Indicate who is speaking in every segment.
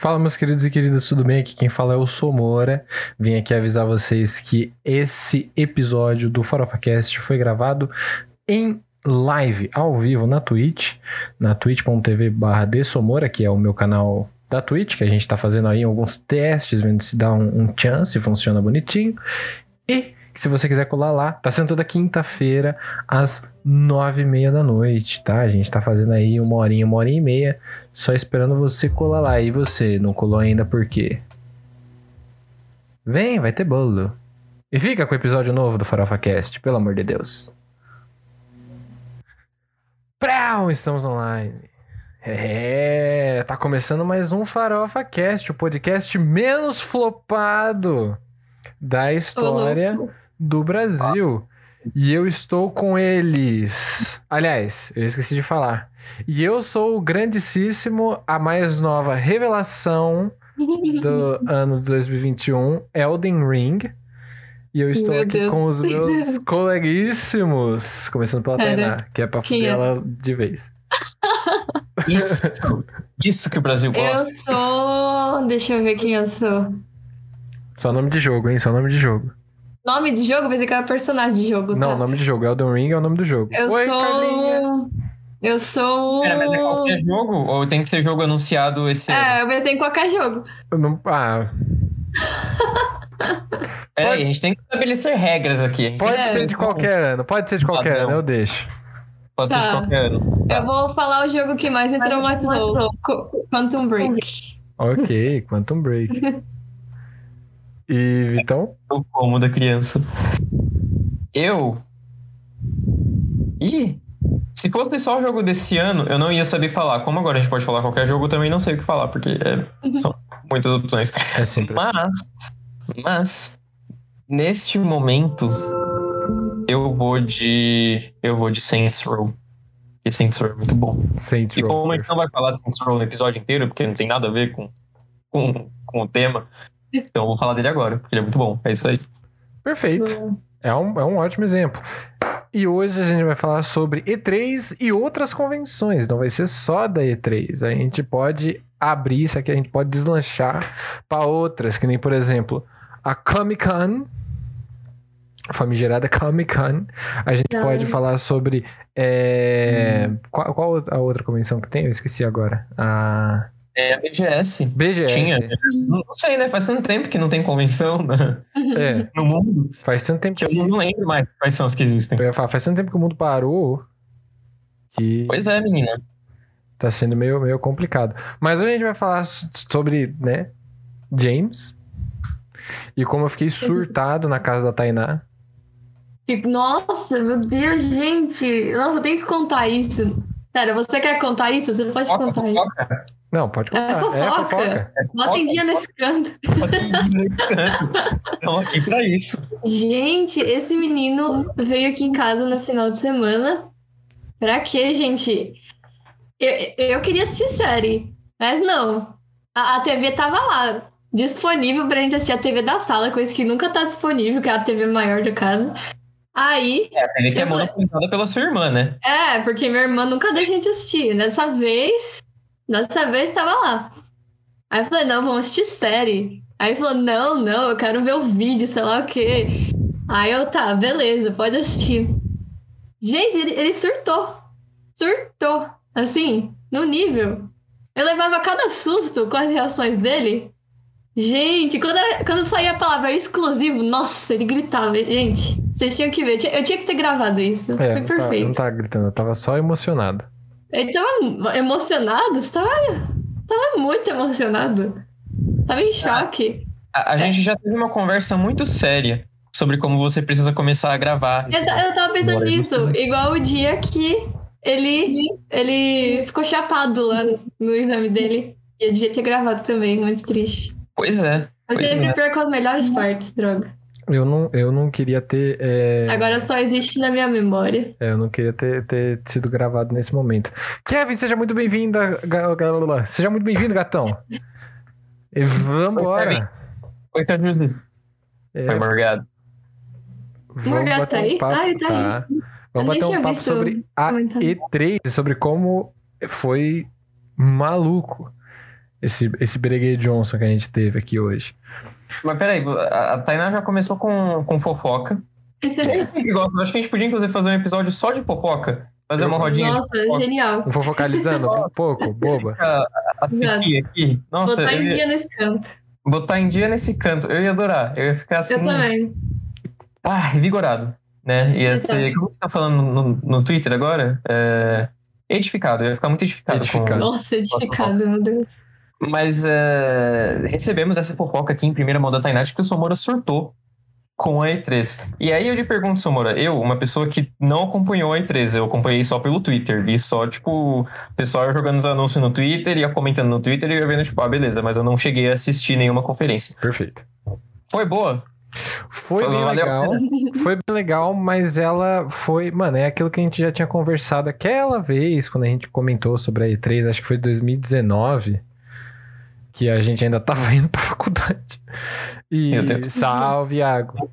Speaker 1: Fala, meus queridos e queridas, tudo bem? Aqui quem fala é o Somora. Vim aqui avisar vocês que esse episódio do FarofaCast foi gravado em live, ao vivo, na Twitch, na twitch.tv barra que é o meu canal da Twitch, que a gente tá fazendo aí alguns testes, vendo se dá um, um chance, funciona bonitinho. E se você quiser colar lá, tá sendo toda quinta-feira, às nove e meia da noite, tá? A gente tá fazendo aí uma horinha, uma hora e meia, só esperando você colar lá. E você, não colou ainda por quê? Vem, vai ter bolo. E fica com o episódio novo do Farofa Cast, pelo amor de Deus. Prau, estamos online. É, tá começando mais um Farofa Cast, o podcast menos flopado da história do Brasil. E eu estou com eles. Aliás, eu esqueci de falar. E eu sou o grandíssimo, a mais nova revelação do ano de 2021, Elden Ring. E eu estou
Speaker 2: Meu
Speaker 1: aqui
Speaker 2: Deus.
Speaker 1: com os meus coleguíssimos. Começando pela Tainá, que é pra fuder
Speaker 2: é?
Speaker 1: ela de vez.
Speaker 3: Isso, disso que o Brasil gosta.
Speaker 2: Eu sou. Deixa eu ver quem eu sou.
Speaker 1: Só nome de jogo, hein? Só nome de jogo.
Speaker 2: Nome de jogo? Pensei que era personagem de jogo.
Speaker 1: Não,
Speaker 2: tá?
Speaker 1: nome de jogo. Elden Ring é o nome do jogo.
Speaker 2: Eu
Speaker 1: Oi,
Speaker 2: sou.
Speaker 1: Carlinha.
Speaker 2: Eu sou.
Speaker 3: Pera, mas é qualquer jogo? Ou tem que ser jogo anunciado esse ano?
Speaker 2: É, eu pensei em qualquer jogo.
Speaker 1: Eu não- Ah,
Speaker 3: Peraí, a gente tem que estabelecer regras aqui.
Speaker 1: Pode
Speaker 3: que
Speaker 1: ser de qualquer ano. Pode ser de qualquer
Speaker 3: Padrão.
Speaker 1: ano, eu deixo.
Speaker 3: Pode ser de
Speaker 2: Tá.
Speaker 3: qualquer ano.
Speaker 2: Eu vou falar o jogo que mais me traumatizou: Qu- Quantum Break.
Speaker 1: Ok, Quantum Break. E Vitão?
Speaker 3: O como da criança. Eu. Ih! Se fosse só o jogo desse ano, eu não ia saber falar. Como agora a gente pode falar qualquer jogo, eu também não sei o que falar, porque é, são muitas opções.
Speaker 1: É sempre.
Speaker 3: Mas, mas, neste momento, eu vou de. Eu vou de Saints Row. Porque Saints Row é muito bom.
Speaker 1: Saints
Speaker 3: E
Speaker 1: Row.
Speaker 3: como a gente não vai falar de Saints Row no episódio inteiro, porque não tem nada a ver com, com, com o tema, então eu vou falar dele agora, porque ele é muito bom. É isso aí.
Speaker 1: Perfeito. É um, é um ótimo exemplo. E hoje a gente vai falar sobre E3 e outras convenções. Não vai ser só da E3. A gente pode abrir isso aqui, a gente pode deslanchar para outras, que nem, por exemplo, a Comic Con. A famigerada Comic Con. A gente
Speaker 2: Não.
Speaker 1: pode falar sobre. é, qual, qual a outra convenção que tem? Eu esqueci agora. A
Speaker 3: É a BGS.
Speaker 1: BGS.
Speaker 3: Tinha. Não sei, né? Faz tanto tempo que não tem convenção né?
Speaker 1: É,
Speaker 3: no mundo
Speaker 1: faz tanto tempo
Speaker 3: que eu
Speaker 1: que.
Speaker 3: não lembro mais quais são as que existem.
Speaker 1: Eu ia falar, faz tanto tempo que o mundo parou que
Speaker 3: Pois é, menina.
Speaker 1: tá sendo meio, meio complicado. Mas hoje a gente vai falar sobre, né, James. E como eu fiquei surtado na casa da Tainá.
Speaker 2: Tipo, Nossa, meu Deus, gente. Nossa, eu tenho que contar isso. Pera, você quer contar isso? Você pode
Speaker 3: Fofoca,
Speaker 2: contar isso.
Speaker 1: Não, pode
Speaker 2: É
Speaker 1: contar. É,
Speaker 2: fofoca.
Speaker 1: fofoca.
Speaker 2: Bota em dia nesse canto.
Speaker 3: Estamos aqui pra isso.
Speaker 2: Gente, esse menino veio aqui em casa no final de semana. Pra quê, gente? Eu, eu queria assistir série, mas não. A, a TV tava lá, disponível pra gente assistir a TV da sala, coisa que nunca tá disponível, que é a TV maior de casa. Aí,
Speaker 3: É, a TV que é
Speaker 2: Eu tô-
Speaker 3: monopolizada pela sua irmã, né?
Speaker 2: é, porque minha irmã nunca deixa a gente assistir. Dessa vez, dessa vez tava lá. Aí eu falei, não, vamos assistir série. Aí falou, não, não, eu quero ver o vídeo, sei lá o quê. Aí eu, tá, beleza, pode assistir. Gente, ele, ele surtou. Surtou. Assim, no nível. Eu levava cada susto com as reações dele. Gente, quando, era- quando saía a palavra exclusivo, nossa, ele gritava. Gente, vocês tinham que ver. Eu tinha, eu tinha que ter gravado isso.
Speaker 1: É,
Speaker 2: Foi
Speaker 1: não, tá, eu
Speaker 2: perfeito.
Speaker 1: não tava gritando, eu tava só emocionado.
Speaker 2: Ele tava emocionado? Você tava, tava muito emocionado. Tava em choque.
Speaker 3: A, a gente já teve uma conversa muito séria sobre como você precisa começar a gravar.
Speaker 2: Eu, eu tava pensando nisso, igual o dia que ele, ele ficou chapado lá no exame dele. E eu devia ter gravado também, muito triste.
Speaker 3: Pois é.
Speaker 2: Eu
Speaker 3: Pois
Speaker 2: sempre
Speaker 3: é.
Speaker 2: perco as melhores partes, droga.
Speaker 1: Eu não, eu não queria ter. é,
Speaker 2: Agora só existe na minha memória.
Speaker 1: é, eu não queria ter, ter sido gravado nesse momento. Kevin, seja muito bem-vinda. ga- ga- Seja muito bem-vindo, gatão. E
Speaker 3: Oi,
Speaker 1: vambora.
Speaker 3: Oi.
Speaker 1: É,
Speaker 3: Oi, Morgado.
Speaker 1: vamos
Speaker 2: Morgado
Speaker 1: bater
Speaker 2: tá
Speaker 1: um
Speaker 2: aí?
Speaker 1: papo.
Speaker 2: Ah, ele tá
Speaker 1: tá. Vamos
Speaker 2: nem
Speaker 1: bater um papo sobre a
Speaker 2: comentário.
Speaker 1: E3, sobre como foi maluco. esse, esse Breguet Johnson que a gente teve aqui hoje.
Speaker 3: Mas peraí, a a Tainá já começou com, com fofoca. Quem gosta? Acho que a gente podia, inclusive, fazer um episódio só de fofoca. Fazer uma rodinha
Speaker 2: Nossa,
Speaker 3: fofoca.
Speaker 2: genial.
Speaker 1: Vou focalizando um pouco, boba.
Speaker 3: A, a aqui. Nossa,
Speaker 2: Botar em
Speaker 3: ia-
Speaker 2: dia nesse canto.
Speaker 3: botar em dia nesse canto. Eu ia adorar. Eu ia ficar assim.
Speaker 2: Eu também.
Speaker 3: Ah, revigorado. Né? Ia
Speaker 2: Exato.
Speaker 3: ser. Como você tá falando no, no Twitter agora? É, edificado. Eu ia ficar muito edificado. com-
Speaker 1: Edificado.
Speaker 2: Nossa, edificado, meu Deus.
Speaker 3: Mas é, recebemos essa fofoca aqui em primeira mão da Tainá de que o Somora surtou com a E3. E aí eu lhe pergunto, Somora, eu, uma pessoa que não acompanhou a E3, eu acompanhei só pelo Twitter, vi só, tipo, o pessoal jogando os anúncios no Twitter, ia comentando no Twitter e ia vendo, tipo, ah, beleza, mas eu não cheguei a assistir nenhuma conferência.
Speaker 1: Perfeito.
Speaker 3: Foi boa?
Speaker 1: Foi bem
Speaker 3: Valeu.
Speaker 1: legal. Foi bem legal, mas ela foi. Mano, é aquilo que a gente já tinha conversado aquela vez, quando a gente comentou sobre a E3, acho que foi 2019, que a gente ainda tava indo pra faculdade. E salve, Iago.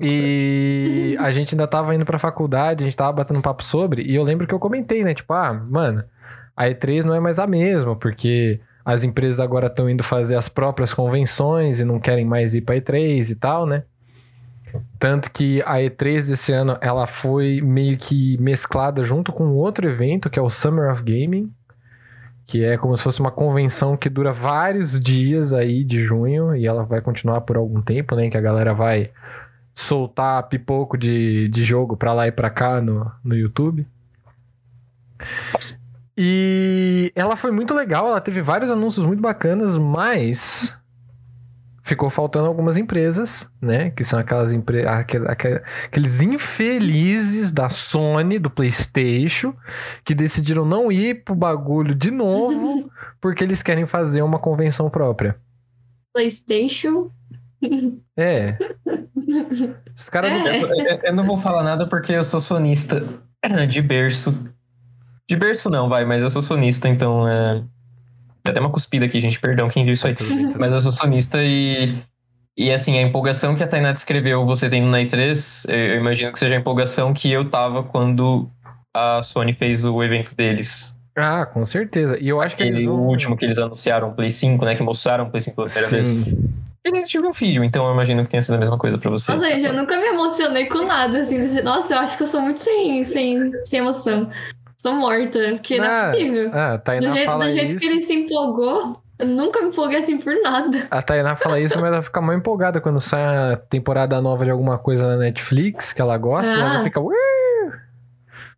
Speaker 1: E a gente ainda tava indo pra faculdade, a gente tava batendo papo sobre, e eu lembro que eu comentei, né? Tipo, ah, mano, a E3 não é mais a mesma, porque as empresas agora estão indo fazer as próprias convenções e não querem mais ir pra E3 e tal, né? Tanto que a E3 desse ano, ela foi meio que mesclada junto com outro evento, que é o Summer of Gaming, que é como se fosse uma convenção que dura vários dias aí de junho, e ela vai continuar por algum tempo, né? Que a galera vai soltar pipoco de, de jogo pra lá e pra cá no, no YouTube. E ela foi muito legal, ela teve vários anúncios muito bacanas, mas ficou faltando algumas empresas, né? Que são aquelas empresas. aqueles infelizes da Sony, do PlayStation, que decidiram não ir pro bagulho de novo, porque eles querem fazer uma convenção própria.
Speaker 2: PlayStation.
Speaker 1: É. Os caras não.
Speaker 2: É.
Speaker 3: eu, eu- eu não vou falar nada porque eu sou sonista de berço. De berço não, vai, mas eu sou sonista, então é... Tem até uma cuspida aqui, gente, perdão quem viu isso aí.
Speaker 1: Tudo bem, tudo bem.
Speaker 3: Mas eu sou sonista e. E assim, a empolgação que a Tainá descreveu você tendo na E3, eu eu imagino que seja a empolgação que eu tava quando a Sony fez o evento deles.
Speaker 1: Ah, com certeza. E eu acho que eles
Speaker 3: Aquele
Speaker 1: vão...
Speaker 3: último que eles anunciaram, o Play 5, né? Que mostraram o Play 5 pela primeira vez.
Speaker 1: Sim.
Speaker 3: Ele tive um filho, então eu imagino que tenha sido a mesma coisa pra você.
Speaker 2: Seja, eu nunca me emocionei com nada, assim. Nossa, eu acho que eu sou muito sem, sem, sem emoção. Sou morta, porque não
Speaker 1: Ah,
Speaker 2: é possível.
Speaker 1: Ah, a
Speaker 2: Do jeito,
Speaker 1: fala
Speaker 2: do jeito
Speaker 1: isso.
Speaker 2: que ele se empolgou, eu nunca me empolguei assim por nada.
Speaker 1: A Tainá fala isso, mas ela fica mais empolgada quando sai a temporada nova de alguma coisa na Netflix que ela gosta,
Speaker 2: Ah.
Speaker 1: ela fica.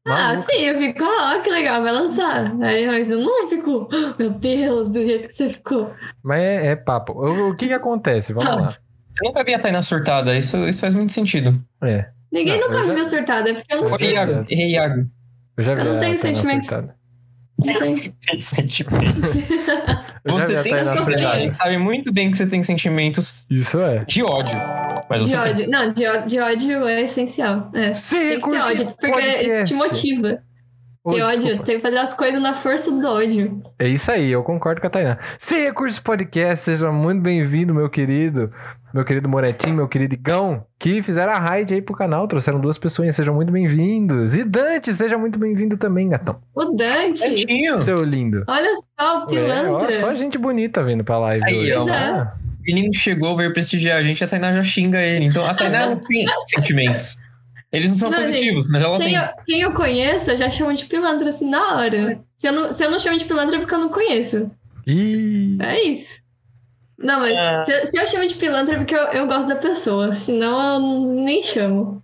Speaker 2: Ah,
Speaker 1: Maluca.
Speaker 2: sim, eu fico, ah, que legal, vai lançar. Aí, mas eu não fico, "Oh, meu Deus, do jeito que você ficou.
Speaker 1: Mas é, é papo. O, o que que acontece? Vamos lá.
Speaker 3: Eu nunca vi a Tainá surtada, isso, isso faz muito sentido.
Speaker 1: É,
Speaker 2: Ninguém
Speaker 1: Não,
Speaker 2: nunca
Speaker 1: já-
Speaker 2: me viu surtada, é porque eu não sei.
Speaker 3: Iago.
Speaker 1: Eu já vi
Speaker 2: Eu não
Speaker 1: a
Speaker 2: tenho sentimentos. Não tem.
Speaker 3: Tem sentimentos. Você tem sentimentos. A
Speaker 1: surtada.
Speaker 3: gente sabe muito bem que você tem sentimentos
Speaker 1: Isso é.
Speaker 3: de ódio. Mas
Speaker 2: De
Speaker 3: você tem.
Speaker 2: ódio. Não, de ódio, de ódio é essencial. É.
Speaker 1: Sem
Speaker 2: Tem que ter
Speaker 1: recursos
Speaker 2: ódio, porque isso te motiva.
Speaker 1: Oi,
Speaker 2: ter ódio,
Speaker 1: desculpa.
Speaker 2: tem que fazer as coisas na força do ódio.
Speaker 1: É isso aí, eu concordo com a Tainá. Sem Recursos Podcast, seja muito bem-vindo, meu querido. Meu querido Moretinho, meu querido Igão, que fizeram a raid aí pro canal, trouxeram duas pessoas, sejam muito bem-vindos. E Dante, seja muito bem-vindo também, gatão.
Speaker 2: O Dante.
Speaker 3: Certinho.
Speaker 1: Seu lindo.
Speaker 2: Olha só, o
Speaker 1: É, ó,
Speaker 2: pilantra.
Speaker 1: só gente bonita vindo pra live
Speaker 3: Aí,
Speaker 1: hoje.
Speaker 3: ó.
Speaker 1: Ah,
Speaker 3: O menino chegou, veio prestigiar a gente, a Tainá já xinga ele. Então a Tainá ela tem sentimentos. Eles não são
Speaker 2: Não,
Speaker 3: positivos, mas ela
Speaker 2: Quem
Speaker 3: tem.
Speaker 2: eu, quem eu conheço, eu já chamo de pilantra assim na hora. Se eu, não, se eu não chamo de pilantra é porque eu não conheço.
Speaker 1: Ih,
Speaker 2: É isso. Não, mas
Speaker 3: Ah.
Speaker 2: se, se eu chamo de pilantra é porque eu, eu gosto da pessoa. Senão eu nem chamo.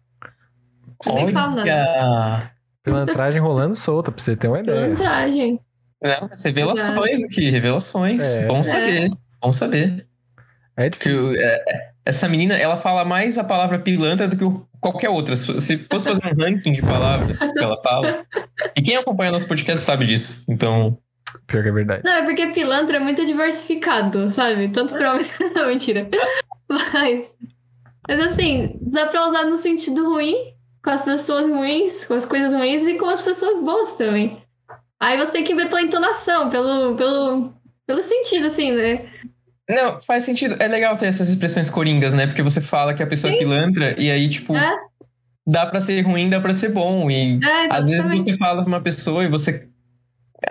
Speaker 2: Eu nem falo nada.
Speaker 3: Olha!
Speaker 1: pilantragem rolando solta, pra você ter uma ideia.
Speaker 2: Pilantragem.
Speaker 3: É, revelações aqui, revelações.
Speaker 1: É.
Speaker 3: Bom
Speaker 2: É.
Speaker 3: saber, bom saber.
Speaker 1: É
Speaker 3: Que
Speaker 1: difícil.
Speaker 3: o- é, essa menina, ela fala mais a palavra pilantra do que o- qualquer outra. Se se fosse fazer um ranking de palavras que ela fala. E quem acompanha nosso podcast sabe disso. Então,
Speaker 1: Pior que é verdade.
Speaker 2: Não, é porque pilantra é muito diversificado, sabe? Tanto pra homens. Não, mentira. Mas. Mas assim, dá pra usar no sentido ruim, com as pessoas ruins, com as coisas ruins e com as pessoas boas também. Aí você tem que ver pela entonação, pelo, pelo, pelo sentido, assim, né?
Speaker 3: Não, faz sentido. É legal ter essas expressões coringas, né? Porque você fala que a pessoa é pilantra e aí, tipo,
Speaker 2: É.
Speaker 3: dá pra ser ruim, dá pra ser bom. E
Speaker 2: É,
Speaker 3: às vezes você fala pra uma pessoa e você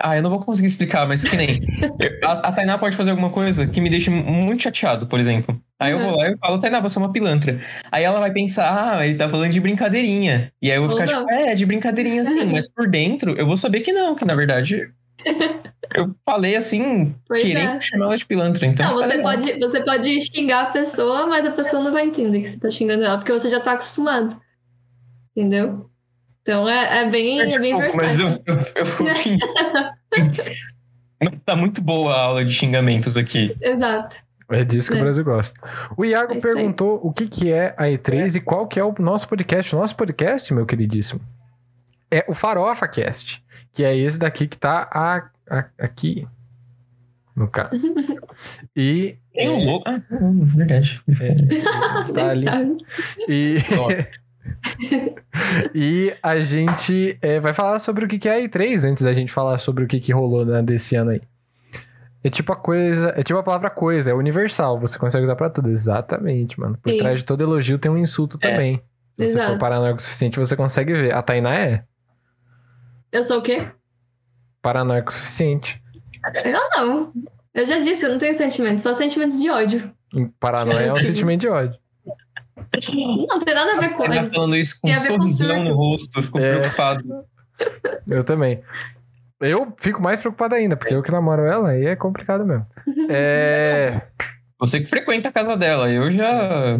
Speaker 3: Ah, eu não vou conseguir explicar, mas que nem. eu- a, a Tainá pode fazer alguma coisa que me deixe muito chateado, por exemplo. Aí eu
Speaker 2: Uhum.
Speaker 3: vou lá e falo, Tainá, você é uma pilantra. Aí ela vai pensar, ah, ele tá falando de brincadeirinha. E aí eu vou
Speaker 2: Ou
Speaker 3: ficar
Speaker 2: não.
Speaker 3: tipo, é, é de brincadeirinha sim, mas por dentro eu vou saber que não, que na verdade. Eu falei assim,
Speaker 2: Pois
Speaker 3: querendo
Speaker 2: é.
Speaker 3: chamar ela de pilantra. Então
Speaker 2: Não, você pode, você pode xingar a pessoa, mas a pessoa não vai entender que você tá xingando ela, porque você já tá acostumado. Entendeu? Então é, é bem, é bem
Speaker 3: Desculpa, mas
Speaker 2: versátil.
Speaker 3: eu, eu, eu- Mas tá muito boa a aula de xingamentos aqui.
Speaker 2: Exato.
Speaker 1: É disso que
Speaker 2: É.
Speaker 1: o Brasil gosta. O Iago
Speaker 2: É
Speaker 1: perguntou o que, que é a E3 e qual que é o nosso podcast. O nosso podcast, meu queridíssimo, é o Farofa Cast, que é esse daqui que tá a- a- aqui, no caso. E
Speaker 3: Tem um louco. Ah, hum, verdade.
Speaker 1: tá ali. E, e a gente é, vai falar sobre o que, que é a E3 antes da gente falar sobre o que, que rolou né, desse ano aí. É tipo a coisa, é tipo a palavra coisa, é universal, você consegue usar pra tudo. Exatamente, mano. Por
Speaker 2: Sim.
Speaker 1: trás de todo elogio tem um insulto
Speaker 3: É.
Speaker 1: também. Se você for
Speaker 2: Exato.
Speaker 1: paranoico o suficiente, você consegue ver. A Tainá é
Speaker 2: Eu sou o quê?
Speaker 1: paranoico o suficiente.
Speaker 2: Eu não. Eu já disse, eu não tenho sentimentos, só sentimentos de ódio.
Speaker 1: Paranoia é um sentimento de ódio.
Speaker 2: Não tem nada a ver com
Speaker 3: Ele tá
Speaker 2: ódio.
Speaker 3: falando isso com um
Speaker 2: Tem com
Speaker 3: sorrisão
Speaker 2: surto.
Speaker 3: no rosto, ficou
Speaker 1: É.
Speaker 3: preocupado.
Speaker 1: Eu também. Eu fico mais preocupado ainda, porque eu que namoro ela, aí é complicado mesmo. É.
Speaker 3: Você que frequenta a casa dela, eu já.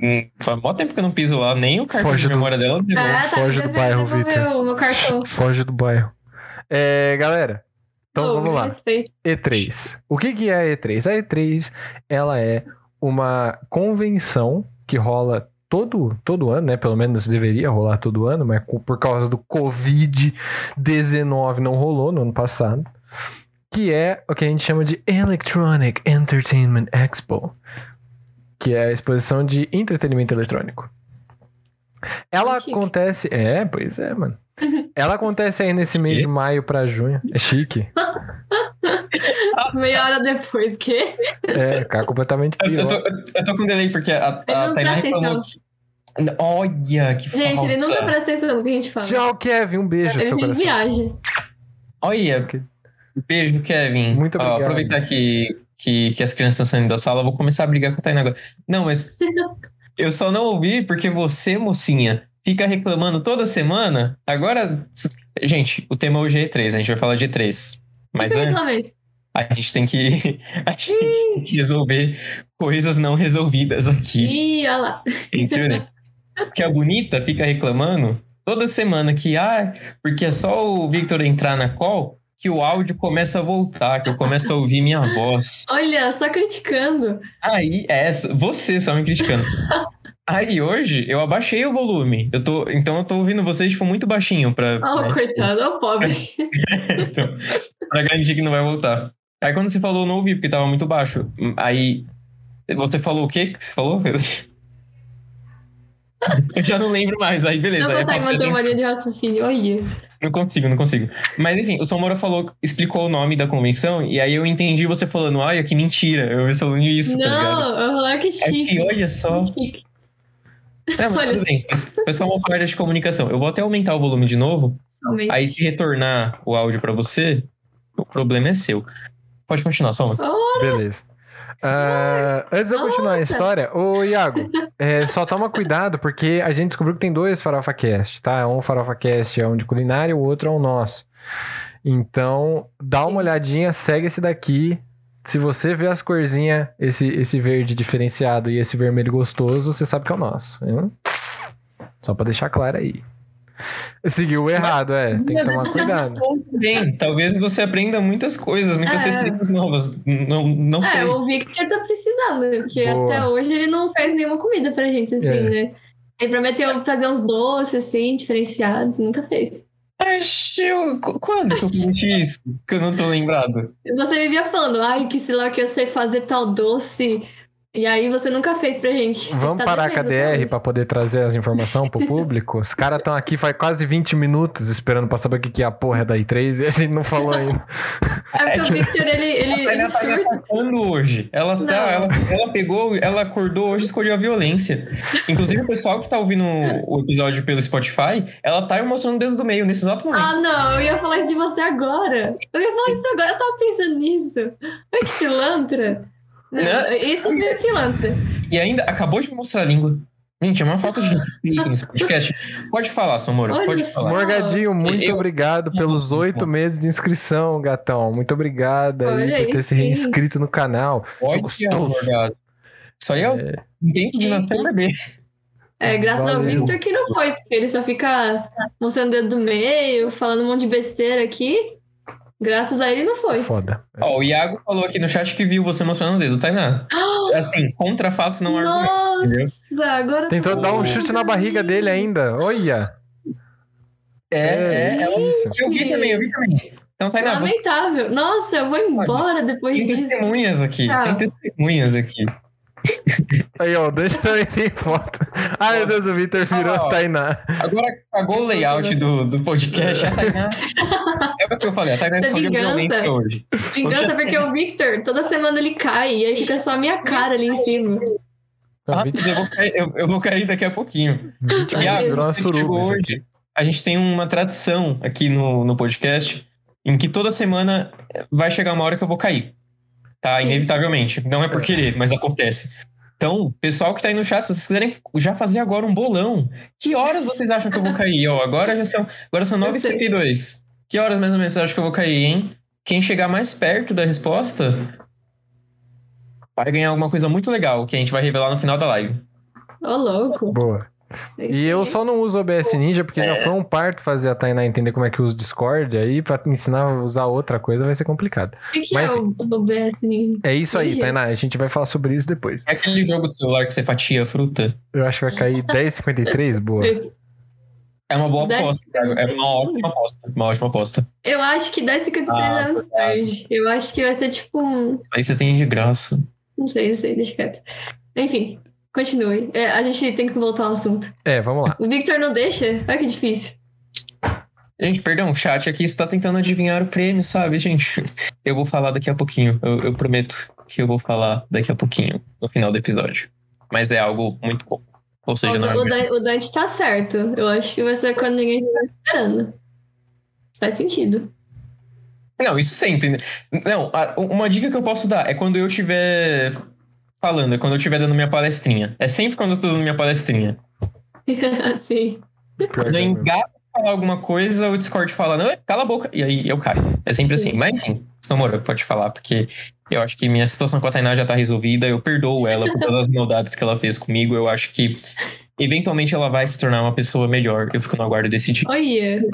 Speaker 3: Hum, Faz mó tempo que eu não piso lá, nem o cartão
Speaker 1: Foge
Speaker 3: de
Speaker 1: do-
Speaker 3: memória dela pegou.
Speaker 2: Ah, tá,
Speaker 1: Foge do bairro, Vitor.
Speaker 2: o meu cartão.
Speaker 1: Foge do bairro. É, galera. Então
Speaker 2: Pô,
Speaker 1: vamos lá.
Speaker 2: respeita.
Speaker 1: E3. O que, que é a E3? A E3 ela é uma convenção que rola todo, todo ano, né? Pelo menos deveria rolar todo ano, mas por causa do Covid-19 não rolou no ano passado. Que é o que a gente chama de Electronic Entertainment Expo. Que é a exposição de entretenimento eletrônico. Ela
Speaker 2: Chique.
Speaker 1: acontece. É, pois é, mano. Ela acontece aí nesse mês de maio pra junho. É chique.
Speaker 2: Meia hora depois, que?
Speaker 1: É, cara, completamente
Speaker 3: Eu, eu
Speaker 1: pior.
Speaker 3: tô, eu tô com delay porque a, a Tainá reclamou. que- Olha, que
Speaker 2: Gente, ele nunca
Speaker 3: falsa.
Speaker 2: presta atenção no que a gente fala.
Speaker 1: Tchau, Kevin. Um beijo,
Speaker 2: ele
Speaker 1: seu coração.
Speaker 2: viagem.
Speaker 3: Olha, beijo, Kevin.
Speaker 1: Muito
Speaker 3: Ó,
Speaker 1: obrigado.
Speaker 3: aproveitar que, que, que as crianças estão saindo da sala, eu vou começar a brigar com a Tainá agora. Não, mas eu só não ouvi porque você, mocinha, fica reclamando toda semana. Agora, gente, o tema hoje é E3, a gente vai falar de E3. Mas
Speaker 2: Eu
Speaker 3: antes, a gente tem que, a gente tem que resolver coisas não resolvidas aqui.
Speaker 2: Ih, olha lá.
Speaker 3: Entendeu? né? Que a bonita fica reclamando toda semana que, ah, porque é só o Victor entrar na call que o áudio começa a voltar, que eu começo a ouvir minha voz.
Speaker 2: Olha, só criticando.
Speaker 3: Aí, é, você só me criticando. Aí hoje eu abaixei o volume. Eu tô, então eu tô ouvindo vocês tipo muito baixinho pra,
Speaker 2: Oh,
Speaker 3: né,
Speaker 2: coitado, ó, pobre.
Speaker 3: então, pra garantir que não vai voltar. Aí quando você falou, eu não ouvi porque tava muito baixo. Aí você falou o quê que você falou? Eu já não lembro mais. Aí beleza.
Speaker 2: Não
Speaker 3: eu
Speaker 2: consegue manter uma linha de raciocínio. Olha.
Speaker 3: Não consigo, não consigo. Mas enfim, o Somora falou, explicou o nome da convenção, e aí eu entendi você falando, olha, que mentira, eu vi falando isso, tá ligado?
Speaker 2: não, olha que
Speaker 3: Aí
Speaker 2: chique.
Speaker 3: olha só.
Speaker 2: Muito chique.
Speaker 3: É, mas
Speaker 2: Olha
Speaker 3: tudo bem. Foi só uma falha de comunicação. Eu vou até aumentar o volume de novo,
Speaker 2: Realmente.
Speaker 3: aí se retornar o áudio pra você, o problema é seu. Pode continuar, Soma.
Speaker 1: Beleza. Ah, antes de eu continuar a história, ô Iago, é, só toma cuidado, porque a gente descobriu que tem dois Farofa Cast, tá? Um Farofa Cast é um de culinária, o outro é o nosso. Então, dá uma olhadinha, segue esse daqui. Se você vê as corzinhas, esse, esse verde diferenciado e esse vermelho gostoso, você sabe que é o nosso. hein? Só pra deixar claro aí. Seguiu errado, é. Tem que tomar cuidado.
Speaker 3: Bem, talvez você aprenda muitas coisas, muitas
Speaker 2: É.
Speaker 3: receitas novas. Não, não sei.
Speaker 2: É, eu ouvi que ele tá precisando? Porque
Speaker 1: Boa.
Speaker 2: até hoje ele não fez nenhuma comida pra gente, assim,
Speaker 1: É.
Speaker 2: né? Ele prometeu fazer uns doces, assim, diferenciados, nunca fez.
Speaker 3: Qu- quando que eu prometi isso? Que eu não tô lembrado.
Speaker 2: Você vivia falando, ai, que sei lá que eu sei fazer tal doce. E aí você nunca fez pra gente. Você
Speaker 1: Vamos
Speaker 2: tá
Speaker 1: parar a KDR pra poder trazer as informações pro público? Os caras estão aqui faz quase 20 minutos esperando pra saber o que que é a porra da I3 e a gente não falou ainda.
Speaker 2: É porque
Speaker 3: É
Speaker 2: o
Speaker 3: que-
Speaker 2: Victor, ele, ele,
Speaker 3: A
Speaker 2: ele
Speaker 3: tá
Speaker 2: surta.
Speaker 3: hoje. Ela, tá, ela, ela pegou, ela acordou hoje e escolheu a violência. Inclusive, o pessoal que tá ouvindo o episódio pelo Spotify, ela tá mostrando o dedo do meio nesse exato momento.
Speaker 2: Ah, não, eu ia falar isso de você agora. Eu ia falar isso agora, eu tava pensando nisso. Olha que pilantra. Não,
Speaker 3: Né?
Speaker 2: Isso é pilantra.
Speaker 3: E ainda acabou de mostrar a língua. Gente, é uma falta de respeito nesse podcast. Pode falar, Somoro,
Speaker 2: Olha
Speaker 3: pode falar.
Speaker 1: Morgadinho, muito
Speaker 3: Eu-
Speaker 1: obrigado pelos oito meses de inscrição, gatão. Muito obrigado aí por ter se reinscrito no canal.
Speaker 3: Pode
Speaker 1: Sou
Speaker 3: ser
Speaker 1: gostoso.
Speaker 3: advogado. Isso aí é o
Speaker 1: É,
Speaker 3: dente de um bebê.
Speaker 2: É, graças ao
Speaker 1: Valeu.
Speaker 2: Victor que não foi, porque ele só fica mostrando o dedo do meio, falando um monte de besteira aqui. Graças a ele não foi.
Speaker 1: foda.
Speaker 3: Ó, o Iago falou aqui no chat que viu você mostrando o dedo, Tainá. Assim, contra fatos não há argumento. entendeu?
Speaker 2: Nossa, agora.
Speaker 1: Tentou dar um chute na barriga dele ainda. Olha.
Speaker 3: É, é, ela-
Speaker 1: isso.
Speaker 3: eu vi também, eu vi também. Então, Tainá, você
Speaker 2: Lamentável. Nossa, eu vou embora depois
Speaker 3: tem
Speaker 2: disso.
Speaker 3: testemunhas aqui.
Speaker 2: Tá.
Speaker 3: Tem testemunhas aqui.
Speaker 1: Aí, ó, deixa também tem foto. Ai, meu Deus, o Victor virou
Speaker 3: Ah, ó.
Speaker 1: a Tainá.
Speaker 3: Agora cagou o layout do, do podcast. A Tainá. É o que eu falei, a Tainá escolheu
Speaker 2: vingança.
Speaker 3: violência hoje.
Speaker 2: Vingança porque o Victor, toda semana ele cai e aí fica só a minha cara ali em cima.
Speaker 3: Ah,
Speaker 1: Victor,
Speaker 3: eu, vou cair, eu, eu vou cair daqui a pouquinho. Iago,
Speaker 1: aqui.
Speaker 3: hoje. A gente tem uma tradição aqui no, no podcast em que toda semana vai chegar uma hora que eu vou cair. Tá?
Speaker 2: Sim.
Speaker 3: Inevitavelmente. Não é por querer, mas acontece. Então, pessoal que tá aí no chat, se vocês quiserem já fazer agora um bolão, que horas vocês acham que eu vou cair? Ó, agora já são, agora são
Speaker 2: Eu sei.
Speaker 3: 9h52. Que horas mais ou menos vocês acham que eu vou cair, hein? Quem chegar mais perto da resposta vai ganhar alguma coisa muito legal que a gente vai revelar no final da live.
Speaker 2: Ô, louco.
Speaker 1: Boa. E eu só não uso o OBS Ninja porque já foi um parto fazer a Tainá entender como é que usa o Discord. Aí pra ensinar a usar outra coisa vai ser complicado.
Speaker 2: O que,
Speaker 1: Mas,
Speaker 2: é o o OBS Ninja?
Speaker 1: É isso aí. Tainá. A gente vai falar sobre isso depois.
Speaker 3: É aquele jogo de celular que você fatia fruta?
Speaker 1: Eu acho que vai cair 10,53. Boa.
Speaker 3: É uma boa aposta. É uma ótima aposta. Uma ótima aposta.
Speaker 2: Eu acho que 10,53
Speaker 3: Ah,
Speaker 2: é muito tarde. Eu acho que vai ser tipo um.
Speaker 3: Aí você tem de graça.
Speaker 2: Não sei, não sei, deixa quieto. Enfim, continue. É, a gente tem que voltar ao assunto.
Speaker 1: É, vamos lá.
Speaker 2: O Victor não deixa? Olha que difícil.
Speaker 3: Gente, perdão, o chat aqui está tentando adivinhar o prêmio, sabe, gente? Eu vou falar daqui a pouquinho. Eu, eu prometo que eu vou falar daqui a pouquinho, no final do episódio. Mas é algo muito bom. Ou seja,
Speaker 2: o,
Speaker 3: não é
Speaker 2: o,
Speaker 3: mesmo.
Speaker 2: Dan- o Dante tá certo. Eu acho que vai ser quando ninguém estiver esperando. Faz sentido.
Speaker 3: Não, isso sempre. né? Não, a- uma dica que eu posso dar é quando eu estiver falando, é quando eu estiver dando minha palestrinha. É sempre quando eu estou dando minha palestrinha.
Speaker 2: Sim.
Speaker 3: Quando eu
Speaker 1: é mesmo.
Speaker 3: engato falar alguma coisa, o Discord fala, não, cala a boca. E aí eu caio. É sempre assim. Mas enfim, Samora, pode falar, porque eu acho que minha situação com a Tainá já tá resolvida. Eu perdoo ela por todas as maldades que ela fez comigo. Eu acho que eventualmente ela vai se tornar uma pessoa melhor. Eu fico no aguardo desse dia.
Speaker 2: Olha.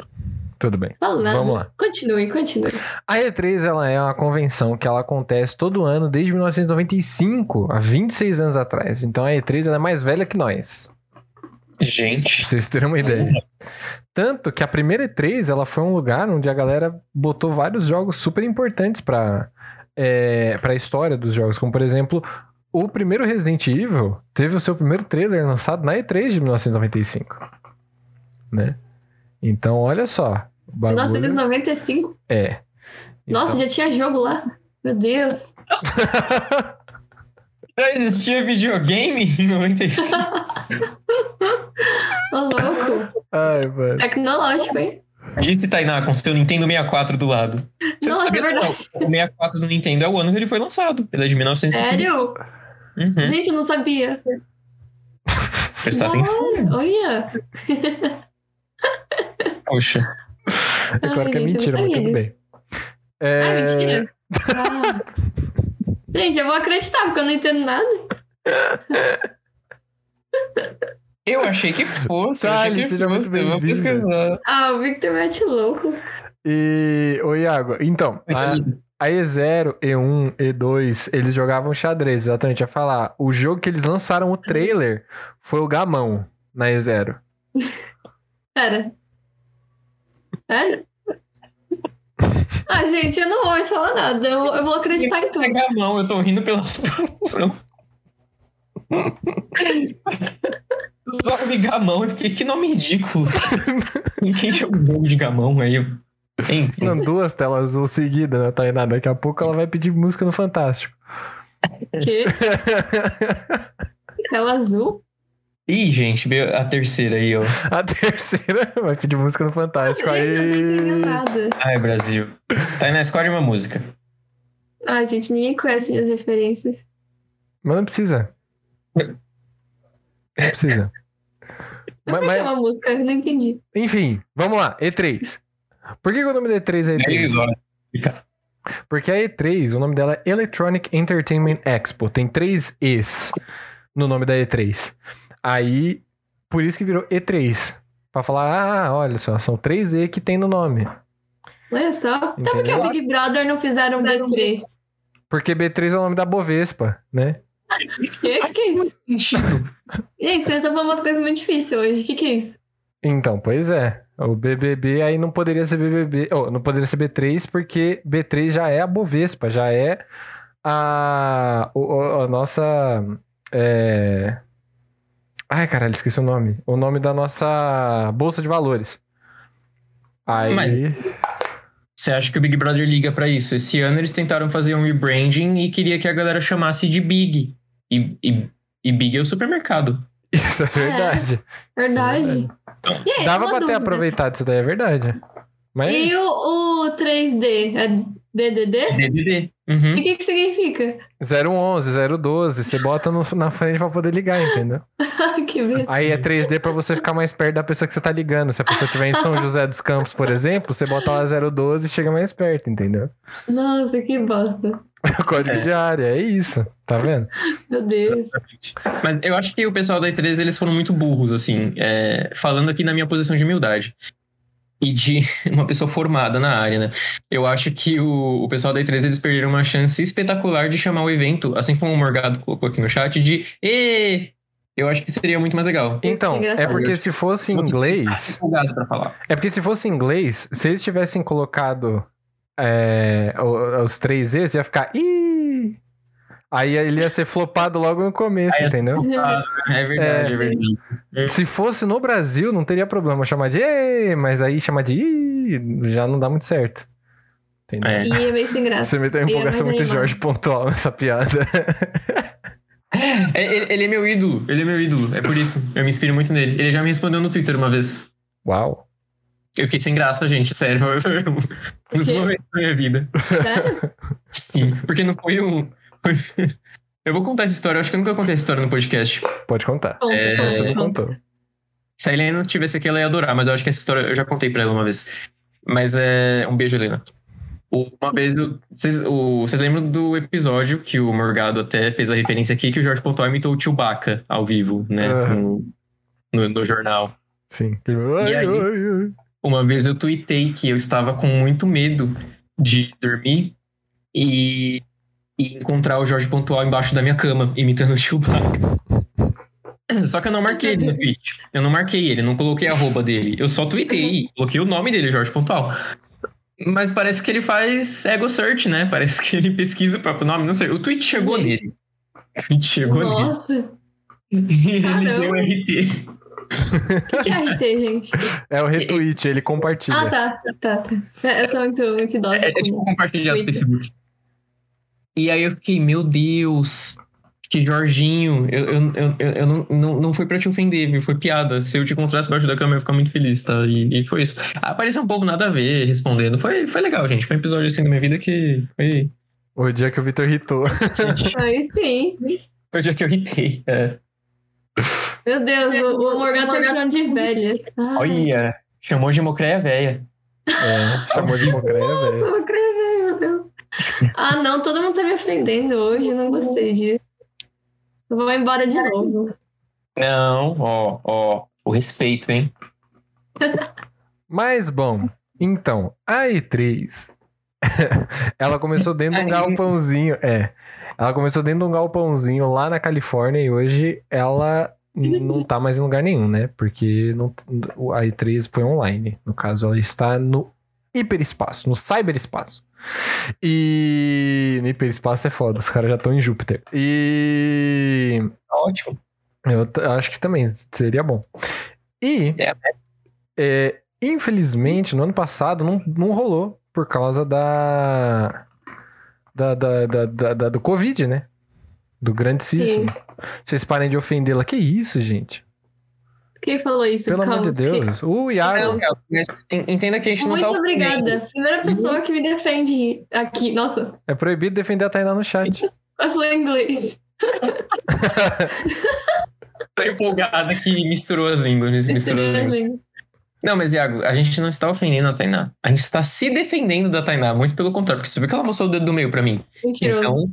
Speaker 1: Tudo bem.
Speaker 2: Fala nada.
Speaker 1: Vamos lá.
Speaker 2: Continue, continue.
Speaker 1: A E3 ela é uma convenção que ela acontece todo ano desde 1995, há 26 anos atrás. Então a E3 ela é mais velha que nós.
Speaker 3: Gente.
Speaker 1: Pra vocês terem uma ideia. Tanto que a primeira E3 ela foi um lugar onde a galera botou vários jogos super importantes pra, é, pra história dos jogos. Como, por exemplo, o primeiro Resident Evil teve o seu primeiro trailer lançado na E3 de 1995. Né? Então, olha só. Bagulho
Speaker 2: 1995.
Speaker 1: é.
Speaker 2: Nossa,
Speaker 1: Então-
Speaker 2: já tinha jogo lá. Meu Deus.
Speaker 3: Já existia videogame em 95.
Speaker 2: Ô, louco.
Speaker 1: Ai, mano.
Speaker 2: Tecnológico, hein?
Speaker 3: Disse Tainá com seu Nintendo 64 do lado. Você não
Speaker 2: Nossa,
Speaker 3: sabia,
Speaker 2: é verdade.
Speaker 3: não. O 64 do Nintendo é o ano que ele foi lançado. Ele é de 1965.
Speaker 2: Sério?
Speaker 3: Uhum.
Speaker 2: Gente, eu não sabia.
Speaker 3: Prestar atenção.
Speaker 2: Olha.
Speaker 3: Poxa.
Speaker 1: É claro
Speaker 2: Ai,
Speaker 1: que é mentira,
Speaker 2: não
Speaker 1: mas tudo bem.
Speaker 2: Ah,
Speaker 1: É...
Speaker 2: mentira. Ah. Gente, eu vou acreditar, porque eu não entendo nada.
Speaker 3: Eu achei que fosse. que
Speaker 1: seja muito.
Speaker 3: Eu vou pesquisar.
Speaker 2: Ah, o Victor mete louco.
Speaker 1: E, ô Iago, então, a, a E0, E1, E2, eles jogavam xadrez, exatamente, ia falar. O jogo que eles lançaram o trailer foi o Gamão, na E0.
Speaker 2: Pera. Sério? Ah, gente, eu não vou mais falar nada. Eu, eu vou acreditar em tudo.
Speaker 3: Pegar a mão, eu tô rindo pela situação. Só me gamão, porque que nome ridículo. Ninguém chama o jogo de gamão aí. Enfim.
Speaker 1: Não, duas telas azul seguidas, né, Tainá? Daqui a pouco ela vai pedir música no Fantástico.
Speaker 2: Que? Tela azul?
Speaker 3: Ih, gente, veio a terceira aí, ó.
Speaker 1: A terceira vai pedir música no Fantástico.
Speaker 2: Gente,
Speaker 1: Aí.
Speaker 3: Ai, Brasil. Tainá, escolhe uma música.
Speaker 2: Ah, gente, ninguém conhece minhas referências.
Speaker 1: Mas não precisa. Não precisa.
Speaker 2: Mas
Speaker 1: Mas-
Speaker 2: é uma música? Eu não entendi.
Speaker 1: Enfim, vamos lá. E3. Por que, que o nome da E3 é E3? Porque a E3, o nome dela é Electronic Entertainment Expo. Tem três E's no nome da E3. Aí, por isso que virou E3. Pra falar, ah, olha só, são três E que tem no nome.
Speaker 2: Olha só. Então por que
Speaker 1: Entendeu?
Speaker 2: o Big Brother não fizeram B3?
Speaker 1: Porque B3 é o nome da Bovespa, né?
Speaker 2: Que que é isso? Gente, vocês estão falando umas coisas muito difíceis hoje. O que, que é isso?
Speaker 1: Então, pois é. O BBB aí não poderia ser BBB, oh, não poderia ser B3 porque B3 já é a Bovespa, já é a, o- a nossa é... Ai, caralho, esqueci o nome. O nome da nossa bolsa de valores. Aí,
Speaker 3: Mas- Você acha que o Big Brother liga pra isso? Esse ano eles tentaram fazer um rebranding e queria que a galera chamasse de Big. E, e, e Big é o supermercado.
Speaker 1: isso é verdade.
Speaker 2: Verdade.
Speaker 1: Isso é verdade.
Speaker 2: E aí,
Speaker 1: Dava pra ter
Speaker 2: dúvida.
Speaker 1: aproveitado isso daí, é verdade. Mas
Speaker 2: E o, o 3D? É DDD?
Speaker 3: DDD.
Speaker 2: E
Speaker 3: Uhum.
Speaker 2: o que, que significa?
Speaker 1: 011, 012, você bota no- na frente pra poder ligar, entendeu?
Speaker 2: que.
Speaker 1: Aí é 3D pra você ficar mais perto da pessoa que você tá ligando. Se a pessoa estiver em São José dos Campos, por exemplo, você bota lá 012 e chega mais perto, entendeu?
Speaker 2: Nossa, que bosta.
Speaker 1: O código
Speaker 3: É.
Speaker 1: de área, é isso. Tá vendo?
Speaker 2: Meu Deus.
Speaker 3: Mas eu acho que o pessoal da E3 eles foram muito burros, assim, é, falando aqui na minha posição de humildade. E de uma pessoa formada na área, né? Eu acho que o, o pessoal da E3 eles perderam uma chance espetacular de chamar o evento, assim como o Morgado colocou aqui no chat, de E! Eu acho que seria muito mais legal.
Speaker 1: Então, é
Speaker 2: Engraçado.
Speaker 1: porque se fosse em inglês. É porque se fosse em inglês, se eles tivessem colocado é, os três E's, ia ficar. Ih! Aí ele ia ser flopado logo no começo,
Speaker 3: Aí
Speaker 1: entendeu?
Speaker 3: É verdade,
Speaker 1: É.
Speaker 3: é, verdade.
Speaker 1: Se fosse no Brasil, não teria problema chamar de Ê, mas aí chamar de Ih já não dá muito certo. Entendeu?
Speaker 3: É.
Speaker 2: E é meio sem graça.
Speaker 1: Você meteu uma
Speaker 2: E é
Speaker 1: empolgação muito
Speaker 2: animado.
Speaker 1: Jorge pontual nessa piada.
Speaker 3: É, ele, é meu ídolo, ele é meu ídolo, é por isso. Eu me inspiro muito nele. Ele já me respondeu no Twitter uma vez.
Speaker 1: Uau.
Speaker 3: Eu fiquei sem graça, gente, sério. Foi um dos momentos da minha vida.
Speaker 2: Sério?
Speaker 3: Sim, porque não foi um. Eu vou contar essa história, eu acho que eu nunca contei essa história no podcast.
Speaker 1: Pode contar.
Speaker 2: Conta,
Speaker 3: É,
Speaker 1: Você não contou.
Speaker 3: Se a Helena tivesse aqui, ela ia adorar, mas eu acho que essa história eu já contei pra ela uma vez. Mas é. Um beijo, Helena. Uma vez, vocês, o, vocês lembram do episódio que o Morgado até fez a referência aqui, que o Jorge Pontual imitou o Chewbacca ao vivo, né?
Speaker 1: Aham.
Speaker 3: No, no, no jornal.
Speaker 1: Sim. Ai,
Speaker 3: aí? Uma vez eu tuitei que eu estava com muito medo de dormir e, e encontrar o Jorge Pontual embaixo da minha cama, imitando o Chewbacca. Só que eu não marquei ele no tweet. Eu não marquei ele, não coloquei a arroba dele. Eu só tuitei, coloquei o nome dele, Jorge Pontual. Mas parece que ele faz ego search, né? Parece que ele pesquisa o próprio nome, não sei. O tweet chegou
Speaker 2: Gente.
Speaker 3: nele. O tweet chegou nele.
Speaker 2: Nossa.
Speaker 3: E ele
Speaker 2: Caramba.
Speaker 3: deu RT.
Speaker 2: O que é RT, gente?
Speaker 1: É o retweet, ele compartilha.
Speaker 2: Ah, tá. Tá, tá. Eu sou muito, muito idosa.
Speaker 3: É, é tipo compartilhar no. Facebook. E aí eu fiquei, meu Deus, que Jorginho, eu, eu, eu, eu, não, não, não foi pra te ofender, viu? Foi piada. Se eu te encontrasse embaixo da cama, eu ia ficar muito feliz, tá? E, e foi isso. Apareceu um povo nada a ver respondendo. Foi, foi legal, gente. Foi um episódio assim da minha vida que foi.
Speaker 1: O dia que o Vitor irritou.
Speaker 2: Aí sim.
Speaker 3: Foi o dia que eu irritei. É.
Speaker 2: Meu Deus, o, o Morgan tá me chamando de velha. Ai,
Speaker 3: Olha, chamou de mocreia velha.
Speaker 1: É, chamou de mocreia, velho.
Speaker 2: eu vou escrever, meu Deus. Ah, não, todo mundo tá me ofendendo hoje, não gostei disso. Eu vou embora de novo.
Speaker 3: Não, ó, ó, o respeito, hein?
Speaker 1: Mas, bom, então, a E3, ela começou dentro de um galpãozinho, é, ela começou dentro de um galpãozinho lá na Califórnia e hoje ela não tá mais em lugar nenhum, né? Porque não, a E3 foi online. No caso, ela está no hiperespaço, no cyberespaço. E no hiperespaço é foda, os caras já estão em Júpiter. E
Speaker 3: Ótimo.
Speaker 1: eu acho que também seria bom. E
Speaker 3: É,
Speaker 1: é, infelizmente, no ano passado não, não rolou por causa da, da, da, da, da- da- do Covid, né? Do grandíssimo. Vocês parem de ofendê-la. Que isso, gente?
Speaker 2: Quem falou isso?
Speaker 1: Pelo
Speaker 2: Calma,
Speaker 1: amor de Deus. O Iago.
Speaker 3: Mas entenda que a gente
Speaker 2: Muito
Speaker 3: não tá ofendendo.
Speaker 2: obrigada. Primeira pessoa que me defende aqui. Nossa,
Speaker 1: É proibido defender a Tainá no chat.
Speaker 2: eu falei inglês.
Speaker 3: Tô empolgada que misturou as línguas. Misturou as línguas. Não, mas Iago, a gente não está ofendendo a Tainá. A gente está se defendendo da Tainá. Muito pelo contrário, porque você viu que ela mostrou o dedo do meio pra mim.
Speaker 2: Mentiroso.
Speaker 3: Então.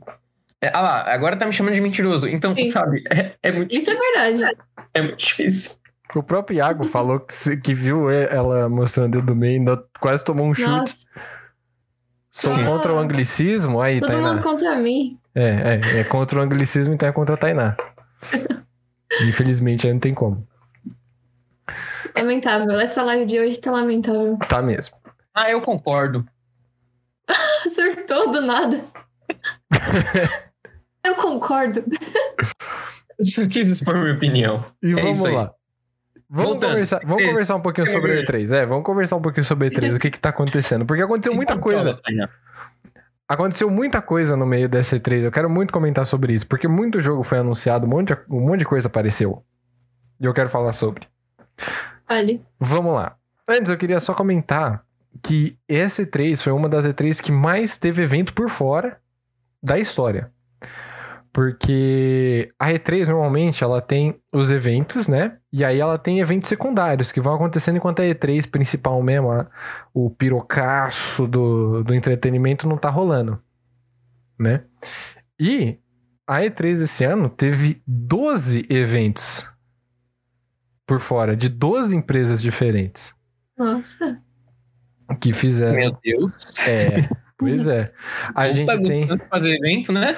Speaker 3: É, ah lá, agora tá me chamando de mentiroso. Então,
Speaker 2: Sim.
Speaker 3: sabe, é, é muito
Speaker 2: Isso é verdade.
Speaker 3: É muito difícil.
Speaker 1: O próprio Iago falou que, se- que viu ela mostrando o dedo do meio e ainda quase tomou um chute.
Speaker 2: Nossa,
Speaker 1: Sou
Speaker 2: Sim.
Speaker 1: contra o anglicismo. Aí,
Speaker 2: todo mundo
Speaker 1: Tainá.
Speaker 2: contra mim.
Speaker 1: É, é, é contra o anglicismo, então é contra a Tainá. Infelizmente aí não tem como.
Speaker 2: Lamentável. Essa live de hoje tá lamentável.
Speaker 1: Tá mesmo.
Speaker 3: Ah, eu concordo.
Speaker 2: Acertou do nada. Eu concordo.
Speaker 3: Eu só quis expor minha opinião.
Speaker 1: E
Speaker 3: É
Speaker 1: vamos
Speaker 3: isso aí.
Speaker 1: lá. Vamos,
Speaker 3: Voltando.
Speaker 1: conversar, vamos
Speaker 3: E3.
Speaker 1: conversar um pouquinho sobre o E3. É, vamos conversar um pouquinho sobre o E3, o que que tá acontecendo. Porque aconteceu muita coisa. Aconteceu muita coisa no meio dessa E3. Eu quero muito comentar sobre isso. Porque muito jogo foi anunciado, um monte de, um monte de coisa apareceu. E eu quero falar sobre.
Speaker 2: Olha,
Speaker 1: Vamos lá. Antes, eu queria só comentar que essa E3 foi uma das E3 que mais teve evento por fora da história. Porque a E3 normalmente ela tem os eventos, né? E aí ela tem eventos secundários que vão acontecendo enquanto a E3 principal mesmo, a- o pirocaço do, do entretenimento não tá rolando, né? E a E3 esse ano teve 12 eventos por fora, de 12 empresas diferentes
Speaker 2: nossa.
Speaker 1: que fizeram.
Speaker 3: Meu Deus.
Speaker 1: É, pois é. A gente
Speaker 3: tá
Speaker 1: tem.
Speaker 3: gostando de fazer evento, né?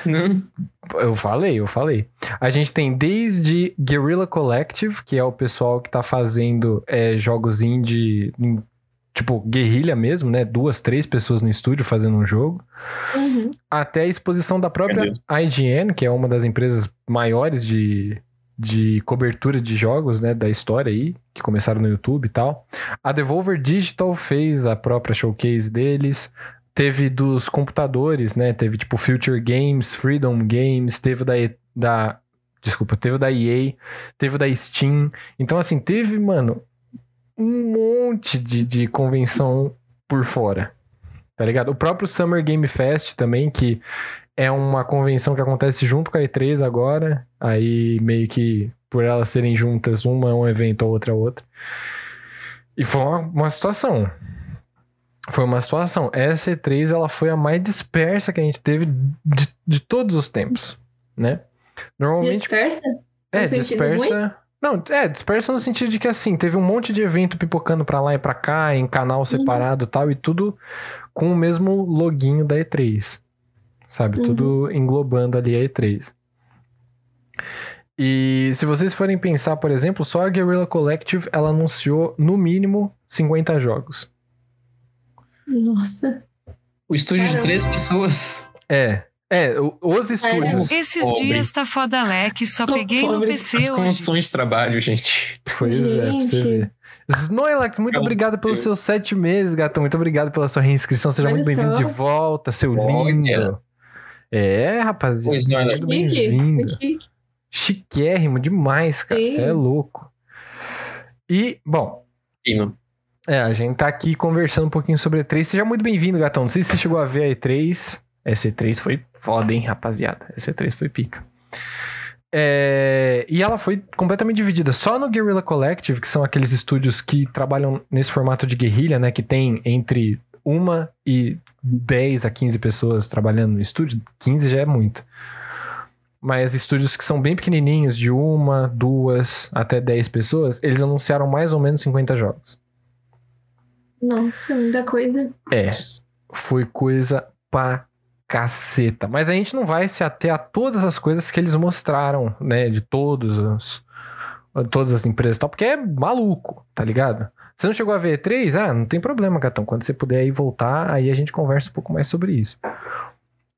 Speaker 1: Eu falei, eu falei. A gente tem desde Guerrilla Collective, que é o pessoal que tá fazendo é, jogos indie, em- tipo, guerrilha mesmo, né? Duas, três pessoas no estúdio fazendo um jogo.
Speaker 2: Uhum.
Speaker 1: Até a exposição da própria. IGN, que é uma das empresas maiores de, de cobertura de jogos, né, da história aí, que começaram no YouTube e tal. A Devolver Digital fez a própria showcase deles. Teve dos computadores, né? Teve tipo Future Games, Freedom Games, teve da, da desculpa, teve da EA, teve da Steam. Então assim, teve, mano, um monte de, de convenção por fora. Tá ligado? O próprio Summer Game Fest também, que é uma convenção que acontece junto com a E3 agora. Aí meio que por elas serem juntas, uma é um evento, a outra é outra. E foi uma, uma situação. Foi uma situação. Essa E3 ela foi a mais dispersa que a gente teve de, de todos os tempos, né? Normalmente
Speaker 2: Dispersa?
Speaker 1: é,
Speaker 2: No
Speaker 1: dispersa. Não, é, dispersa no sentido de que assim, teve um monte de evento pipocando pra lá e pra cá, em canal separado e tal, e tudo com o mesmo loginho da E3. Sabe?
Speaker 2: Uhum.
Speaker 1: Tudo englobando ali a E3. E se vocês forem pensar, por exemplo, só a Guerrilla Collective ela anunciou no mínimo 50 jogos.
Speaker 2: Nossa.
Speaker 3: O estúdio de
Speaker 2: Caramba.
Speaker 3: três pessoas.
Speaker 1: É. É, o- os estúdios.
Speaker 4: Esses
Speaker 3: Pobre.
Speaker 4: dias tá foda leque, só
Speaker 2: Tô
Speaker 4: peguei no. PC
Speaker 3: As
Speaker 4: hoje.
Speaker 3: condições de trabalho, gente.
Speaker 1: Pois é, pra você
Speaker 2: Gente.
Speaker 1: ver. Snorlax, muito
Speaker 3: Meu
Speaker 1: obrigado pelos seus sete meses, gatão. Muito obrigado pela sua reinscrição. Seja
Speaker 2: Olha
Speaker 1: muito bem-vindo de volta, seu
Speaker 3: Olha.
Speaker 1: lindo. É, rapaziada. Seja muito bem-vindo. Chiquérrimo demais, cara.
Speaker 2: Sim.
Speaker 1: Você é louco. E, bom,
Speaker 3: Pino.
Speaker 1: É, a gente tá aqui conversando um pouquinho sobre a E3. Seja muito bem-vindo, gatão. Não sei se você chegou a ver a E3. Essa E3 foi foda, hein, rapaziada. Essa E3 foi pica. É, e ela foi completamente dividida só no Guerrilla Collective, que são aqueles estúdios que trabalham nesse formato de guerrilha, né? Que tem entre uma e 10 a 15 pessoas trabalhando no estúdio. 15 já é muito. Mas estúdios que são bem pequenininhos, de uma, duas, até 10 pessoas, eles anunciaram mais ou menos 50 jogos.
Speaker 2: Nossa, muita coisa.
Speaker 1: É, foi coisa pra caceta. Mas a gente não vai se ater a todas as coisas que eles mostraram, né? De todos os. Todas as empresas e tal, porque é maluco, tá ligado? Você não chegou a ver E3? Ah, não tem problema, gatão. Quando você puder aí voltar, aí a gente conversa um pouco mais sobre isso.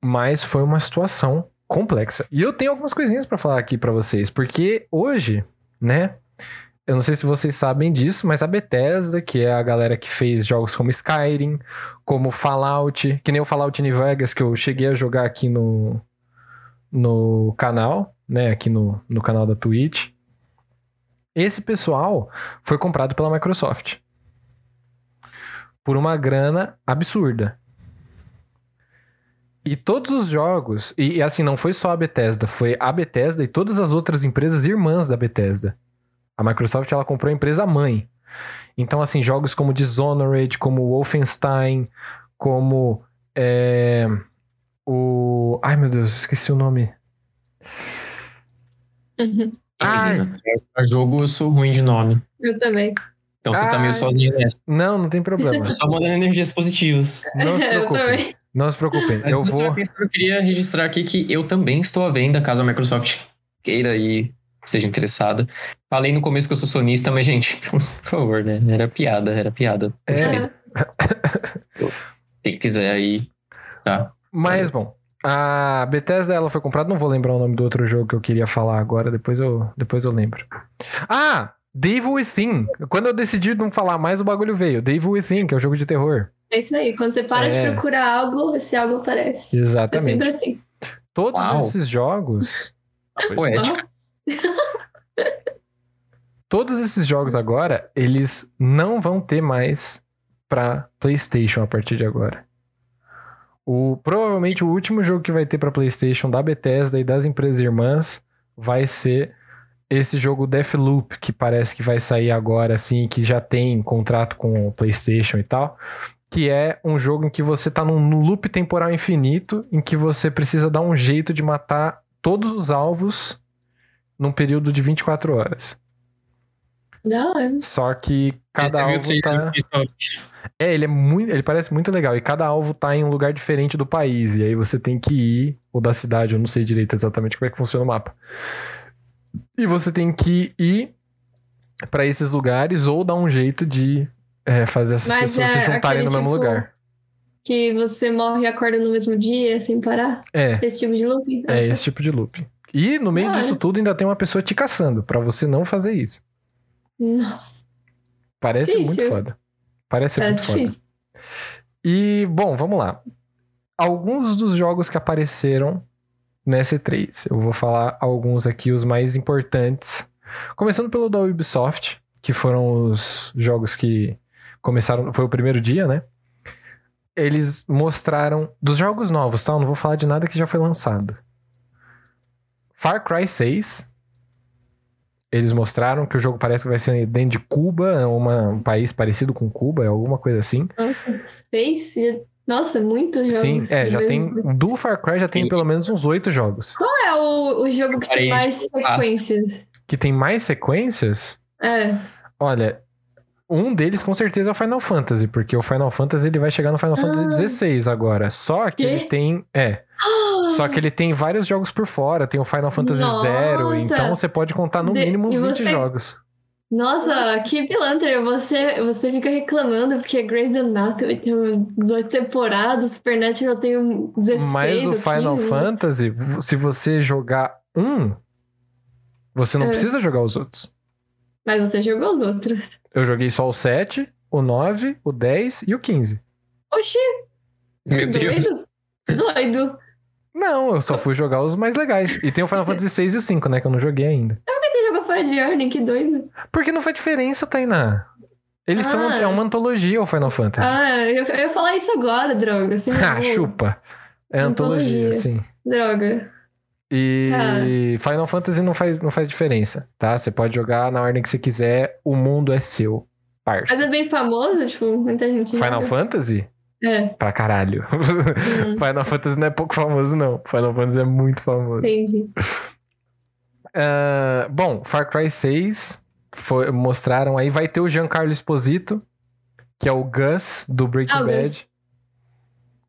Speaker 1: Mas foi uma situação complexa. E eu tenho algumas coisinhas pra falar aqui pra vocês, porque hoje, né? Eu não sei se vocês sabem disso, mas a Bethesda, que é a galera que fez jogos como Skyrim, como Fallout, que nem o Fallout New Vegas, que eu cheguei a jogar aqui no, no canal, né? Aqui no, no canal da Twitch. Esse pessoal foi comprado pela Microsoft. Por uma grana absurda. E todos os jogos, e, e, assim, não foi só a Bethesda, foi a Bethesda e todas as outras empresas irmãs da Bethesda. A Microsoft ela comprou a empresa mãe. Então, assim, jogos como Dishonored, como Wolfenstein, como é, o. Ai meu Deus, esqueci o nome.
Speaker 2: Uhum.
Speaker 1: Ai,
Speaker 3: Pra jogo eu sou ruim de nome.
Speaker 2: Eu também.
Speaker 3: Então você tá meio
Speaker 1: Ai.
Speaker 3: sozinho nessa.
Speaker 1: não, não tem problema.
Speaker 3: Eu só mandando energias positivas.
Speaker 1: Não se
Speaker 2: também.
Speaker 1: Não se preocupem. Eu vou.
Speaker 3: Eu queria registrar aqui que eu também estou à venda, caso a Microsoft queira e esteja interessada. Falei no começo que eu sou sonista, mas, gente, por favor, né? Era piada, era piada.
Speaker 1: É.
Speaker 3: Quem quiser aí, tá?
Speaker 1: Mas, bom, a Bethesda ela foi comprada, não vou lembrar o nome do outro jogo que eu queria falar agora, depois eu, depois eu lembro. Ah! The Evil Within. Quando eu decidi não falar mais, o bagulho veio. The Evil Within, que é o jogo de terror.
Speaker 2: É isso aí. Quando você para
Speaker 1: É.
Speaker 2: de procurar algo, esse algo aparece. É
Speaker 1: Exatamente.
Speaker 2: sempre assim.
Speaker 1: Todos
Speaker 3: Uau.
Speaker 1: esses jogos.
Speaker 3: Poética.
Speaker 1: Todos esses jogos agora, eles não vão ter mais pra PlayStation a partir de agora. O, provavelmente o último jogo que vai ter pra PlayStation da Bethesda e das empresas irmãs vai ser esse jogo Deathloop, que parece que vai sair agora, assim, que já tem contrato com o PlayStation e tal. Que é um jogo em que você tá num loop temporal infinito, em que você precisa dar um jeito de matar todos os alvos num período de 24 horas.
Speaker 2: Hora.
Speaker 1: Só que cada
Speaker 3: é
Speaker 1: alvo tá. É, ele é muito. Ele parece muito legal. E cada alvo tá em um lugar diferente do país. E aí você tem que ir, ou da cidade, eu não sei direito exatamente como é que funciona o mapa. E você tem que ir pra esses lugares ou dar um jeito de é, fazer essas
Speaker 2: Mas
Speaker 1: pessoas
Speaker 2: é
Speaker 1: se juntarem no mesmo
Speaker 2: tipo-
Speaker 1: lugar.
Speaker 2: Que você morre e acorda no mesmo dia, sem parar.
Speaker 1: É,
Speaker 2: Esse tipo de loop.
Speaker 1: é esse tipo de loop. E no meio
Speaker 2: Ah,
Speaker 1: disso
Speaker 2: é.
Speaker 1: tudo ainda tem uma pessoa te caçando, pra você não fazer isso.
Speaker 2: Nossa,
Speaker 1: Parece
Speaker 2: Difícil.
Speaker 1: muito foda. Parece
Speaker 2: é
Speaker 1: muito foda.
Speaker 2: difícil.
Speaker 1: E, bom, vamos lá. Alguns dos jogos que apareceram nessa E3. Eu vou falar alguns aqui, os mais importantes. Começando pelo da Ubisoft, que foram os jogos que começaram. Foi o primeiro dia, né? Eles mostraram. Dos jogos novos, tá? Eu não vou falar de nada que já foi lançado. Far Cry 6. Eles mostraram que o jogo parece que vai ser dentro de Cuba, é uma- um país parecido com Cuba, é alguma coisa assim.
Speaker 2: Nossa, seis? Nossa, muito jogo.
Speaker 1: Sim, é, já tem. Do Far Cry já tem
Speaker 3: Sim.
Speaker 1: pelo menos uns oito jogos.
Speaker 2: Qual é o, o jogo que tem mais sequências?
Speaker 1: Que tem mais sequências.
Speaker 2: É.
Speaker 1: Olha, um deles com certeza é o Final Fantasy, porque o Final Fantasy ele vai chegar no Final
Speaker 2: Ah.
Speaker 1: Fantasy XVI agora. Só que
Speaker 2: Quê?
Speaker 1: ele tem. É. Só que ele tem vários jogos por fora. Tem o Final Fantasy
Speaker 2: Nossa!
Speaker 1: Zero. Então você pode contar no mínimo uns
Speaker 2: e
Speaker 1: 20
Speaker 2: você-
Speaker 1: jogos.
Speaker 2: Nossa, que pilantra. Você, você fica reclamando porque Grey's Anatomy tem 18 temporadas, Supernatural tem um 16
Speaker 1: Mas o Final
Speaker 2: 15.
Speaker 1: Fantasy, se você jogar um, você não
Speaker 2: É.
Speaker 1: precisa jogar os outros.
Speaker 2: Mas você jogou os outros.
Speaker 1: Eu joguei só o 7, o 9, o 10 e o 15.
Speaker 2: Oxi,
Speaker 3: Meu Deus.
Speaker 2: doido. Doido.
Speaker 1: Não, eu só fui jogar os mais legais. E tem o Final Fantasy 6 e o 5, né? Que eu não joguei ainda.
Speaker 2: Por que você jogou fora de ordem? Que doido.
Speaker 1: Porque não faz diferença, Tainá. Eles são.
Speaker 2: Ah.
Speaker 1: É uma antologia o Final Fantasy.
Speaker 2: Ah, eu, eu ia falar isso agora, droga. Você
Speaker 1: ah, chupa. É antologia,
Speaker 2: Antologia.
Speaker 1: sim.
Speaker 2: Droga.
Speaker 1: E Final Fantasy não faz, não faz diferença, tá? Você pode jogar na ordem que você quiser, o mundo é seu,
Speaker 2: Mas
Speaker 1: parça.
Speaker 2: é bem famoso, tipo, muita gente.
Speaker 1: Final
Speaker 2: joga.
Speaker 1: Fantasy?
Speaker 2: É,
Speaker 1: Pra caralho.
Speaker 2: hum,
Speaker 1: Final Fantasy não é pouco famoso, não. Final Fantasy é muito famoso.
Speaker 2: entendi.
Speaker 1: Ah, bom, Far Cry 6 foi- mostraram aí. Vai ter o Giancarlo Esposito, que é o Gus do Breaking
Speaker 2: Ah, o
Speaker 1: Bad.
Speaker 2: Gus.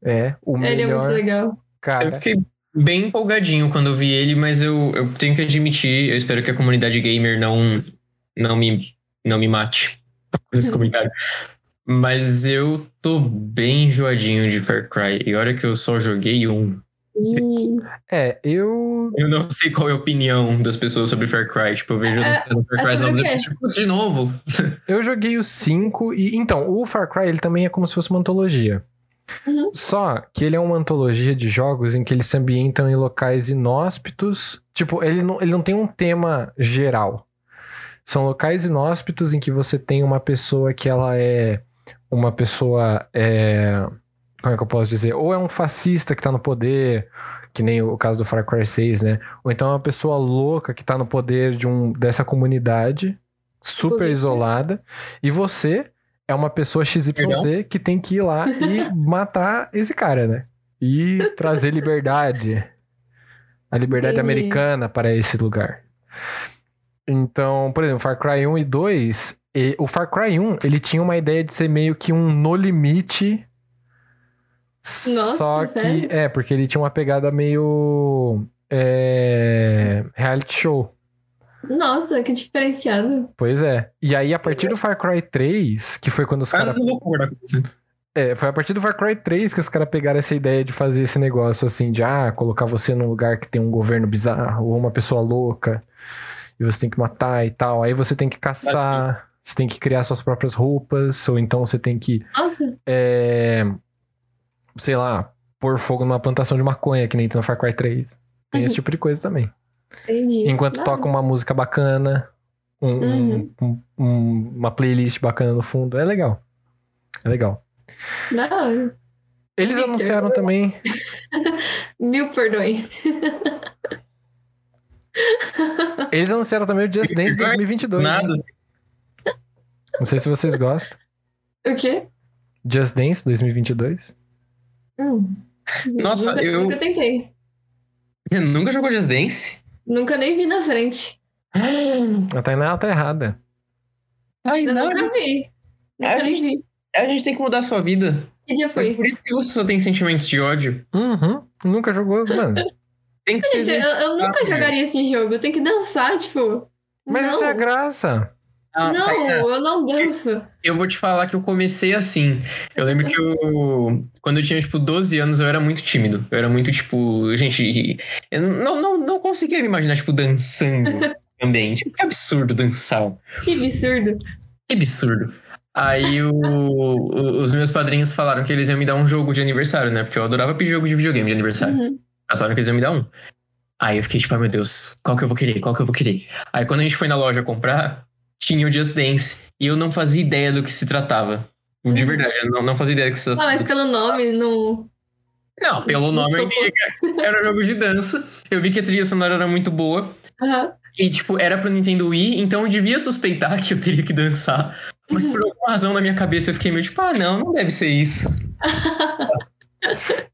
Speaker 1: É, o
Speaker 2: Ele é muito
Speaker 1: melhor
Speaker 2: legal.
Speaker 3: Eu
Speaker 1: cara.
Speaker 3: fiquei bem empolgadinho quando eu vi ele, mas eu, eu tenho que admitir, eu espero que a comunidade gamer não, não, me, não me mate nesse comentário. Mas eu tô bem enjoadinho de Far Cry. E olha que eu só joguei um.
Speaker 1: É, eu.
Speaker 3: Eu não sei qual é a opinião das pessoas sobre Far Cry. Tipo, eu vejo
Speaker 2: É,
Speaker 3: as pessoas no Far
Speaker 2: é
Speaker 3: Cry
Speaker 2: sobre
Speaker 3: novos episódios, tipo, de novo.
Speaker 1: Eu joguei o 5 e. Então, o Far Cry ele também é como se fosse uma antologia.
Speaker 2: Uhum.
Speaker 1: Só que ele é uma antologia de jogos em que eles se ambientam em locais inóspitos. Tipo, ele não, ele não tem um tema geral. São locais inóspitos em que você tem uma pessoa que ela é uma pessoa. É, como é que eu posso dizer? Ou é um fascista que tá no poder, que nem o caso do Far Cry 6, né? Ou então é uma pessoa louca que tá no poder de um, dessa comunidade, super isolada, e você é uma pessoa XYZ que tem que ir lá e matar esse cara, né? E trazer liberdade. A liberdade
Speaker 2: Entendi.
Speaker 1: americana para esse lugar. Então, por exemplo, Far Cry 1 e 2, e- o Far Cry 1, ele tinha uma ideia de ser meio que um no limite.
Speaker 2: Nossa,
Speaker 1: só que,
Speaker 2: sério?
Speaker 1: é, porque ele tinha uma pegada meio é, reality show.
Speaker 2: Nossa, que diferenciado.
Speaker 1: Pois é. E aí, a partir do Far Cry 3, que foi quando os
Speaker 3: Cara,
Speaker 1: caras.
Speaker 3: você.
Speaker 1: É, foi a partir do Far Cry 3 que os caras pegaram essa ideia de fazer esse negócio assim, de ah, colocar você num lugar que tem um governo bizarro, ou uma pessoa louca, e você tem que matar e tal. Aí você tem que caçar, você tem que criar suas próprias roupas, ou então você tem que,
Speaker 2: Nossa,
Speaker 1: é, sei lá, pôr fogo numa plantação de maconha, que nem tem no Far Cry 3. Tem esse tipo de coisa também.
Speaker 2: Entendi.
Speaker 1: Enquanto
Speaker 2: Ah,
Speaker 1: toca uma música bacana, um- um-
Speaker 2: Uhum.
Speaker 1: um- um- uma playlist bacana no fundo, é legal. É legal.
Speaker 2: Não,
Speaker 1: Eles
Speaker 2: Victor.
Speaker 1: anunciaram também
Speaker 2: mil perdões.
Speaker 1: Eles anunciaram também o Just Dance 2022.
Speaker 3: Nada,
Speaker 1: né? Não sei se vocês gostam.
Speaker 2: O quê?
Speaker 1: Just Dance 2022.
Speaker 2: Hum.
Speaker 3: Nossa,
Speaker 2: nunca,
Speaker 3: eu-
Speaker 2: Nunca tentei.
Speaker 3: Você nunca jogou Just Dance?
Speaker 2: Nunca nem vi na frente.
Speaker 1: A Tainá ela tá errada.
Speaker 3: Ai,
Speaker 2: Eu
Speaker 3: não.
Speaker 2: nunca vi. Nunca
Speaker 3: É,
Speaker 2: nem vi.
Speaker 3: A gente tem que mudar a sua vida.
Speaker 2: Que dia foi
Speaker 3: É por
Speaker 2: isso?
Speaker 3: que você só tem sentimentos de ódio.
Speaker 1: Uhum. Nunca jogou, mano.
Speaker 3: Tem que ser.
Speaker 2: Gente, eu, eu nunca jogaria esse jogo. Eu tenho que dançar, tipo.
Speaker 1: Mas
Speaker 2: não,
Speaker 1: essa é a graça.
Speaker 3: Ah,
Speaker 2: não,
Speaker 3: Tainá,
Speaker 2: eu não danço.
Speaker 3: Eu vou te falar que eu comecei assim. Eu lembro que eu. Quando eu tinha, tipo, 12 anos, eu era muito tímido. Eu era muito, tipo. Gente. Eu não, não, não conseguia me imaginar, tipo, dançando também. Tipo, que absurdo dançar.
Speaker 2: Que absurdo.
Speaker 3: Que absurdo. Aí o- os meus padrinhos falaram que eles iam me dar um jogo de aniversário, né? Porque eu adorava pedir jogo de videogame de aniversário.
Speaker 2: Uhum.
Speaker 3: Falaram que eles iam me dar um. Aí eu fiquei tipo, ai meu Deus, qual que eu vou querer? Qual que eu vou querer? Aí quando a gente foi na loja comprar, tinha o Just Dance. E eu não fazia ideia do que se tratava. De
Speaker 2: Uhum.
Speaker 3: verdade, eu não, não fazia ideia do que se
Speaker 2: Ah,
Speaker 3: tratava.
Speaker 2: mas pelo nome, não.
Speaker 3: Não, pelo nome eu
Speaker 2: Estou-
Speaker 3: entendi que era um jogo de dança. Eu vi que a trilha sonora era muito boa.
Speaker 2: Aham.
Speaker 3: E, tipo, era pro Nintendo Wii, então eu devia suspeitar que eu teria que dançar. Mas por alguma razão na minha cabeça eu fiquei meio tipo, ah, não, não deve ser isso.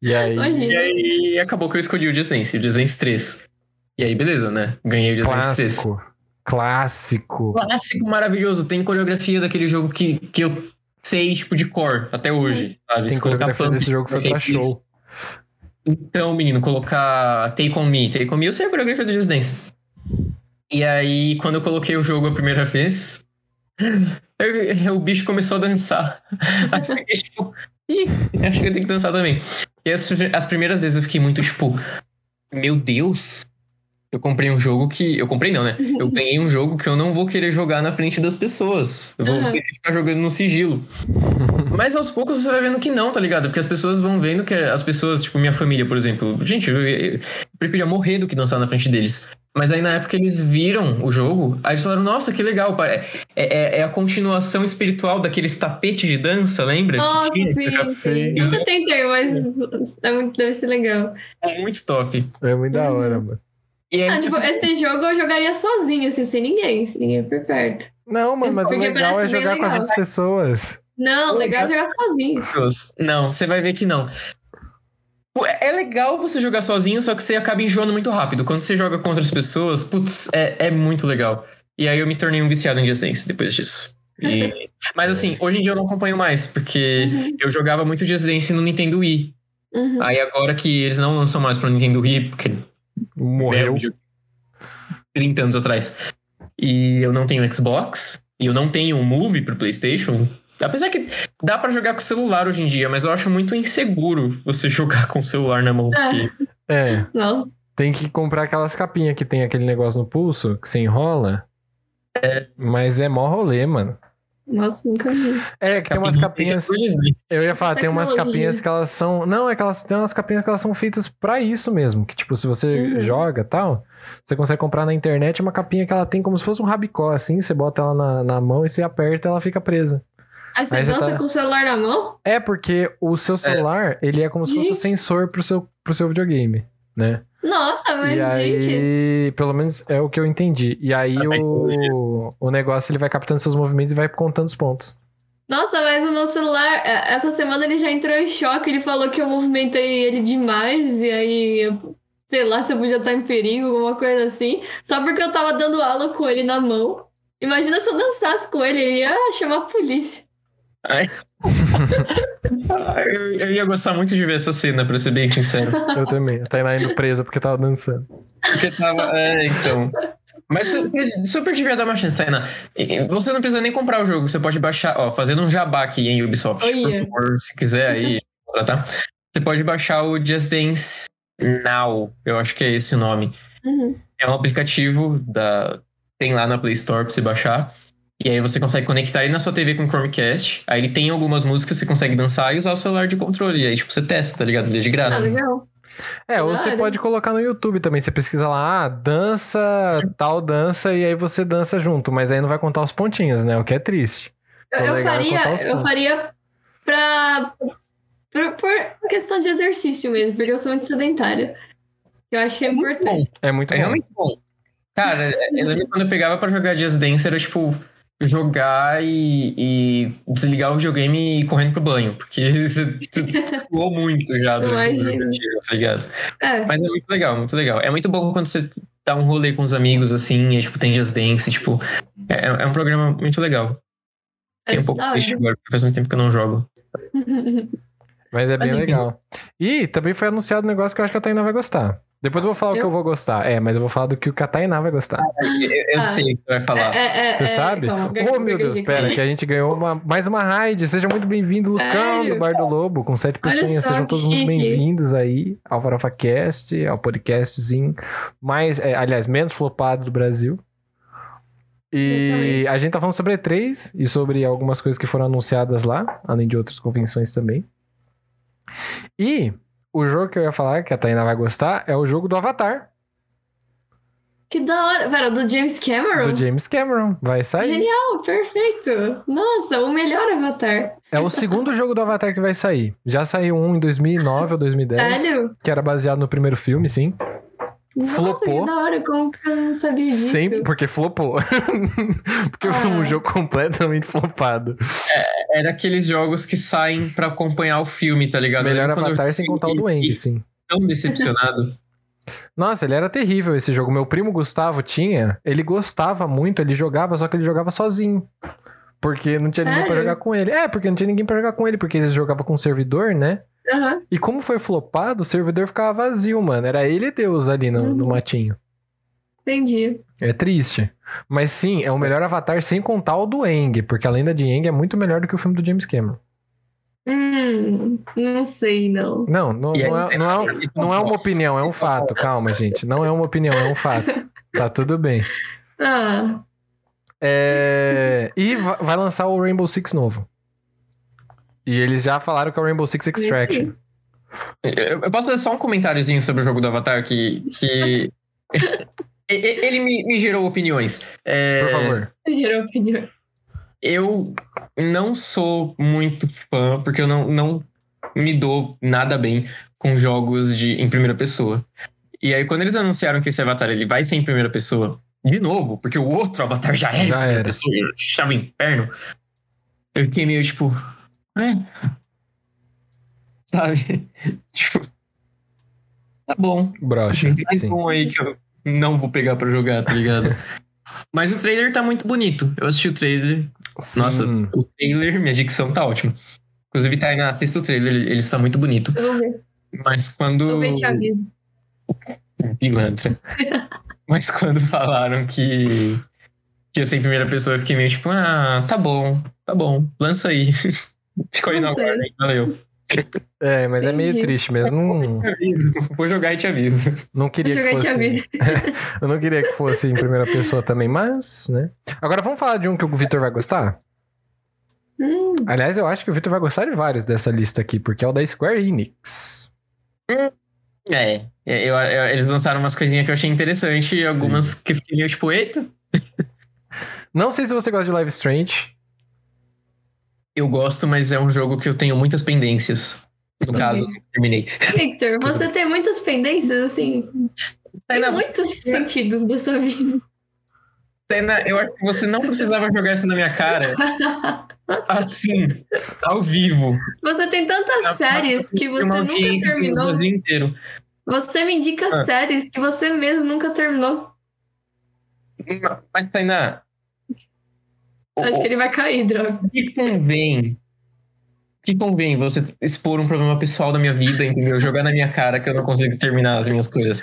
Speaker 1: E aí.
Speaker 3: E aí acabou que eu escolhi o Just Dance, o Just Dance 3. E aí, beleza, né? Ganhei o Just Dance 3.
Speaker 1: Clássico. Clássico.
Speaker 3: Maravilhoso. Tem coreografia daquele jogo que, que eu sei, tipo, de cor até hoje. Sabe?
Speaker 1: Tem
Speaker 3: Se
Speaker 1: coreografia desse jogo foi pra
Speaker 3: isso.
Speaker 1: show.
Speaker 3: Então, menino, colocar Take On Me. Take On Me, eu sei a coreografia do Just Dance. E aí, quando eu coloquei o jogo a primeira vez, eu- o bicho começou a dançar. Aí eu fiquei tipo, ih, acho que eu tenho que dançar também. E as, as primeiras vezes eu fiquei muito tipo, meu Deus, eu comprei um jogo que. Eu comprei não, né? Eu ganhei um jogo que eu não vou querer jogar na frente das pessoas. Eu vou
Speaker 2: Uhum.
Speaker 3: ter que ficar jogando no sigilo. Mas aos poucos você vai vendo que não, tá ligado? Porque as pessoas vão vendo que as pessoas, tipo, minha família, por exemplo, gente, eu, eu preferia morrer do que dançar na frente deles. Mas aí na época eles viram o jogo, aí eles falaram, nossa, que legal, pare- é, é, é a continuação espiritual daqueles tapetes de dança, lembra? Que
Speaker 2: Nossa,
Speaker 3: tinha?
Speaker 2: sim, sim.
Speaker 1: Sim.
Speaker 2: Nunca tentei, mas é muito- deve ser legal.
Speaker 3: É muito top.
Speaker 1: É muito da hora, mano.
Speaker 3: E aí,
Speaker 2: Ah, tipo, esse jogo eu jogaria sozinho, assim, sem ninguém, sem ninguém por perto.
Speaker 1: Não, mano, mas o
Speaker 2: Porque
Speaker 1: legal é
Speaker 2: parece bem
Speaker 1: jogar com as
Speaker 2: legal.
Speaker 1: outras pessoas.
Speaker 2: Não, legal é jogar sozinho.
Speaker 3: Não, você vai ver que não. Pô, É legal você jogar sozinho, só que você acaba enjoando muito rápido. Quando você joga com outras pessoas, putz, é, é muito legal. E aí eu me tornei um viciado em Just Dance depois disso. E- Mas assim, hoje em dia eu não acompanho mais, porque
Speaker 2: Uhum,
Speaker 3: eu jogava muito Just Dance no Nintendo Wii.
Speaker 2: uhum.
Speaker 3: Aí agora que eles não lançam mais pro Nintendo Wii, porque
Speaker 1: Morreu.
Speaker 3: né, de 30 anos atrás. E eu não tenho Xbox, e eu não tenho um Move pro PlayStation. Apesar que dá pra jogar com o celular hoje em dia, mas eu acho muito inseguro você jogar com o celular na mão.
Speaker 2: É.
Speaker 3: Porque
Speaker 1: É,
Speaker 2: Nossa.
Speaker 1: tem que comprar aquelas capinhas que tem aquele negócio no pulso, que você enrola. É. Mas é mó rolê, mano.
Speaker 2: Nossa, nunca vi.
Speaker 1: É, que tem umas capinhas. Eu ia falar, tem umas capinhas que elas são. Não, é que elas tem umas capinhas que elas são feitas pra isso mesmo. Que, tipo, se você
Speaker 2: Uhum.
Speaker 1: joga e tal, você consegue comprar na internet uma capinha que ela tem como se fosse um rabicó, assim. Você bota ela na, na mão e você aperta ela fica presa.
Speaker 2: Aí você
Speaker 1: Aí você
Speaker 2: dança
Speaker 1: tá-
Speaker 2: com o celular na mão?
Speaker 1: É porque o seu celular, ele é como se fosse o
Speaker 2: Isso.
Speaker 1: sensor pro seu, pro seu videogame, né?
Speaker 2: Nossa, mas,
Speaker 1: e aí,
Speaker 2: gente.
Speaker 1: pelo menos é o que eu entendi. E aí
Speaker 3: tecnologia.
Speaker 1: o, o negócio ele vai captando seus movimentos e vai contando os pontos.
Speaker 2: Nossa, mas o meu celular, é, essa semana ele já entrou em choque. Ele falou que eu movimentei ele demais. E aí, sei lá, se eu podia estar em perigo, alguma coisa assim. Só porque eu tava dando aula com ele na mão. Imagina se eu dançasse com ele, ele ia chamar a polícia.
Speaker 3: Ai. Ah, eu, eu ia gostar muito de ver essa cena, pra ser bem sincero.
Speaker 1: Eu também. A Tainá indo presa porque tava dançando.
Speaker 3: Porque tava. É, então. Mas você- você super devia dar uma chance, Tainá. Você não precisa nem comprar o jogo, você pode baixar, ó, fazendo um jabá aqui em Ubisoft.
Speaker 2: Olha.
Speaker 3: Por favor, se quiser aí, tá? Você pode baixar o Just Dance Now, eu acho que é esse o nome.
Speaker 2: Uhum.
Speaker 3: É um aplicativo da. Tem lá na Play Store pra você baixar. E aí você consegue conectar ele na sua TV com o Chromecast. Aí ele tem algumas músicas que você consegue dançar e usar o celular de controle. E aí, tipo, você testa, tá ligado? Ele é de
Speaker 2: Ah,
Speaker 3: graça.
Speaker 2: legal.
Speaker 1: É, ou você pode colocar no YouTube também. Você pesquisa lá, ah, dança, tal dança, e aí você dança junto. Mas aí não vai contar os pontinhos, né? O que é triste.
Speaker 2: Eu, eu
Speaker 1: é
Speaker 2: faria, eu faria pra. Por, por questão de exercício mesmo, porque eu sou muito sedentária. Eu acho que é importante.
Speaker 1: É muito
Speaker 3: É
Speaker 1: bom.
Speaker 3: realmente bom. Cara, eu lembro quando eu pegava pra jogar Just Dance, era tipo jogar e, e desligar o videogame e ir correndo pro banho. Porque você suou muito já do
Speaker 2: Imagino.
Speaker 3: tá ligado?
Speaker 2: É,
Speaker 3: Mas é muito legal, muito legal. É muito bom quando você dá um rolê com os amigos, assim, e, tipo, tem Just Dance, tipo... É, é um programa muito legal. Tem um
Speaker 2: é
Speaker 3: pouco triste agora, porque faz muito tempo que eu não jogo.
Speaker 1: Mas é bem
Speaker 3: Mas
Speaker 1: legal. E também foi anunciado um negócio que eu acho que a Tainá vai gostar. Depois eu vou falar o que
Speaker 2: Eu?
Speaker 1: eu vou gostar. É, mas eu vou falar do que o que a Tainá vai gostar.
Speaker 3: Eu, eu
Speaker 2: Ah.
Speaker 3: sei o que você vai falar.
Speaker 2: É, é, é,
Speaker 1: Você
Speaker 2: é,
Speaker 1: sabe?
Speaker 2: calma,
Speaker 1: oh, meu Deus, espera, que a gente ganhou uma- mais uma raid. Seja muito bem-vindo, Lucão, do Bar do Lobo, com sete
Speaker 2: só,
Speaker 1: Sejam todos muito bem-vindos aí ao Farofa Cast, ao podcastzinho mais, é, aliás, menos flopado do Brasil. E
Speaker 2: Exatamente.
Speaker 1: a gente tá falando sobre E3 e sobre algumas coisas que foram anunciadas lá, além de outras convenções também. E o jogo que eu ia falar, que a Tainá vai gostar, é o jogo do Avatar,
Speaker 2: Que da hora. Pera, do James Cameron?
Speaker 1: do James Cameron. Vai sair.
Speaker 2: Genial, perfeito. Nossa, o melhor avatar.
Speaker 1: É o segundo jogo do Avatar que vai sair. Já saiu um em 2009 ou 2010,
Speaker 2: Sério?
Speaker 1: que era baseado no primeiro filme, sim.
Speaker 2: Nossa,
Speaker 1: Flopou.
Speaker 2: que da hora, como que eu não sabia disso?
Speaker 1: Sempre, porque flopou. porque foi um
Speaker 2: Ah.
Speaker 1: jogo completamente flopado.
Speaker 3: Era aqueles jogos que saem pra acompanhar o filme, tá ligado?
Speaker 1: Melhor Avatar sem contar o do Eng, sim.
Speaker 3: tão decepcionado.
Speaker 1: Nossa, ele era terrível esse jogo. Meu primo Gustavo tinha, ele gostava muito, ele jogava, só que ele jogava sozinho. Porque não tinha ninguém pra jogar com ele. É, porque não tinha ninguém pra jogar com ele, porque ele jogava com um servidor, né?
Speaker 2: Aham.
Speaker 1: E como foi flopado, o servidor ficava vazio, mano. Era ele e Deus ali no, no
Speaker 2: Uhum.
Speaker 1: matinho.
Speaker 2: Entendi.
Speaker 1: É triste. Mas sim, é o melhor Avatar sem contar o do Eng, porque a lenda de Eng é muito melhor do que o filme do James Cameron.
Speaker 2: Hum, não sei, não.
Speaker 1: Não, não,
Speaker 3: aí,
Speaker 1: não, é, não, é, não é uma opinião, é um fato. Calma, gente. Não é uma opinião, é um fato. Tá tudo bem.
Speaker 2: Ah,
Speaker 1: É, E va- vai lançar o Rainbow Six novo. E eles já falaram que é o Rainbow Six Extraction.
Speaker 3: Eu, eu posso fazer só um comentáriozinho sobre o jogo do Avatar que. que... Ele me, me gerou opiniões. É,
Speaker 1: Por favor.
Speaker 2: gerou opinião.
Speaker 3: Eu não sou muito fã, porque eu não, não me dou nada bem com jogos de, em primeira pessoa. E aí, quando eles anunciaram que esse Avatar ele vai ser em primeira pessoa, de novo, porque o outro Avatar já era
Speaker 1: Já era.
Speaker 3: pessoa, estava em inferno, eu fiquei meio tipo. É. Sabe? tipo. Tá bom.
Speaker 1: Brocha.
Speaker 3: Mais um aí que eu não vou pegar pra jogar, tá ligado? Mas o trailer tá muito bonito. Eu assisti o trailer. Nossa,
Speaker 1: Sim.
Speaker 3: o trailer, minha dicção tá ótima. Inclusive, Tainá, assista o trailer, ele ele está muito bonito.
Speaker 2: Eu vou ver.
Speaker 3: Mas quando.
Speaker 2: Eu vou ver te aviso.
Speaker 3: Pilantra. Mas quando falaram que. que ia ser em primeira pessoa, eu fiquei meio tipo, ah, tá bom, tá bom, lança aí. Ficou aí na guarda,
Speaker 2: aí.
Speaker 3: valeu.
Speaker 1: É, mas é meio
Speaker 2: Entendi.
Speaker 1: triste mesmo. Não,
Speaker 3: Te aviso. Vou jogar e te aviso.
Speaker 1: não queria que fosse. eu não queria que fosse em primeira pessoa também, mas, né? Agora vamos falar de um que o Vitor vai gostar?
Speaker 2: Hum,
Speaker 1: Aliás, eu acho que o Vitor vai gostar de vários dessa lista aqui, porque é o da Square Enix.
Speaker 3: É, eu- eu- eles lançaram umas coisinhas que eu achei interessante e
Speaker 1: Sim.
Speaker 3: algumas que fiquei meio tipo, eita.
Speaker 1: Não sei se você gosta de Live Strange.
Speaker 3: Eu gosto, mas é um jogo que eu tenho muitas pendências. No caso, eu terminei.
Speaker 2: Victor, você tem muitas pendências, assim, em
Speaker 3: Tainá,
Speaker 2: muitos sentidos da sua vida.
Speaker 3: Tainá, eu acho que você não precisava jogar isso na minha cara assim, ao vivo.
Speaker 2: Você tem tantas séries que você nunca
Speaker 3: assim, no
Speaker 2: terminou.
Speaker 3: Brasil inteiro.
Speaker 2: Você me indica
Speaker 3: Ah.
Speaker 2: séries que você mesmo nunca terminou.
Speaker 3: Mas, Tainá,
Speaker 2: Acho que ele vai cair, droga.
Speaker 3: que convém? Que convém você expor um problema pessoal da minha vida, entendeu? Jogar na minha cara que eu não consigo terminar as minhas coisas.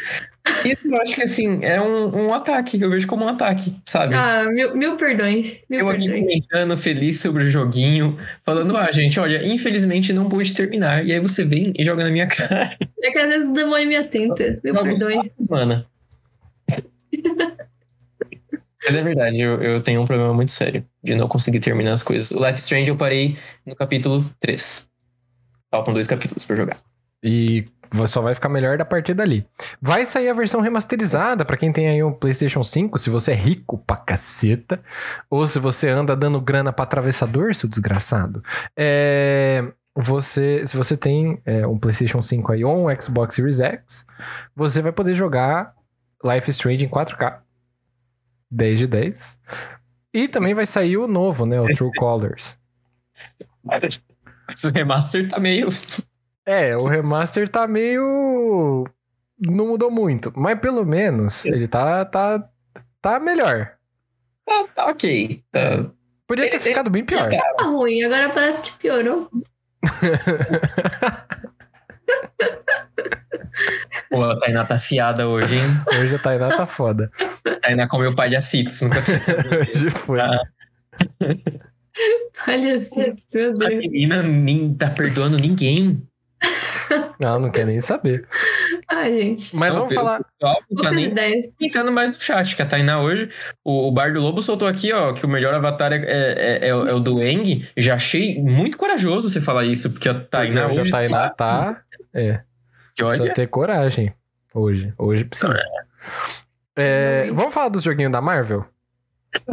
Speaker 3: Isso eu acho que, assim, é um, um ataque. Eu vejo como um ataque, sabe?
Speaker 2: Ah, mil, mil perdões. Mil
Speaker 3: Eu aqui
Speaker 2: perdões.
Speaker 3: comentando, feliz sobre o joguinho, falando, ah, gente, olha, infelizmente não pude terminar. E aí você vem e joga na minha cara.
Speaker 2: É que às vezes o demônio me atenta. Mil
Speaker 3: Alguns
Speaker 2: perdões.
Speaker 3: passos, mano. Mas é verdade, eu, eu tenho um problema muito sério de não conseguir terminar as coisas. O Life Strange eu parei no capítulo 3. Faltam dois capítulos pra jogar.
Speaker 1: E só vai ficar melhor da partir dali. Vai sair a versão remasterizada pra quem tem aí um PlayStation 5, se você é rico pra caceta, ou se você anda dando grana pra atravessador, seu desgraçado. É, você, se você tem é, um PlayStation 5 aí ou um Xbox Series X, você vai poder jogar Life Strange em 4K. 10 de 10. E também vai sair o novo, né? O True Colors.
Speaker 3: Mas o remaster tá meio.
Speaker 1: É, o remaster tá meio. Não mudou muito. Mas pelo menos ele tá, tá, tá melhor.
Speaker 3: Tá, tá ok. Tá.
Speaker 1: Podia ter
Speaker 3: Ele-
Speaker 1: ficado bem pior.
Speaker 2: Tá ruim, agora parece que piorou.
Speaker 3: Pô, a Tainá tá afiada hoje, hein?
Speaker 1: Hoje a Tainá tá foda.
Speaker 3: A Tainá comeu palhacitos. Nunca
Speaker 1: Hoje foi.
Speaker 3: Ah.
Speaker 2: Olha assim, meu
Speaker 3: A
Speaker 2: Deus.
Speaker 3: menina nem tá perdoando ninguém.
Speaker 1: Não, não quer nem saber.
Speaker 2: Ai, gente.
Speaker 1: Mas
Speaker 3: Não,
Speaker 1: vamos falar.
Speaker 3: Não tá nem ficando mais no chat, que a Tainá hoje, o, o Bar do Lobo soltou aqui, ó, que o melhor avatar é, é, é o- é o do Eng. Já achei muito corajoso você falar isso, porque a Tainá
Speaker 1: hoje a Tainá tá. É,
Speaker 3: que
Speaker 1: precisa ter coragem. Hoje. Hoje precisa. É, vamos falar dos joguinhos da Marvel?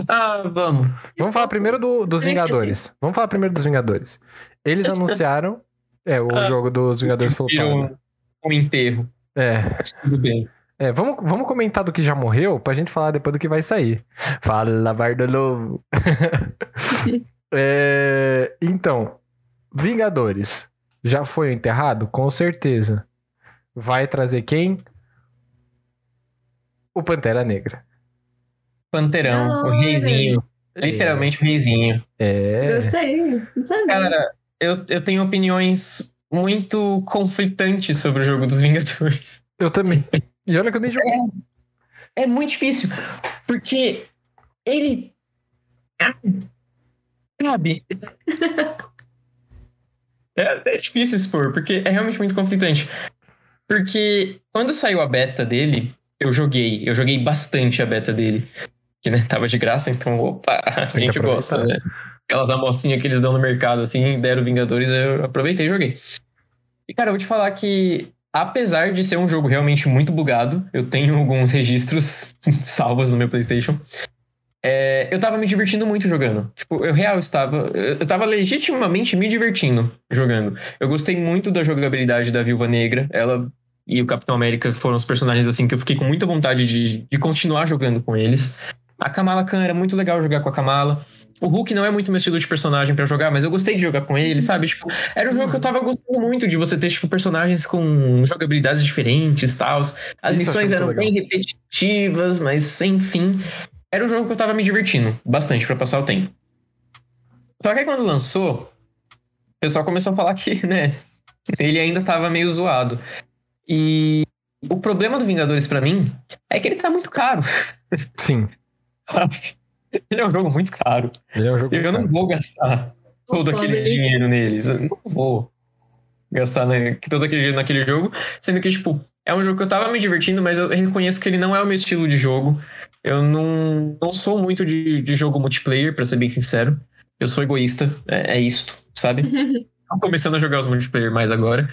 Speaker 3: ah, vamos.
Speaker 1: Vamos falar primeiro do- dos Vingadores. Vamos falar primeiro dos Vingadores. Eles anunciaram. É, o
Speaker 3: Ah.
Speaker 1: jogo dos Vingadores flopado.
Speaker 3: um enterro.
Speaker 1: É.
Speaker 3: Mas Tudo bem.
Speaker 1: É, vamos, vamos comentar do que já morreu pra gente falar depois do que vai sair. Fala, Bardo Lobo. É, então, Vingadores. Já foi enterrado? Com certeza. Vai trazer quem? O Pantera Negra.
Speaker 3: Panterão, o
Speaker 2: Olha.
Speaker 3: reizinho. Literalmente o reizinho.
Speaker 1: É.
Speaker 2: Eu sei. Não sabia.
Speaker 3: Cara, eu, eu tenho opiniões muito conflitantes sobre o jogo dos Vingadores.
Speaker 1: Eu também. E olha que eu nem joguei.
Speaker 3: É muito difícil, porque ele. Sabe? É, é difícil expor, porque é realmente muito conflitante. Porque quando saiu a beta dele, eu joguei. Eu joguei bastante a beta dele. Que né, tava de graça, então, opa, a gente gosta, né? Aquelas amostrinhas que eles dão no mercado, assim, deram Vingadores, eu aproveitei e joguei. E, cara, eu vou te falar que, apesar de ser um jogo realmente muito bugado, eu tenho alguns registros salvos no meu PlayStation. é, eu tava me divertindo muito jogando. Tipo, eu real estava. Eu tava legitimamente me divertindo jogando. Eu gostei muito da jogabilidade da Viúva Negra. Ela e o Capitão América foram os personagens assim que eu fiquei com muita vontade de, de continuar jogando com eles. A Kamala Khan era muito legal jogar com a Kamala. O Hulk não é muito meu estilo de personagem pra jogar, mas eu gostei de jogar com ele, sabe? Tipo, era um jogo que eu tava gostando muito de você ter, tipo, personagens com jogabilidades diferentes e tal. As
Speaker 1: Isso
Speaker 3: missões eram
Speaker 1: muito
Speaker 3: bem repetitivas, mas sem fim. Era um jogo que eu tava me divertindo bastante pra passar o tempo. Só que aí quando lançou, o pessoal começou a falar que, né, ele ainda tava meio zoado. E o problema do Vingadores pra mim é que ele tá muito caro.
Speaker 1: Sim.
Speaker 3: ele é um jogo muito caro.
Speaker 1: Ele é um jogo.
Speaker 3: Eu não
Speaker 1: caro.
Speaker 3: vou gastar todo aquele dinheiro neles. Eu não vou. gastar né, todo aquele dinheiro naquele jogo. Sendo que, tipo, é um jogo que eu tava me divertindo, mas eu reconheço que ele não é o meu estilo de jogo. Eu não, não sou muito de, de jogo multiplayer, pra ser bem sincero. Eu sou egoísta, é, é isto, sabe? Tô começando a jogar os multiplayer mais agora.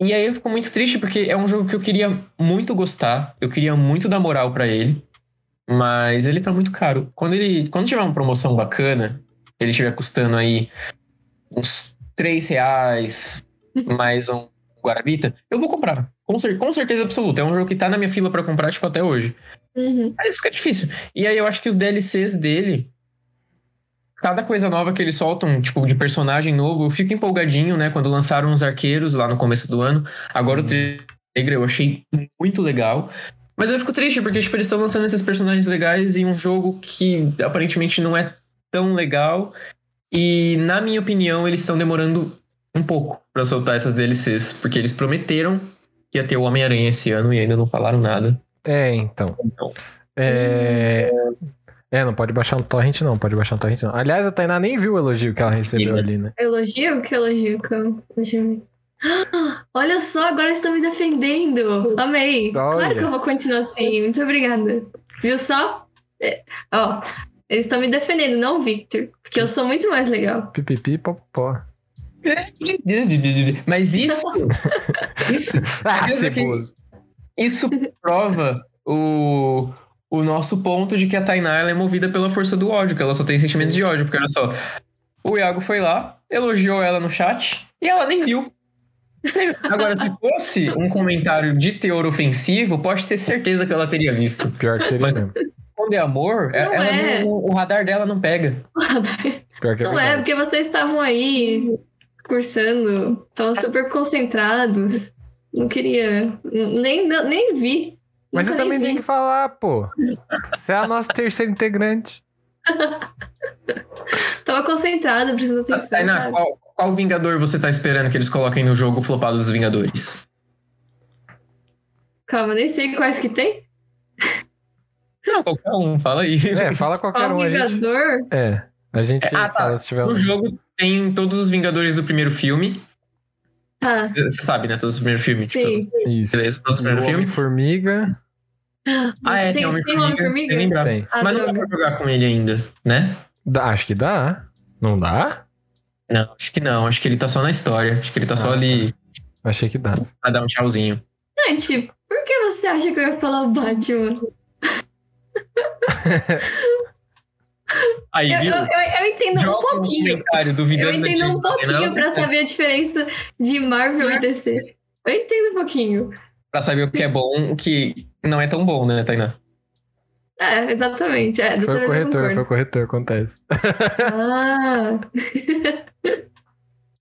Speaker 3: E aí eu fico muito triste porque é um jogo que eu queria muito gostar, eu queria muito dar moral pra ele, mas ele tá muito caro. Quando ele, quando tiver uma promoção bacana, ele estiver custando aí uns 3 reais, mais um Guarabita, eu vou comprar. Com, cer com certeza absoluta. É um jogo que tá na minha fila pra comprar, tipo, até hoje.
Speaker 2: Uhum.
Speaker 3: Mas é difícil. E aí eu acho que os DLCs dele, cada coisa nova que eles soltam, tipo, de personagem novo, eu fico empolgadinho, né? Quando lançaram os arqueiros lá no começo do ano. Agora
Speaker 1: Sim.
Speaker 3: o trailer eu achei muito legal. Mas eu fico triste, porque, tipo, eles estão lançando esses personagens legais em um jogo que aparentemente não é tão legal. E, na minha opinião, eles estão demorando um pouco pra soltar essas DLCs. Porque eles prometeram que ia ter o Homem-Aranha esse ano e ainda não falaram nada.
Speaker 1: É, então.
Speaker 3: Então,
Speaker 1: É... é, não pode baixar um torrent, não. Pode baixar um torrent, não. Aliás, a Tainá nem viu o elogio que ela recebeu
Speaker 3: Sim.
Speaker 1: ali, né?
Speaker 2: Elogio? Que elogio? Que eu-. Ah, Olha só, agora estão me defendendo. Amei. Claro
Speaker 1: Olha.
Speaker 2: que eu vou continuar assim. Muito obrigada. Viu só? É, Ó, eles estão me defendendo, não o Victor. Porque eu sou muito mais legal.
Speaker 1: Pipipi, popó.
Speaker 3: Mas isso, isso,
Speaker 1: Ah,
Speaker 3: aqui-
Speaker 1: ceboso.
Speaker 3: isso prova o, o nosso ponto de que a Tainá ela é movida pela força do ódio, que ela só tem sentimentos de ódio. Porque olha só, o Iago foi lá, elogiou ela no chat e ela nem viu. Agora, se fosse um comentário de teor ofensivo, pode ter certeza que ela teria visto.
Speaker 1: Pior que teria
Speaker 3: Mas-
Speaker 1: mesmo.
Speaker 3: Quando é amor,
Speaker 2: Não
Speaker 3: ela
Speaker 2: é.
Speaker 3: não- o radar dela não pega.
Speaker 1: Pior que é
Speaker 2: Não é,
Speaker 1: verdade.
Speaker 2: porque vocês estavam aí cursando, estavam super concentrados. Não queria. Nem, nem vi.
Speaker 1: Mas você também tem que falar, pô. Você é a nossa terceira integrante.
Speaker 2: Tava concentrada, prestando atenção.
Speaker 3: Tainá, qual, qual Vingador você tá esperando que eles coloquem no jogo flopado dos Vingadores?
Speaker 2: Calma, nem sei quais que tem.
Speaker 3: Não, qualquer um, fala aí.
Speaker 1: É, fala qualquer
Speaker 2: Qual
Speaker 1: um. A gente,
Speaker 2: Vingador?
Speaker 1: é, a gente
Speaker 3: Ah, tá.
Speaker 1: fala se tiver um.
Speaker 3: No jogo tem todos os Vingadores do primeiro filme.
Speaker 2: Tá,
Speaker 3: Você sabe, né? Todos os primeiros filmes.
Speaker 2: sim.
Speaker 3: Tipo,
Speaker 1: Isso.
Speaker 3: beleza, todos os primeiros filmes.
Speaker 1: Homem-Formiga
Speaker 3: Ah, é, tem,
Speaker 2: tem, tem
Speaker 3: Homem-Formiga. Tem
Speaker 1: tem.
Speaker 2: Ah,
Speaker 3: Mas não dá pra jogar com ele ainda, né?
Speaker 1: Dá, acho que dá. Não dá?
Speaker 3: Não, acho que não. Acho que ele tá só na história. Acho que ele tá só
Speaker 1: Ah,
Speaker 3: ali
Speaker 1: Achei que dá.
Speaker 3: pra dar um tchauzinho.
Speaker 2: Gente, por que você acha que eu ia falar o Batman?
Speaker 3: Aí,
Speaker 2: Eu,
Speaker 3: viu?
Speaker 2: eu, eu, eu entendo um
Speaker 3: Joga um
Speaker 2: pouquinho. Eu
Speaker 3: duvidando
Speaker 2: entendo um pouquinho
Speaker 3: Tainá,
Speaker 2: pra saber a diferença de Marvel e DC. Eu entendo um pouquinho.
Speaker 3: Pra saber o que é bom, o que não é tão bom, né, Tainá?
Speaker 2: É, exatamente. É,
Speaker 1: Foi o corretor, foi o corretor, acontece.
Speaker 2: Ah.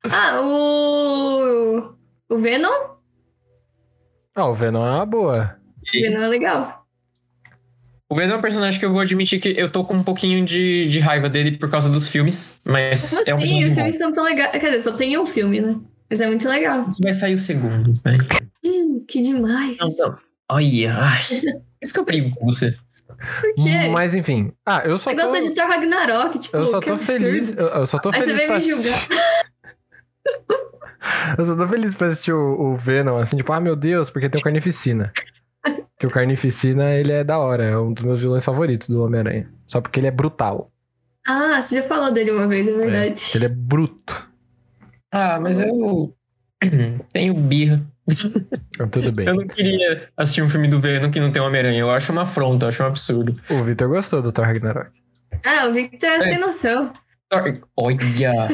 Speaker 2: ah, o. O Venom?
Speaker 1: Ah, o Venom é uma boa.
Speaker 2: O Venom é legal.
Speaker 3: O Venom é um personagem que eu vou admitir que eu tô com um pouquinho de, de raiva dele por causa dos filmes, mas
Speaker 2: Como
Speaker 3: é um
Speaker 2: assim?
Speaker 3: personagem
Speaker 2: Os filmes são tão legais. Quer dizer, só tem um filme, né? Mas é muito legal.
Speaker 3: Vai sair o segundo, velho.
Speaker 2: Hum, que demais.
Speaker 3: Não, não. Olha, ai. Isso que eu brigo com você.
Speaker 2: Por quê?
Speaker 1: Mas enfim. Ah, eu só
Speaker 2: Você
Speaker 1: tô.
Speaker 2: gosta de Thor Ragnarok, tipo,
Speaker 1: Eu só tô
Speaker 2: absurdo.
Speaker 1: feliz. Eu, eu só tô
Speaker 2: Aí você
Speaker 1: feliz
Speaker 2: vem
Speaker 1: pra
Speaker 2: me
Speaker 1: assistir.
Speaker 2: julgar.
Speaker 1: Eu só tô feliz pra assistir o, o Venom, assim, tipo, ah, meu Deus, porque tem o Carnificina. Que o Carnificina, ele é da hora, é um dos meus vilões favoritos do Homem-Aranha. Só porque ele é brutal.
Speaker 2: Ah, você já falou dele uma vez, é verdade.
Speaker 1: Ele é bruto.
Speaker 3: Ah, mas eu tenho birra.
Speaker 1: Então, tudo bem.
Speaker 3: Eu não queria assistir um filme do Venom que não tem Homem-Aranha. Eu acho uma afronta, eu acho um absurdo.
Speaker 1: O Victor gostou do Thor Ragnarok.
Speaker 2: Ah, o Victor é
Speaker 3: É.
Speaker 2: sem noção.
Speaker 3: Thor- Olha!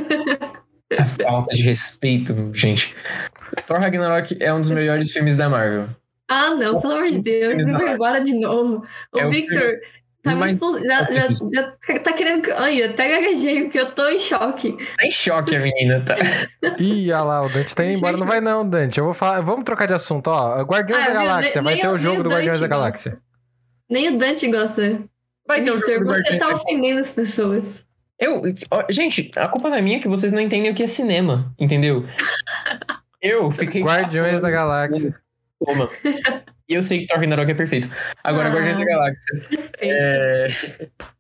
Speaker 3: A falta de respeito, gente. Thor Ragnarok é um dos melhores filmes da Marvel.
Speaker 2: Ah, não, pelo amor de Deus, vai embora de novo. O
Speaker 3: É o
Speaker 2: Victor tá me. Já, já, já tá querendo. que- Ai, até gaguejei, porque eu tô em choque.
Speaker 3: Tá em choque a menina, tá?
Speaker 1: Ih, olha lá, o Dante tá indo embora. Não vai não, Dante. Eu vou falar. Vamos trocar de assunto, ó. Guardiões
Speaker 2: Ah,
Speaker 1: da? Galáxia. Vai ter
Speaker 2: o-
Speaker 1: jogo
Speaker 2: o
Speaker 1: do Guardiões da Galáxia.
Speaker 2: Nem o Dante gosta.
Speaker 3: Vai ter o
Speaker 2: Victor,
Speaker 3: jogo do
Speaker 2: você
Speaker 3: Guardiões
Speaker 2: tá
Speaker 3: da
Speaker 2: ofendendo as pessoas.
Speaker 3: Eu, ó, gente, a culpa não é minha que vocês não entendem o que é cinema, entendeu? Eu fiquei.
Speaker 1: Guardiões da Galáxia.
Speaker 3: Toma. E eu sei que Thor Ragnarok é perfeito. Agora,
Speaker 2: Ah.
Speaker 3: Guardiões da Galáxia.
Speaker 2: Respeito.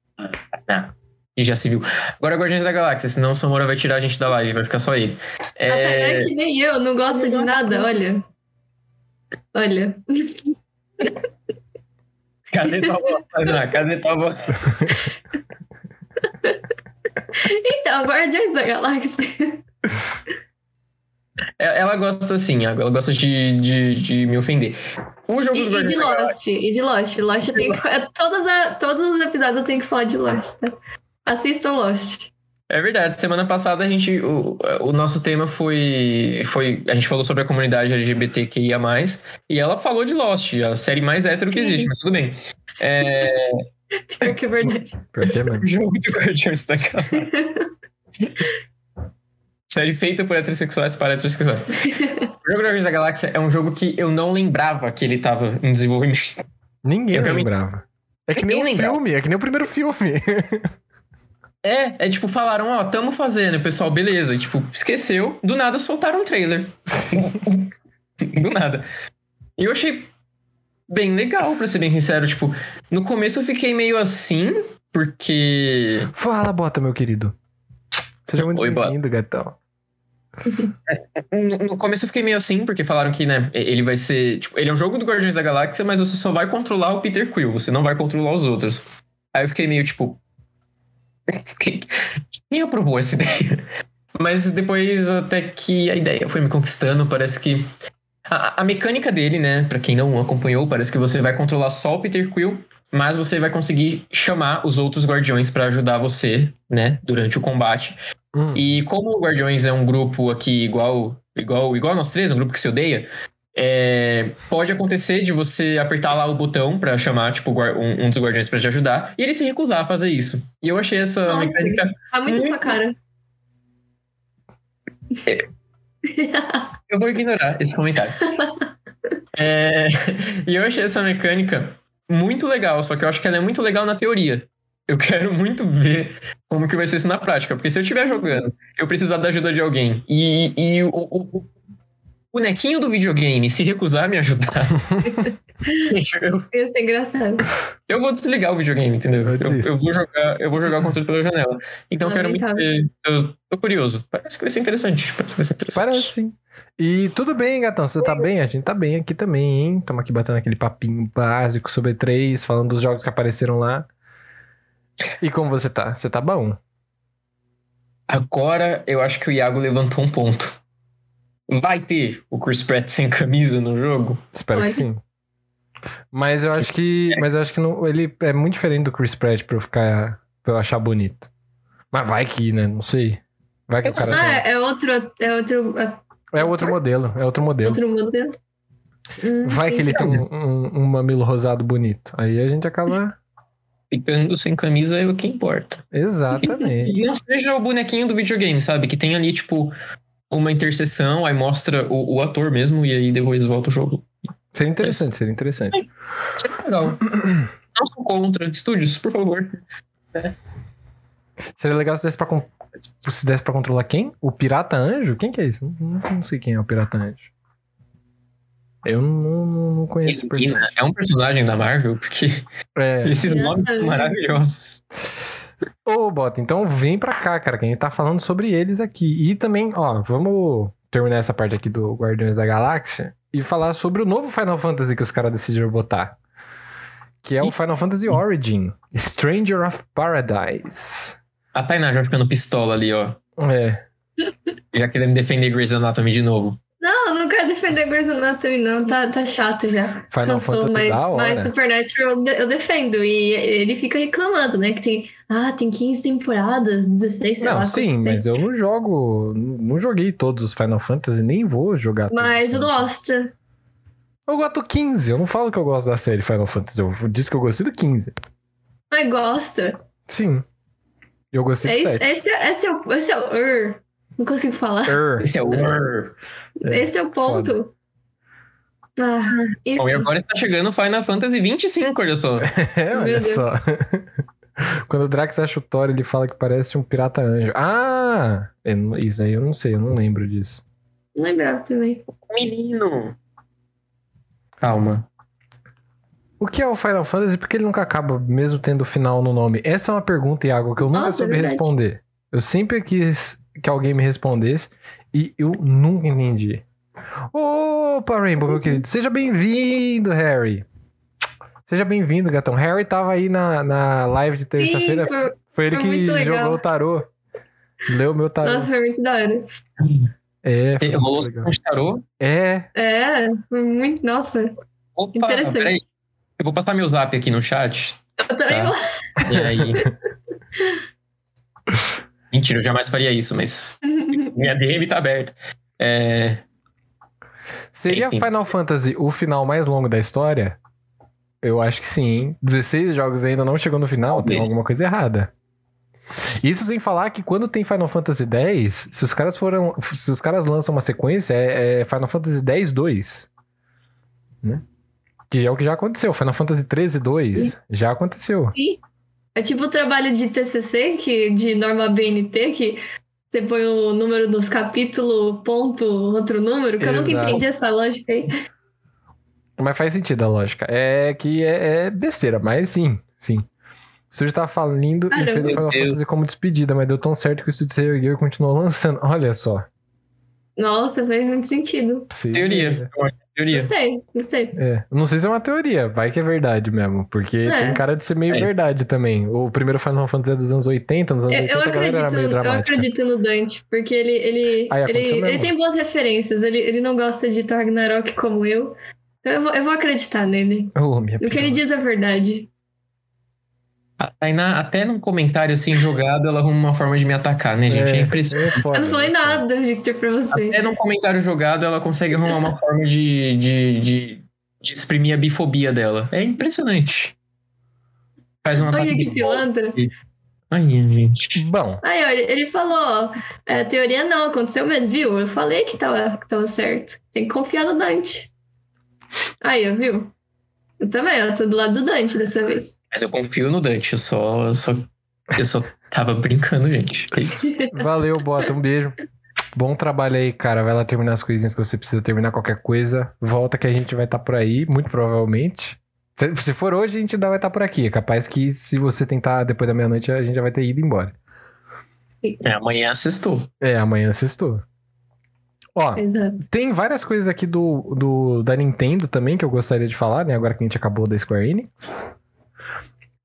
Speaker 3: É... E já se viu. Agora Guardiões da Galáxia, senão o Samora vai tirar a gente da live, vai ficar só ele. É...
Speaker 2: é que nem eu, não gosta de nada, olha. Olha.
Speaker 3: Cadê tua voz, Tainá? Cadê tua voz?
Speaker 2: Então, Guardiões da Galáxia.
Speaker 3: É- Ela gosta assim, ela gosta de, de, de me ofender. O jogo do
Speaker 2: E, e
Speaker 3: Guardiões
Speaker 2: de
Speaker 3: da Galáxia.
Speaker 2: Lost. E de Lost. Lost tenho que, é, todas a- todos os episódios eu tenho que falar de Lost, tá? Assistam Lost.
Speaker 3: É verdade, semana passada a gente. O, o nosso tema foi, foi. A gente falou sobre a comunidade LGBTQIA, e ela falou de Lost, a série mais hétero que existe, mas tudo bem. É.
Speaker 2: Pior que é verdade.
Speaker 1: Por que, mano?
Speaker 3: O jogo do Guardiões da Galáxia. Série feita por heterossexuais para heterossexuais. O jogo Guardiões da Galáxia é um jogo que eu não lembrava que ele estava em desenvolvimento.
Speaker 1: Ninguém
Speaker 3: Eu realmente-
Speaker 1: lembrava. É que nem
Speaker 3: Ninguém
Speaker 1: o
Speaker 3: lembrava.
Speaker 1: filme, é que nem o primeiro filme.
Speaker 3: É, é tipo, falaram, ó, tamo fazendo, o pessoal, beleza. E, tipo, esqueceu, do nada soltaram um trailer. do nada. E eu achei bem legal, pra ser bem sincero. Tipo, no começo eu fiquei meio assim, porque.
Speaker 1: Fala, Bota, meu querido. Seja muito bem-vindo, gatão.
Speaker 3: No começo eu fiquei meio assim, porque falaram que, né, ele vai ser. Tipo, ele é um jogo do Guardiões da Galáxia, mas você só vai controlar o Peter Quill, você não vai controlar os outros. Aí eu fiquei meio tipo. Quem, quem aprovou essa ideia? Mas depois, até que a ideia foi me conquistando, parece que. A, a mecânica dele, né, pra quem não acompanhou, parece que você vai controlar só o Peter Quill, mas você vai conseguir chamar os outros guardiões pra ajudar você, né, durante o combate.
Speaker 1: Hum.
Speaker 3: E como o Guardiões é um grupo aqui igual, igual, igual nós três, um grupo que se odeia, é, pode acontecer de você apertar lá o botão pra chamar tipo, um, um dos Guardiões pra te ajudar e ele se recusar a fazer isso. E eu achei essa
Speaker 2: Nossa.
Speaker 3: mecânica.
Speaker 2: Tá muito
Speaker 3: Muito
Speaker 2: sua cara.
Speaker 3: Eu vou ignorar esse comentário. É, e eu achei essa mecânica muito legal, só que eu acho que ela é muito legal na teoria. Eu quero muito ver como que vai ser isso na prática, porque se eu estiver jogando, eu precisar da ajuda de alguém e, e o, o- bonequinho do videogame se recusar a me ajudar, eu,
Speaker 2: Ia ser engraçado.
Speaker 3: eu vou desligar o videogame, entendeu?
Speaker 1: Eu
Speaker 3: Eu, vou jogar, eu vou jogar o controle pela janela. Então eu quero muito ver. Eu tô curioso. Parece que vai ser interessante. Parece que vai ser interessante.
Speaker 1: Parece sim. E tudo bem, gatão. Você tá bem? A gente tá bem aqui também, hein? Tamo aqui batendo aquele papinho básico sobre três, falando dos jogos que apareceram lá. E como você tá? Você tá bom?
Speaker 3: Agora eu acho que o Iago levantou um ponto. Vai ter o Chris Pratt sem camisa no jogo?
Speaker 1: Espero que
Speaker 2: Pode.
Speaker 1: sim. Mas eu acho que. Mas eu acho que não, ele é muito diferente do Chris Pratt pra eu ficar. pra eu achar bonito. Mas vai que, né? Não sei. Vai que o cara
Speaker 2: Ah,
Speaker 1: tá.
Speaker 2: é outro, é outro, é
Speaker 1: É outro modelo, é outro modelo.
Speaker 2: outro modelo. Hum,
Speaker 1: Vai que ele tem um, um- um mamilo rosado bonito. Aí a gente acaba.
Speaker 3: Ficando sem camisa é o que importa.
Speaker 1: Exatamente.
Speaker 3: E não seja o bonequinho do videogame, sabe? Que tem ali, tipo, uma interseção, aí mostra o, o ator mesmo, e aí depois volta o jogo.
Speaker 1: Seria interessante, seria interessante.
Speaker 3: Seria legal. Não sou contra. Estúdios, por favor.
Speaker 1: Seria legal se desse pra, se desse pra controlar quem? O Pirata Anjo? Quem que é isso? Não, não- sei quem é o Pirata Anjo. Eu não, não, não conheço o personagem.
Speaker 3: É um personagem da Marvel, porque
Speaker 1: É.
Speaker 3: esses nomes são maravilhosos.
Speaker 1: Ô, Bota, então vem pra cá, cara, que a gente tá falando sobre eles aqui. E também, ó, vamos terminar essa parte aqui do Guardiões da Galáxia e falar sobre o novo Final Fantasy que os caras decidiram botar. Que é o Final Fantasy Origin, Stranger of Paradise.
Speaker 3: A Tainá já ficando pistola ali, ó.
Speaker 1: É,
Speaker 3: Já querendo defender Grey's Anatomy de novo.
Speaker 2: Quero defender Grey's Anatomy, não. Tá, tá chato já.
Speaker 1: Final
Speaker 2: Cansou,
Speaker 1: Fantasy
Speaker 2: mas,
Speaker 1: hora.
Speaker 2: mas Supernatural eu de- eu defendo. E ele fica reclamando, né? Que tem. Ah, tem 15 temporadas, 16, sei
Speaker 1: não,
Speaker 2: lá.
Speaker 1: sim,
Speaker 2: quantos tem.
Speaker 1: mas eu não jogo, não joguei todos os Final Fantasy, nem vou jogar todos
Speaker 2: Mas eu gosto.
Speaker 1: Eu gosto do 15, eu não falo que eu gosto da série Final Fantasy, eu disse que eu gostei do 15.
Speaker 2: Mas gosto.
Speaker 1: Sim. Eu gostei do
Speaker 2: Esse,
Speaker 1: 7.
Speaker 2: esse, é- esse é o. Esse é o. Ur. Não consigo falar.
Speaker 1: Er.
Speaker 3: Esse é o. Bom,
Speaker 1: É,
Speaker 2: esse é o ponto. Ah,
Speaker 3: e
Speaker 2: enfim.
Speaker 3: agora está chegando Final Fantasy 25, olha só.
Speaker 1: É, olha
Speaker 2: Meu
Speaker 1: só. Quando o Drax acha o Thor, ele fala que parece um pirata anjo. Ah! eu não- isso aí eu não sei, eu não lembro disso.
Speaker 2: Não lembrava também.
Speaker 3: Menino. Calma.
Speaker 1: o que é o Final Fantasy? Porque ele nunca acaba, mesmo tendo final no nome. Essa é uma pergunta, Iago, que eu nunca
Speaker 2: Nossa, é
Speaker 1: soube
Speaker 2: verdade.
Speaker 1: responder. Eu sempre quis que alguém me respondesse e eu nunca entendi. Opa, Rainbow, meu querido. Seja bem-vindo, Harry. Seja bem-vindo, gatão. Harry tava aí na, na live de terça-feira.
Speaker 2: Foi-
Speaker 1: Foi ele
Speaker 2: foi
Speaker 1: que jogou o tarô. Leu meu tarô.
Speaker 2: Nossa, foi muito da hora.
Speaker 1: É, foi muito
Speaker 3: Rolou
Speaker 1: legal.
Speaker 3: um tarô.
Speaker 1: É,
Speaker 2: É, foi muito. Nossa,
Speaker 3: Opa,
Speaker 2: Interessante.
Speaker 3: peraí. Eu vou passar meu zap aqui no chat.
Speaker 2: eu também
Speaker 1: Tá.
Speaker 2: vou.
Speaker 3: E aí. Mentira, eu jamais faria isso, mas minha DM tá aberta. É,
Speaker 1: Seria
Speaker 3: Enfim.
Speaker 1: Final Fantasy o final mais longo da história? Eu acho que sim, hein? 16 jogos ainda não chegou no final, tem
Speaker 3: Talvez.
Speaker 1: alguma coisa errada. Isso sem falar que quando tem Final Fantasy X, se os caras foram. Se os caras lançam uma sequência, é, é Final Fantasy X 2. Né? Que é o que já aconteceu. Final Fantasy 13 2 já aconteceu.
Speaker 2: É tipo o trabalho de TCC, que, de norma BNT, que você põe o número dos capítulos, ponto, outro número, que eu nunca entendi essa lógica aí.
Speaker 1: Mas faz sentido a lógica. É que é, é besteira, mas sim, sim. O estúdio tá falindo e
Speaker 2: Caramba.
Speaker 1: fez o Final. Fantasy como despedida, mas deu tão certo que o estúdio se ergueu e continuou lançando. Olha só.
Speaker 2: Nossa, faz muito sentido.
Speaker 3: teoria. Eu é teoria.
Speaker 2: Gostei, gostei.
Speaker 1: É, não sei se é uma teoria, vai que é verdade mesmo, porque
Speaker 2: É.
Speaker 1: tem cara de ser meio
Speaker 3: É.
Speaker 1: verdade também. O primeiro Final Fantasy é dos anos 80, nos anos
Speaker 2: Eu,
Speaker 1: 80
Speaker 2: eu
Speaker 1: a galera era
Speaker 2: acredito,
Speaker 1: meio
Speaker 2: eu
Speaker 1: dramática.
Speaker 2: acredito no Dante, porque ele, ele,
Speaker 1: Aí,
Speaker 2: ele, ele tem boas referências, ele, ele não gosta de Thor Ragnarok como eu. Então eu vou, eu vou acreditar nele.
Speaker 1: Minha
Speaker 2: O que ele diz é verdade.
Speaker 3: A Tainá, até num comentário assim jogado, ela arruma uma forma de me atacar, né, gente? É, impressionante.
Speaker 1: é foda,
Speaker 2: Eu não falei
Speaker 1: é
Speaker 2: nada, Victor, pra você.
Speaker 3: Até num comentário jogado, ela consegue arrumar uma forma de, de, de, de exprimir a bifobia dela. É impressionante. Faz uma
Speaker 2: Olha que pilantra.
Speaker 3: Ai, gente.
Speaker 1: Bom,
Speaker 2: Aí, olha, ele falou, é, teoria não, aconteceu mesmo, viu? Eu falei que tava, que tava certo. Tem que confiar no Dante. Aí, ó, viu? Eu também, eu tô do lado do Dante dessa vez.
Speaker 3: Mas eu confio no Dante, eu só, eu só, eu só tava brincando, gente. É isso.
Speaker 1: valeu, Bota, um beijo. Bom trabalho aí, cara. Vai lá terminar as coisinhas que você precisa terminar, qualquer coisa. Volta que a gente vai estar por aí, muito provavelmente. Se, se for hoje, a gente ainda vai estar por aqui. É capaz que se você tentar depois da meia-noite, a gente já vai ter ido embora.
Speaker 3: É, amanhã assistou.
Speaker 1: É, amanhã sextou. Ó,
Speaker 2: Exato.
Speaker 1: tem várias coisas aqui do, do da Nintendo também que eu gostaria de falar, né? Agora que a gente acabou da Square Enix.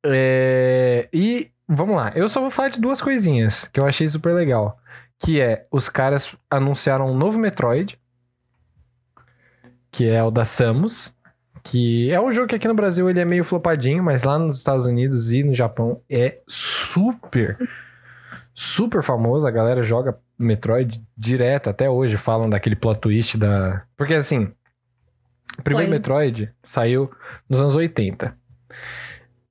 Speaker 1: É, e vamos lá, eu só vou falar de duas coisinhas que eu achei super legal. Que é, os caras anunciaram um novo Metroid, que é o da Samus, que é um jogo que aqui no Brasil ele é meio flopadinho, mas lá nos Estados Unidos e no Japão é super, super famoso. A galera joga Metroid direto, até hoje falam daquele plot twist da... Porque assim, o primeiro
Speaker 2: Foi.
Speaker 1: Metroid saiu nos anos 80.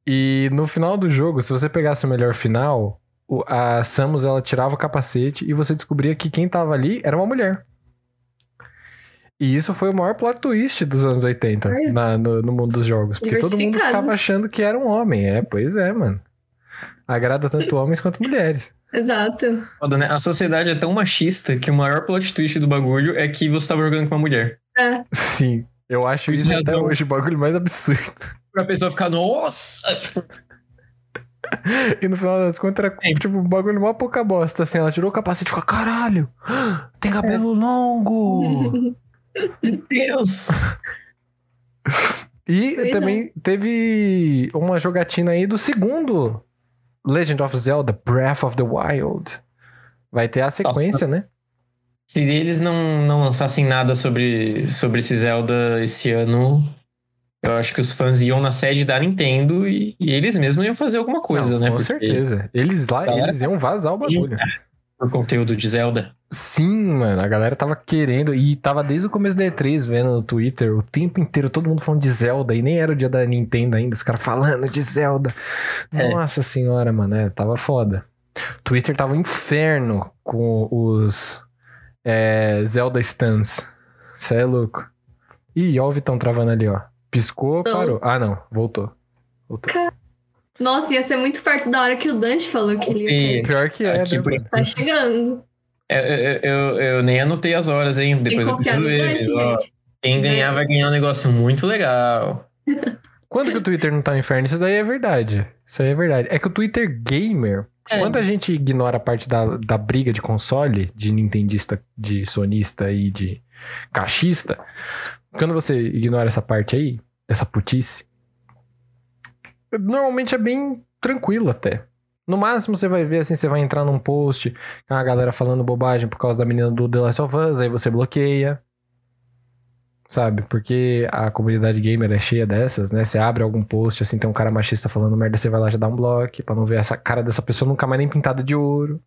Speaker 1: E no final do jogo, se você pegasse o melhor final, a Samus ela tirava o capacete e você descobria que quem tava ali era uma mulher. E isso foi o maior plot twist dos anos 80
Speaker 2: Olha.
Speaker 1: na- no, no mundo dos jogos. Porque todo mundo ficava achando que era um homem. É, pois é, mano. Agrada tanto homens quanto mulheres.
Speaker 2: Exato.
Speaker 3: Foda, né? A sociedade é tão machista que o maior plot twist do bagulho é que você tava jogando com uma mulher.
Speaker 2: É.
Speaker 1: Sim. Eu acho
Speaker 3: Isso
Speaker 1: isso
Speaker 3: é
Speaker 1: até hoje o bagulho mais absurdo.
Speaker 3: Pra pessoa ficar, nossa!
Speaker 1: E no final das contas era
Speaker 3: Sim.
Speaker 1: tipo um bagulho mó pouca bosta. Assim, ela tirou o capacete e ficou, caralho, tem cabelo longo.
Speaker 3: Meu Deus!
Speaker 1: E
Speaker 2: Pois é.
Speaker 1: também teve uma jogatina aí do segundo Legend of Zelda, Breath of the Wild. Vai ter a sequência, né?
Speaker 3: Se eles não, não lançassem nada sobre, sobre esse Zelda esse ano, eu acho que os fãs iam na sede da Nintendo e, e eles mesmos iam fazer alguma coisa,
Speaker 1: Não,
Speaker 3: né?
Speaker 1: Com
Speaker 3: Porque
Speaker 1: certeza. Eles lá,
Speaker 3: Galera-
Speaker 1: eles iam vazar o bagulho.
Speaker 3: Por conteúdo de Zelda.
Speaker 1: Sim, mano, a galera tava querendo e tava desde o começo da E3 vendo no Twitter o tempo inteiro todo mundo falando de Zelda e nem era o dia da Nintendo ainda, os caras falando de Zelda.
Speaker 3: É.
Speaker 1: Nossa senhora, mano, é, tava foda. Twitter tava um inferno com os é, Zelda Stans. Cê é louco. Ih, ó o Vitão travando ali, ó. Piscou,
Speaker 2: Não.
Speaker 1: parou. Ah, não, voltou. Voltou.
Speaker 2: Nossa, ia ser muito perto da hora que o Dante falou que ele ia
Speaker 3: E,
Speaker 1: Pior que é,
Speaker 3: Ah,
Speaker 1: né,
Speaker 3: tipo,
Speaker 1: mano?
Speaker 2: Tá chegando.
Speaker 3: eu, eu, eu, nem anotei as horas, hein? Depois eu preciso ver.
Speaker 2: Dante,
Speaker 3: mas, ó,
Speaker 2: gente.
Speaker 3: quem ganhar vai ganhar um negócio muito legal.
Speaker 1: Quando que o Twitter não tá no inferno? Isso daí é verdade. Isso aí é verdade. É que o Twitter gamer,
Speaker 3: É.
Speaker 1: quando a gente ignora a parte da, da briga de console, de nintendista, de sonista e de caixista, quando você ignora essa parte aí, essa putice, normalmente é bem tranquilo até. No máximo você vai ver assim, você vai entrar num post com a galera falando bobagem por causa da menina do The Last of Us, aí você bloqueia. Sabe? Porque a comunidade gamer é cheia dessas, né? Você abre algum post, assim, tem um cara machista falando merda, você vai lá já dá um bloco, pra não ver essa cara dessa pessoa nunca mais nem pintada de ouro.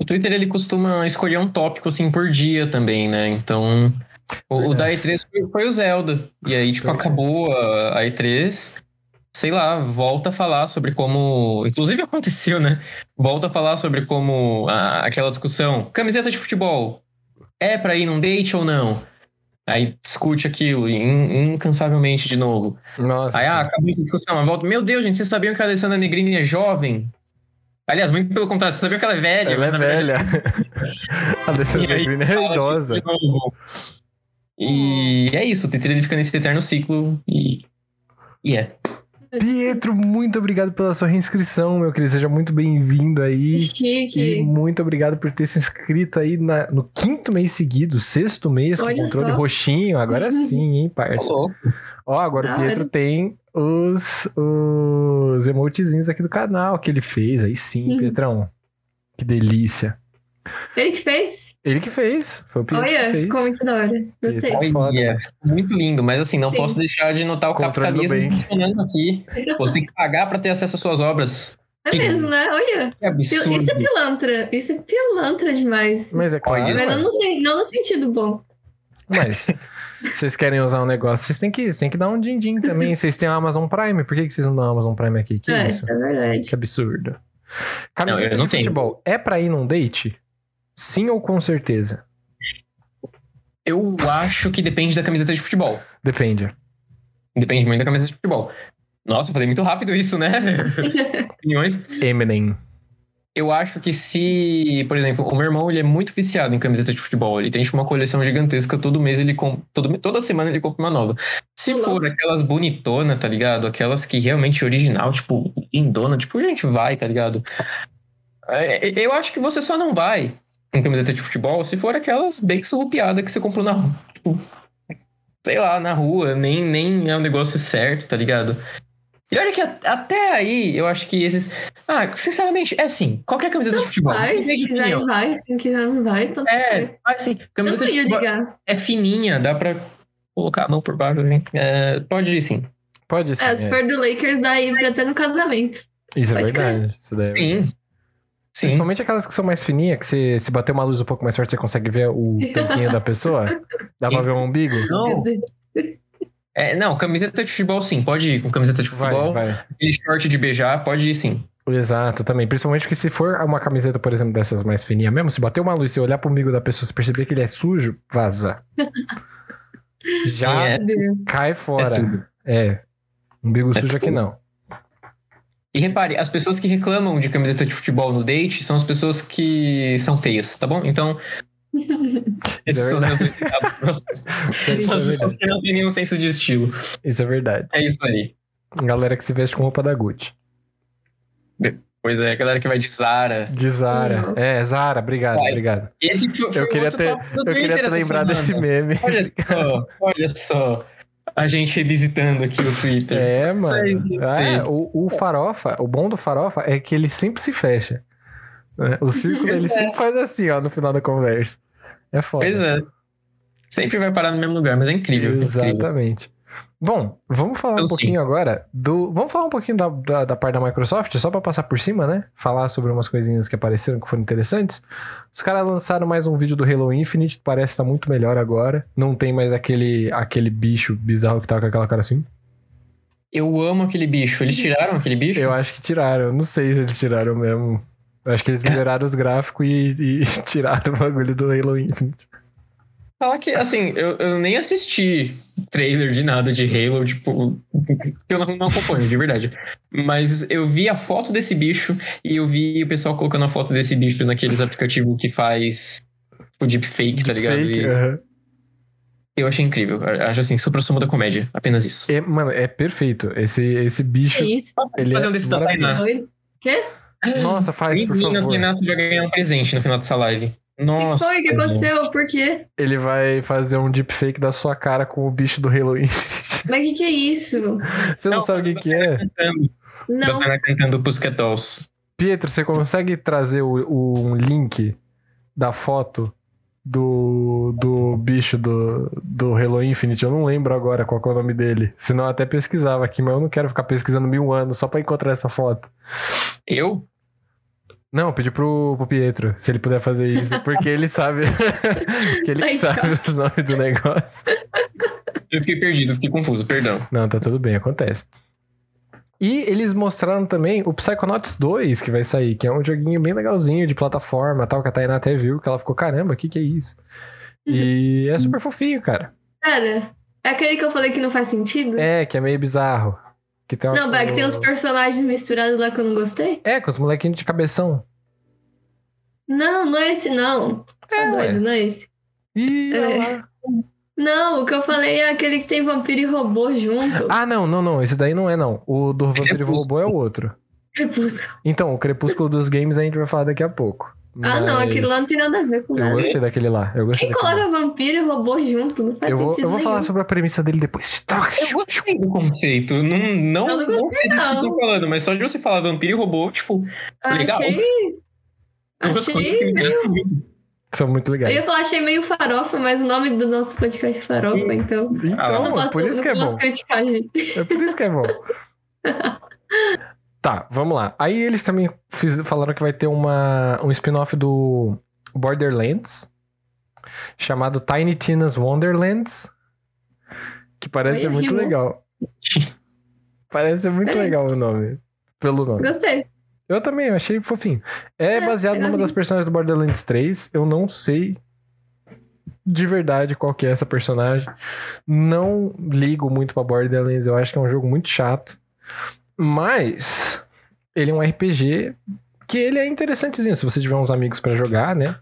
Speaker 3: O Twitter ele costuma escolher um tópico assim por dia também, né? Então, o, o da E3 foi, foi o Zelda. E aí, tipo,
Speaker 1: Verdade.
Speaker 3: acabou a, a E3. Sei lá, volta a falar sobre como. Inclusive aconteceu, né? Volta a falar sobre como a- aquela discussão. Camiseta de futebol. É pra ir num date ou não? Aí discute aquilo in- incansavelmente de novo.
Speaker 1: Nossa.
Speaker 3: Aí, ah, acabou a discussão. Mas volta. Meu Deus, gente, vocês sabiam que a Alessandra Negrini é jovem? Aliás, muito pelo contrário, vocês sabiam que ela é velha?
Speaker 1: ela é
Speaker 3: na verdade
Speaker 1: velha. a Alessandra Green é idosa.
Speaker 3: E é isso, o ele fica nesse eterno ciclo e. E é.
Speaker 1: Pietro, muito obrigado pela sua reinscrição, meu querido. Seja muito bem-vindo aí. E
Speaker 2: Chique.
Speaker 1: muito obrigado por ter se inscrito aí na- no quinto mês seguido, sexto mês, com
Speaker 2: Olha
Speaker 1: controle
Speaker 2: só.
Speaker 1: roxinho. Agora sim, hein, parça. Ó, agora
Speaker 2: Da
Speaker 1: o Pietro
Speaker 2: hora.
Speaker 1: tem os, os emotezinhos aqui do canal que ele fez. Aí sim,
Speaker 2: Hum.
Speaker 1: Pietrão. Que delícia.
Speaker 2: Ele que fez?
Speaker 1: Ele que fez. Foi o Pietro que
Speaker 2: Olha,
Speaker 1: fez.
Speaker 2: como que da hora. Gostei.
Speaker 1: Tá.
Speaker 3: Olha, muito lindo, mas assim, não
Speaker 2: Sim.
Speaker 3: posso deixar de notar o
Speaker 1: Controle do
Speaker 3: capitalismo
Speaker 1: bem.
Speaker 3: funcionando aqui. Você tem que pagar pra ter acesso às suas obras.
Speaker 2: É mesmo, né? Olha.
Speaker 3: Que absurdo.
Speaker 2: Isso é pilantra. Isso é pilantra demais.
Speaker 1: Mas é claro.
Speaker 2: Mas não no, não no sentido bom.
Speaker 1: Mas vocês querem usar um negócio, vocês têm que, têm que dar um din-din também. Vocês têm a Amazon Prime, por que, que vocês não dão a Amazon Prime aqui? Que
Speaker 2: é,
Speaker 1: isso?
Speaker 2: é verdade.
Speaker 1: Que absurdo. Camiseta
Speaker 3: eu não
Speaker 1: de
Speaker 3: tenho.
Speaker 1: futebol é pra ir num date? Sim ou com certeza?
Speaker 3: Eu acho que depende da camiseta de futebol.
Speaker 1: Depende.
Speaker 3: Depende muito da camiseta de futebol. Nossa, eu falei muito rápido isso, né? Opiniões.
Speaker 1: Eminem.
Speaker 3: Eu acho que se, por exemplo, o meu irmão ele é muito viciado em camiseta de futebol. Ele tem tipo, uma coleção gigantesca. Todo mês ele compra. Todo, toda semana ele compra uma nova. Se
Speaker 2: Louco.
Speaker 3: for aquelas bonitonas, tá ligado? Aquelas que realmente original, tipo, lindona, tipo, a gente vai, tá ligado? É, Eu acho que você só não vai com camiseta de futebol se for aquelas bem surrupiadas que você comprou na rua. Tipo, sei lá, na rua, nem, nem é um negócio certo, tá ligado? E olha que até aí, eu acho que esses. Ah, sinceramente, é assim, qualquer camiseta de futebol.
Speaker 2: Vai, se quiser
Speaker 3: opinião.
Speaker 2: vai, se quiser não vai. Então
Speaker 3: É, assim,
Speaker 2: eu
Speaker 3: camiseta de futebol
Speaker 2: ligar.
Speaker 3: é fininha, dá pra colocar a mão por baixo, né? É, pode ir sim.
Speaker 1: Pode ser.
Speaker 2: É, se for do Lakers, daí pra ter no casamento.
Speaker 1: Isso é
Speaker 2: pode
Speaker 1: verdade. Isso daí é
Speaker 3: Sim. Sim.
Speaker 1: Principalmente aquelas que são mais fininhas, que você, se bater uma luz um pouco mais forte, você consegue ver o tanquinho da pessoa. Dá pra ver o umbigo?
Speaker 3: Não, é, não, camiseta de futebol sim, pode ir com camiseta de
Speaker 1: Vai,
Speaker 3: futebol.
Speaker 1: vai.
Speaker 3: Aquele short de beijar, pode ir sim.
Speaker 1: Exato, também. Principalmente porque se for uma camiseta, por exemplo, dessas mais fininhas mesmo, se bater uma luz e olhar pro umbigo da pessoa, se perceber que ele é sujo, vaza. Já
Speaker 3: É.
Speaker 1: Cai
Speaker 3: É
Speaker 1: fora.
Speaker 3: tudo.
Speaker 1: É. Umbigo
Speaker 3: É
Speaker 1: sujo aqui
Speaker 3: tudo.
Speaker 1: não.
Speaker 3: E repare, as pessoas que reclamam de camiseta de futebol no date são as pessoas que são feias, tá bom? Então, esses
Speaker 1: é
Speaker 3: são os meus dois recados São
Speaker 1: é
Speaker 3: as pessoas
Speaker 1: verdade.
Speaker 3: que não têm nenhum senso de estilo.
Speaker 1: Isso é verdade.
Speaker 3: É isso aí.
Speaker 1: Galera que se veste com roupa da Gucci.
Speaker 3: Pois é, a galera que vai de Zara.
Speaker 1: De Zara.
Speaker 2: Não.
Speaker 1: É, Zara, obrigado,
Speaker 3: Vai.
Speaker 1: obrigado.
Speaker 3: Esse foi, foi
Speaker 1: Eu queria
Speaker 3: outro
Speaker 1: ter, eu queria ter lembrado desse
Speaker 3: semana.
Speaker 1: meme.
Speaker 3: Olha só, olha só. A gente revisitando aqui o Twitter.
Speaker 1: É, mano. Ah, o, o farofa, o bom do farofa é que ele sempre se fecha. né? O círculo ele sempre faz assim, ó, no final da conversa. É foda.
Speaker 3: Pois é. Sempre vai parar no mesmo lugar, mas é incrível. é incrível.
Speaker 1: Bom, vamos falar um
Speaker 3: Então, sim.
Speaker 1: pouquinho agora do. Vamos falar um pouquinho da, da, da parte da Microsoft, só pra passar por cima, né? Falar sobre umas coisinhas que apareceram que foram interessantes. Os caras lançaram mais um vídeo do Halo Infinite, parece estar muito melhor agora. Não tem mais aquele, aquele bicho bizarro que tá com aquela cara assim.
Speaker 3: Eu amo aquele bicho. Eles tiraram aquele bicho?
Speaker 1: Eu acho que tiraram. Não sei se eles tiraram mesmo. Eu acho que eles melhoraram os gráficos e, e tiraram o bagulho do Halo Infinite.
Speaker 3: Falar que, assim, eu, eu nem assisti trailer de nada de Halo, tipo, eu não, não acompanho, de verdade. Mas eu vi a foto desse bicho e eu vi o pessoal colocando a foto desse bicho naqueles aplicativos que faz o deepfake, tá ligado?
Speaker 1: Fake,
Speaker 3: E
Speaker 1: aham.
Speaker 3: Eu achei incrível. Eu Acho assim, super sumo da comédia. Apenas isso.
Speaker 1: É, mano, é perfeito. Esse, esse bicho,
Speaker 2: É isso.
Speaker 1: ele
Speaker 3: fazer
Speaker 1: é
Speaker 3: um desse da. Tainá.
Speaker 2: Doido. Quê?
Speaker 1: Nossa, faz, por
Speaker 3: Menina,
Speaker 1: favor.
Speaker 3: Tainá, você vai ganhar um presente no final dessa live.
Speaker 2: O que
Speaker 3: Nossa.
Speaker 2: foi? O que aconteceu? Por quê?
Speaker 1: Ele vai fazer um deepfake da sua cara com o bicho do Halloween.
Speaker 2: Mas o que, que é isso?
Speaker 1: Você não,
Speaker 3: Não,
Speaker 1: sabe o que, que é?
Speaker 3: Cantando. Da
Speaker 2: Não.
Speaker 3: Tainá cantando Pussycat Dolls.
Speaker 1: Pietro, você consegue trazer o, o- um link da foto do, do bicho do, do Halo Infinite? Eu não lembro agora qual que é o nome dele. Senão eu até pesquisava aqui, mas eu não quero ficar pesquisando mil anos só pra encontrar essa foto.
Speaker 3: Eu?
Speaker 1: Não, pedi pro, pro Pietro se ele puder fazer isso, porque ele sabe. que ele
Speaker 2: Ai,
Speaker 1: sabe os nomes do negócio.
Speaker 3: Eu fiquei perdido, fiquei confuso, perdão.
Speaker 1: Não, tá tudo bem, acontece. E eles mostraram também o Psychonauts 2 que vai sair, que é um joguinho bem legalzinho de plataforma tal, que a Tainá até viu, que ela ficou, caramba, o que que é isso? E é super fofinho, cara.
Speaker 2: Cara, é aquele que eu falei que não faz sentido?
Speaker 1: É, que é meio bizarro. Que tem uma-
Speaker 2: Não, que tem uns personagens misturados lá que eu não gostei.
Speaker 1: É, com os molequinhos de cabeção.
Speaker 2: Não, não é esse, não. Você
Speaker 1: É,
Speaker 2: tá doido, não é esse?
Speaker 1: Ih,
Speaker 2: É. Não, o que eu falei é aquele que tem vampiro e robô junto.
Speaker 1: Ah, não, não, não. Esse daí não é, não. O do Vampiro e. Robô é o outro.
Speaker 2: Crepúsculo.
Speaker 1: Então, o Crepúsculo dos Games a gente vai falar daqui a pouco.
Speaker 2: Ah, não,
Speaker 1: Mas
Speaker 2: aquilo lá não tem nada a ver com
Speaker 1: Eu
Speaker 2: nada.
Speaker 1: gostei daquele lá. Eu gostei
Speaker 2: Quem
Speaker 1: daquele lá.
Speaker 2: coloca vampiro e robô junto? Não faz
Speaker 1: Eu vou,
Speaker 2: sentido
Speaker 1: eu vou falar
Speaker 2: nenhum.
Speaker 1: sobre a premissa dele depois.
Speaker 3: Eu gostei do conceito. Não, não,
Speaker 2: Eu não
Speaker 3: não, sei do que vocês estão falando, mas só de você falar vampiro e robô, tipo, legal.
Speaker 2: Achei...
Speaker 3: coisas que me
Speaker 2: Achei meio...
Speaker 3: muito.
Speaker 1: São muito
Speaker 2: Eu
Speaker 1: legais.
Speaker 2: ia falar, achei meio farofa, mas o nome do nosso podcast é farofa, então...
Speaker 1: Então,
Speaker 3: Ah,
Speaker 2: não posso,
Speaker 1: por isso que é bom.
Speaker 2: criticar, gente.
Speaker 1: É por isso que é bom. tá, vamos lá. Aí eles também fiz- falaram que vai ter uma, um spin-off do Borderlands, chamado Tiny Tina's Wonderlands, que parece
Speaker 2: Olha,
Speaker 1: muito
Speaker 2: rimou.
Speaker 1: legal. Parece muito
Speaker 2: É.
Speaker 1: legal o nome. Pelo nome.
Speaker 2: Gostei.
Speaker 1: Eu também, eu achei fofinho. É,
Speaker 2: É,
Speaker 1: baseado numa das personagens do Borderlands 3. Eu não sei de verdade qual que é essa personagem. Não ligo muito pra Borderlands, eu acho que é um jogo muito chato. Mas ele é um RPG que ele é interessantezinho, se você tiver uns amigos pra jogar, né?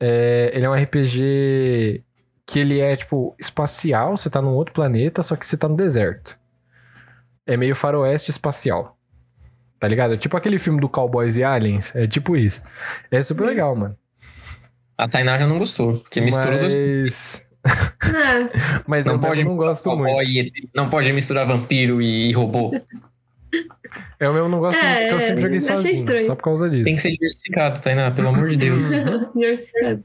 Speaker 1: É, ele é um RPG que ele é, tipo, espacial, você tá num outro planeta, só que você tá no deserto. É meio faroeste espacial. Tá ligado? É tipo aquele filme do Cowboys e Aliens. É tipo isso. É super legal, mano.
Speaker 3: A Tainá já não gostou, porque misturou duas
Speaker 1: Mas.
Speaker 2: Ah,
Speaker 1: Mas
Speaker 3: Não
Speaker 1: eu
Speaker 3: pode
Speaker 1: não
Speaker 3: misturar
Speaker 1: gosto
Speaker 3: cowboy
Speaker 1: muito.
Speaker 3: e não pode misturar vampiro e robô.
Speaker 1: Eu mesmo não gosto
Speaker 2: É,
Speaker 1: muito, porque eu sempre joguei sozinho.
Speaker 2: estranho.
Speaker 1: Só por causa disso.
Speaker 3: Tem que ser diversificado, Tainá, pelo amor de Deus.
Speaker 2: Diversificado.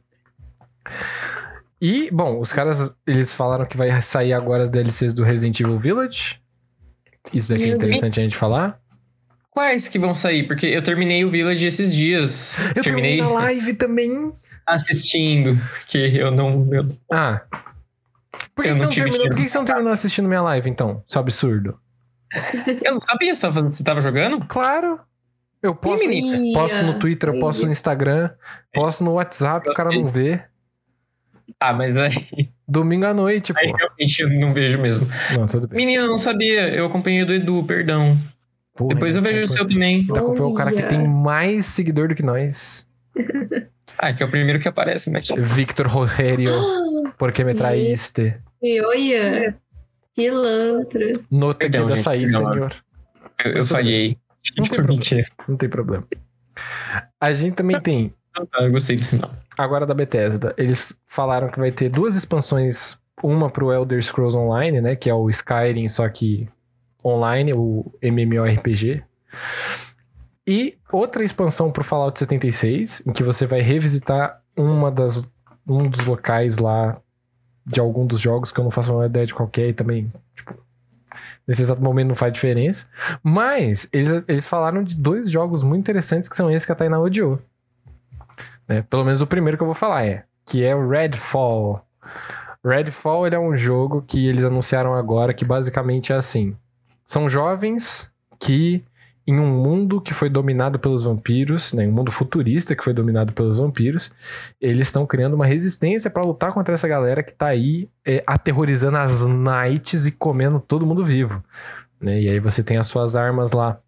Speaker 1: E, bom, os caras, eles falaram que vai sair agora as DLCs do Resident Evil Village. Isso daqui é interessante a gente falar.
Speaker 3: Quais que vão sair? Porque eu terminei o Village esses dias.
Speaker 1: Eu
Speaker 3: terminei
Speaker 1: terminei na live também.
Speaker 3: assistindo, que eu não. eu-
Speaker 1: Ah. Por que,
Speaker 3: Eu
Speaker 1: que você
Speaker 3: não
Speaker 1: terminou, por que você não terminou assistindo minha live, então? Seu absurdo.
Speaker 3: Eu não sabia se tava- você tava jogando?
Speaker 1: Claro. Eu posto,
Speaker 3: menina?
Speaker 1: posto no Twitter, eu posto no Instagram, posto no WhatsApp, o cara não vê.
Speaker 3: Ah, mas aí,
Speaker 1: Domingo à noite,
Speaker 3: aí
Speaker 1: pô.
Speaker 3: realmente eu não vejo mesmo.
Speaker 1: Não, tudo bem.
Speaker 3: Menina, eu não sabia. Eu acompanhei o do Edu, perdão.
Speaker 1: Porra,
Speaker 3: Depois eu vejo o seu também.
Speaker 1: Acompanhou o cara que tem mais seguidor do que nós.
Speaker 3: Ah, que é o primeiro que aparece, né?
Speaker 1: Victor Rogério, porque me traíste.
Speaker 2: E olha, pilantra.
Speaker 1: No te
Speaker 3: Perdão, gente,
Speaker 1: sair,
Speaker 3: perdão.
Speaker 1: senhor.
Speaker 3: Eu, eu falhei.
Speaker 1: Não tem problema. Não tem problema. A gente também tem,
Speaker 3: tá, eu gostei desse não.
Speaker 1: agora da Bethesda, eles falaram que vai ter duas expansões, uma pro Elder Scrolls Online, né, que é o Skyrim, só que online, o MMORPG. E outra expansão pro Fallout 76, em que você vai revisitar uma das, um dos locais lá de algum dos jogos, que eu não faço a menor ideia de qualquer, e também, tipo, nesse exato momento não faz diferença. Mas eles, eles falaram de dois jogos muito interessantes que são esses que a Tainá odiou. Né? Pelo menos o primeiro que eu vou falar é, que é o Redfall. Redfall ele é um jogo que eles anunciaram agora que basicamente é assim. São jovens que em um mundo que foi dominado pelos vampiros, né, um mundo futurista que foi dominado pelos vampiros, eles estão criando uma resistência pra lutar contra essa galera que tá aí é, aterrorizando as nights e comendo todo mundo vivo. né? E aí você tem as suas armas lá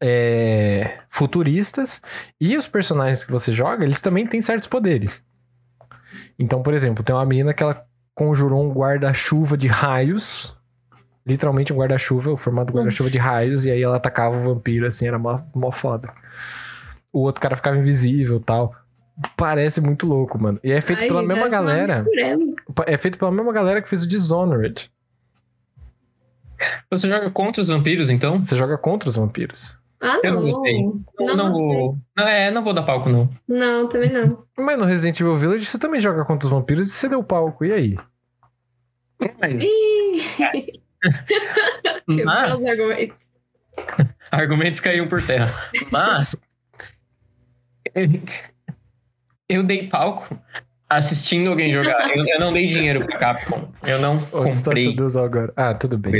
Speaker 1: é, futuristas e os personagens que você joga, eles também têm certos poderes. Então, por exemplo, tem uma menina que ela conjurou um guarda-chuva de raios. Literalmente um guarda-chuva, o formato do guarda-chuva de raios, e aí ela atacava o vampiro, assim, era mó, mó foda. O outro cara ficava invisível tal. Parece muito louco, mano. E é feito
Speaker 2: Ai,
Speaker 1: pela mesma galera. É feito pela mesma galera que fez o Dishonored.
Speaker 3: Você joga contra os vampiros, então?
Speaker 1: Você joga contra os vampiros.
Speaker 2: Ah,
Speaker 3: Eu
Speaker 2: não.
Speaker 3: não gostei.
Speaker 2: Não,
Speaker 3: não
Speaker 2: gostei.
Speaker 3: vou. Não, é, não vou dar palco, não.
Speaker 2: Não, também não.
Speaker 1: Mas no Resident Evil Village você também joga contra os vampiros e você deu palco. E aí?
Speaker 2: Ih, quebrou
Speaker 3: mas
Speaker 2: os argumentos.
Speaker 3: argumentos caíram por terra. Mas. eu dei palco assistindo alguém jogar. Eu, eu não dei dinheiro pro Capcom. Eu não
Speaker 1: Onde está seu
Speaker 3: comprei.
Speaker 1: Deus agora? Ah, tudo bem.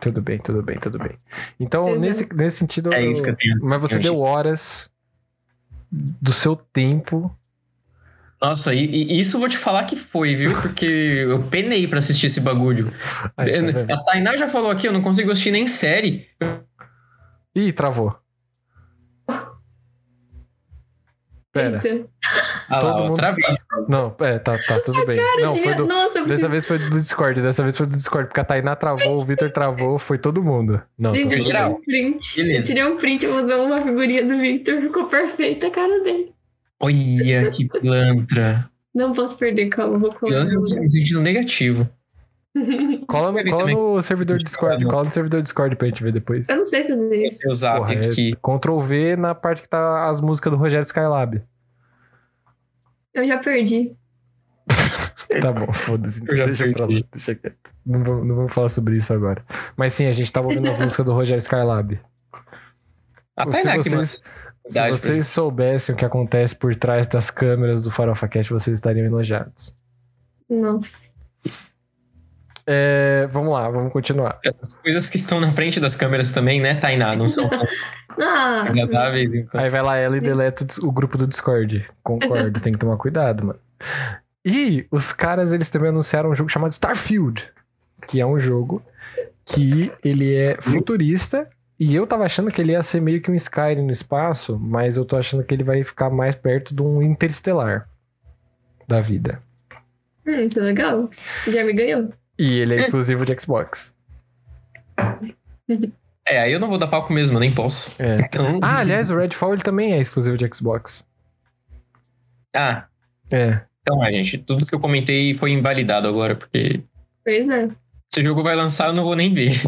Speaker 1: Tudo bem, tudo bem, tudo bem. Então,
Speaker 2: Exato.
Speaker 1: nesse, nesse sentido.
Speaker 3: É
Speaker 1: eu-
Speaker 3: isso que eu tenho.
Speaker 1: Mas você
Speaker 3: eu
Speaker 1: deu horas do seu tempo.
Speaker 3: Nossa, e, e isso eu vou te falar que foi, viu? Porque eu penei pra assistir esse bagulho.
Speaker 1: Aí, tá vendo?
Speaker 3: a Tainá já falou aqui, eu não consigo assistir nem série.
Speaker 1: Ih, travou. Pera.
Speaker 2: Eita.
Speaker 3: Ah
Speaker 1: Todo
Speaker 3: lá,
Speaker 1: mundo-
Speaker 3: outra vez.
Speaker 1: Não, é, tá, tá tudo bem. Não, foi do,
Speaker 2: Nossa, eu
Speaker 1: dessa vez foi do Discord, dessa vez foi do Discord, porque a Tainá travou, o Vitor travou, foi todo mundo. Não,
Speaker 2: Gente,
Speaker 1: tá
Speaker 2: eu tirei um print.
Speaker 3: Beleza.
Speaker 2: Eu tirei um print, eu usei uma figurinha do Victor, ficou perfeita a cara dele.
Speaker 3: Olha que pilantra.
Speaker 2: Não posso perder, calma, vou colar.
Speaker 3: Pilantra no sentido negativo.
Speaker 1: Cola, cola no servidor Discord, cola no servidor Discord pra gente ver depois.
Speaker 2: Eu não sei fazer isso.
Speaker 3: Zap
Speaker 1: Porra, é
Speaker 3: aqui.
Speaker 1: Ctrl V na parte que tá as músicas do Rogério Skylab.
Speaker 2: Eu já perdi.
Speaker 1: Tá bom, foda-se.
Speaker 3: Eu já
Speaker 1: Deixa pra lá,
Speaker 3: perdi.
Speaker 1: deixa quieto. Não vamos, não vamos falar sobre isso agora. Mas sim, a gente tava ouvindo as músicas do Rogério Skylab.
Speaker 3: A
Speaker 1: Se vocês, se vocês soubessem o que acontece por trás das câmeras do Farofa Cast, vocês estariam enojados.
Speaker 2: Nossa.
Speaker 1: É, vamos lá, vamos continuar.
Speaker 3: Essas coisas que estão na frente das câmeras também, né, Tainá? Não são tão
Speaker 2: Ah,
Speaker 3: agradáveis, então.
Speaker 1: Aí vai lá ela e deleta o grupo do Discord. Concordo, tem que tomar cuidado, mano. E os caras, eles também anunciaram um jogo chamado Starfield, que é um jogo que ele é futurista e eu tava achando que ele ia ser meio que um Skyrim no espaço, mas eu tô achando que ele vai ficar mais perto de um interestelar da vida.
Speaker 2: hum, isso é legal. Já me ganhou.
Speaker 1: E ele é exclusivo de Xbox.
Speaker 3: É, aí eu não vou dar palco mesmo, eu nem posso.
Speaker 1: É.
Speaker 3: Então...
Speaker 1: Ah, aliás, o Redfall ele também é exclusivo de Xbox.
Speaker 3: Ah,
Speaker 1: É.
Speaker 3: então, é, gente, tudo que eu comentei foi invalidado agora, porque
Speaker 2: Pois é.
Speaker 3: se o jogo vai lançar, eu não vou nem ver.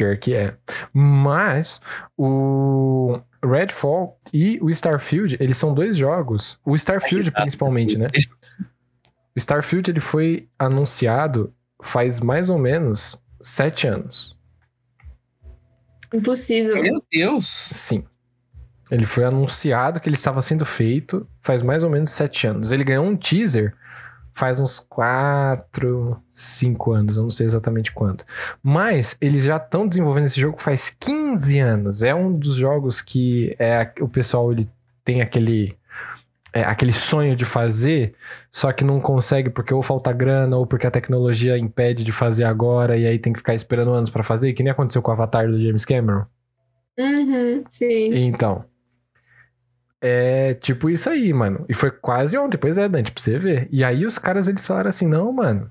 Speaker 1: Pior que é. Mas o Redfall e o Starfield, eles são dois jogos. O Starfield, principalmente, né? O Starfield ele foi anunciado faz mais ou menos sete anos.
Speaker 2: Impossível.
Speaker 3: Meu Deus!
Speaker 1: Sim. Ele foi anunciado que ele estava sendo feito faz mais ou menos sete anos. Ele ganhou um teaser faz uns quatro, cinco anos, eu não sei exatamente quanto. Mas eles já estão desenvolvendo esse jogo faz 15 anos. É um dos jogos que é, o pessoal ele tem aquele é, aquele sonho de fazer, só que não consegue porque ou falta grana ou porque a tecnologia impede de fazer agora e aí tem que ficar esperando anos para fazer, que nem aconteceu com o Avatar do James Cameron.
Speaker 2: Uhum, sim.
Speaker 1: Então. É tipo isso aí, mano. E foi quase ontem, pois é, Dante, pra você ver. E aí os caras eles falaram assim: não, mano,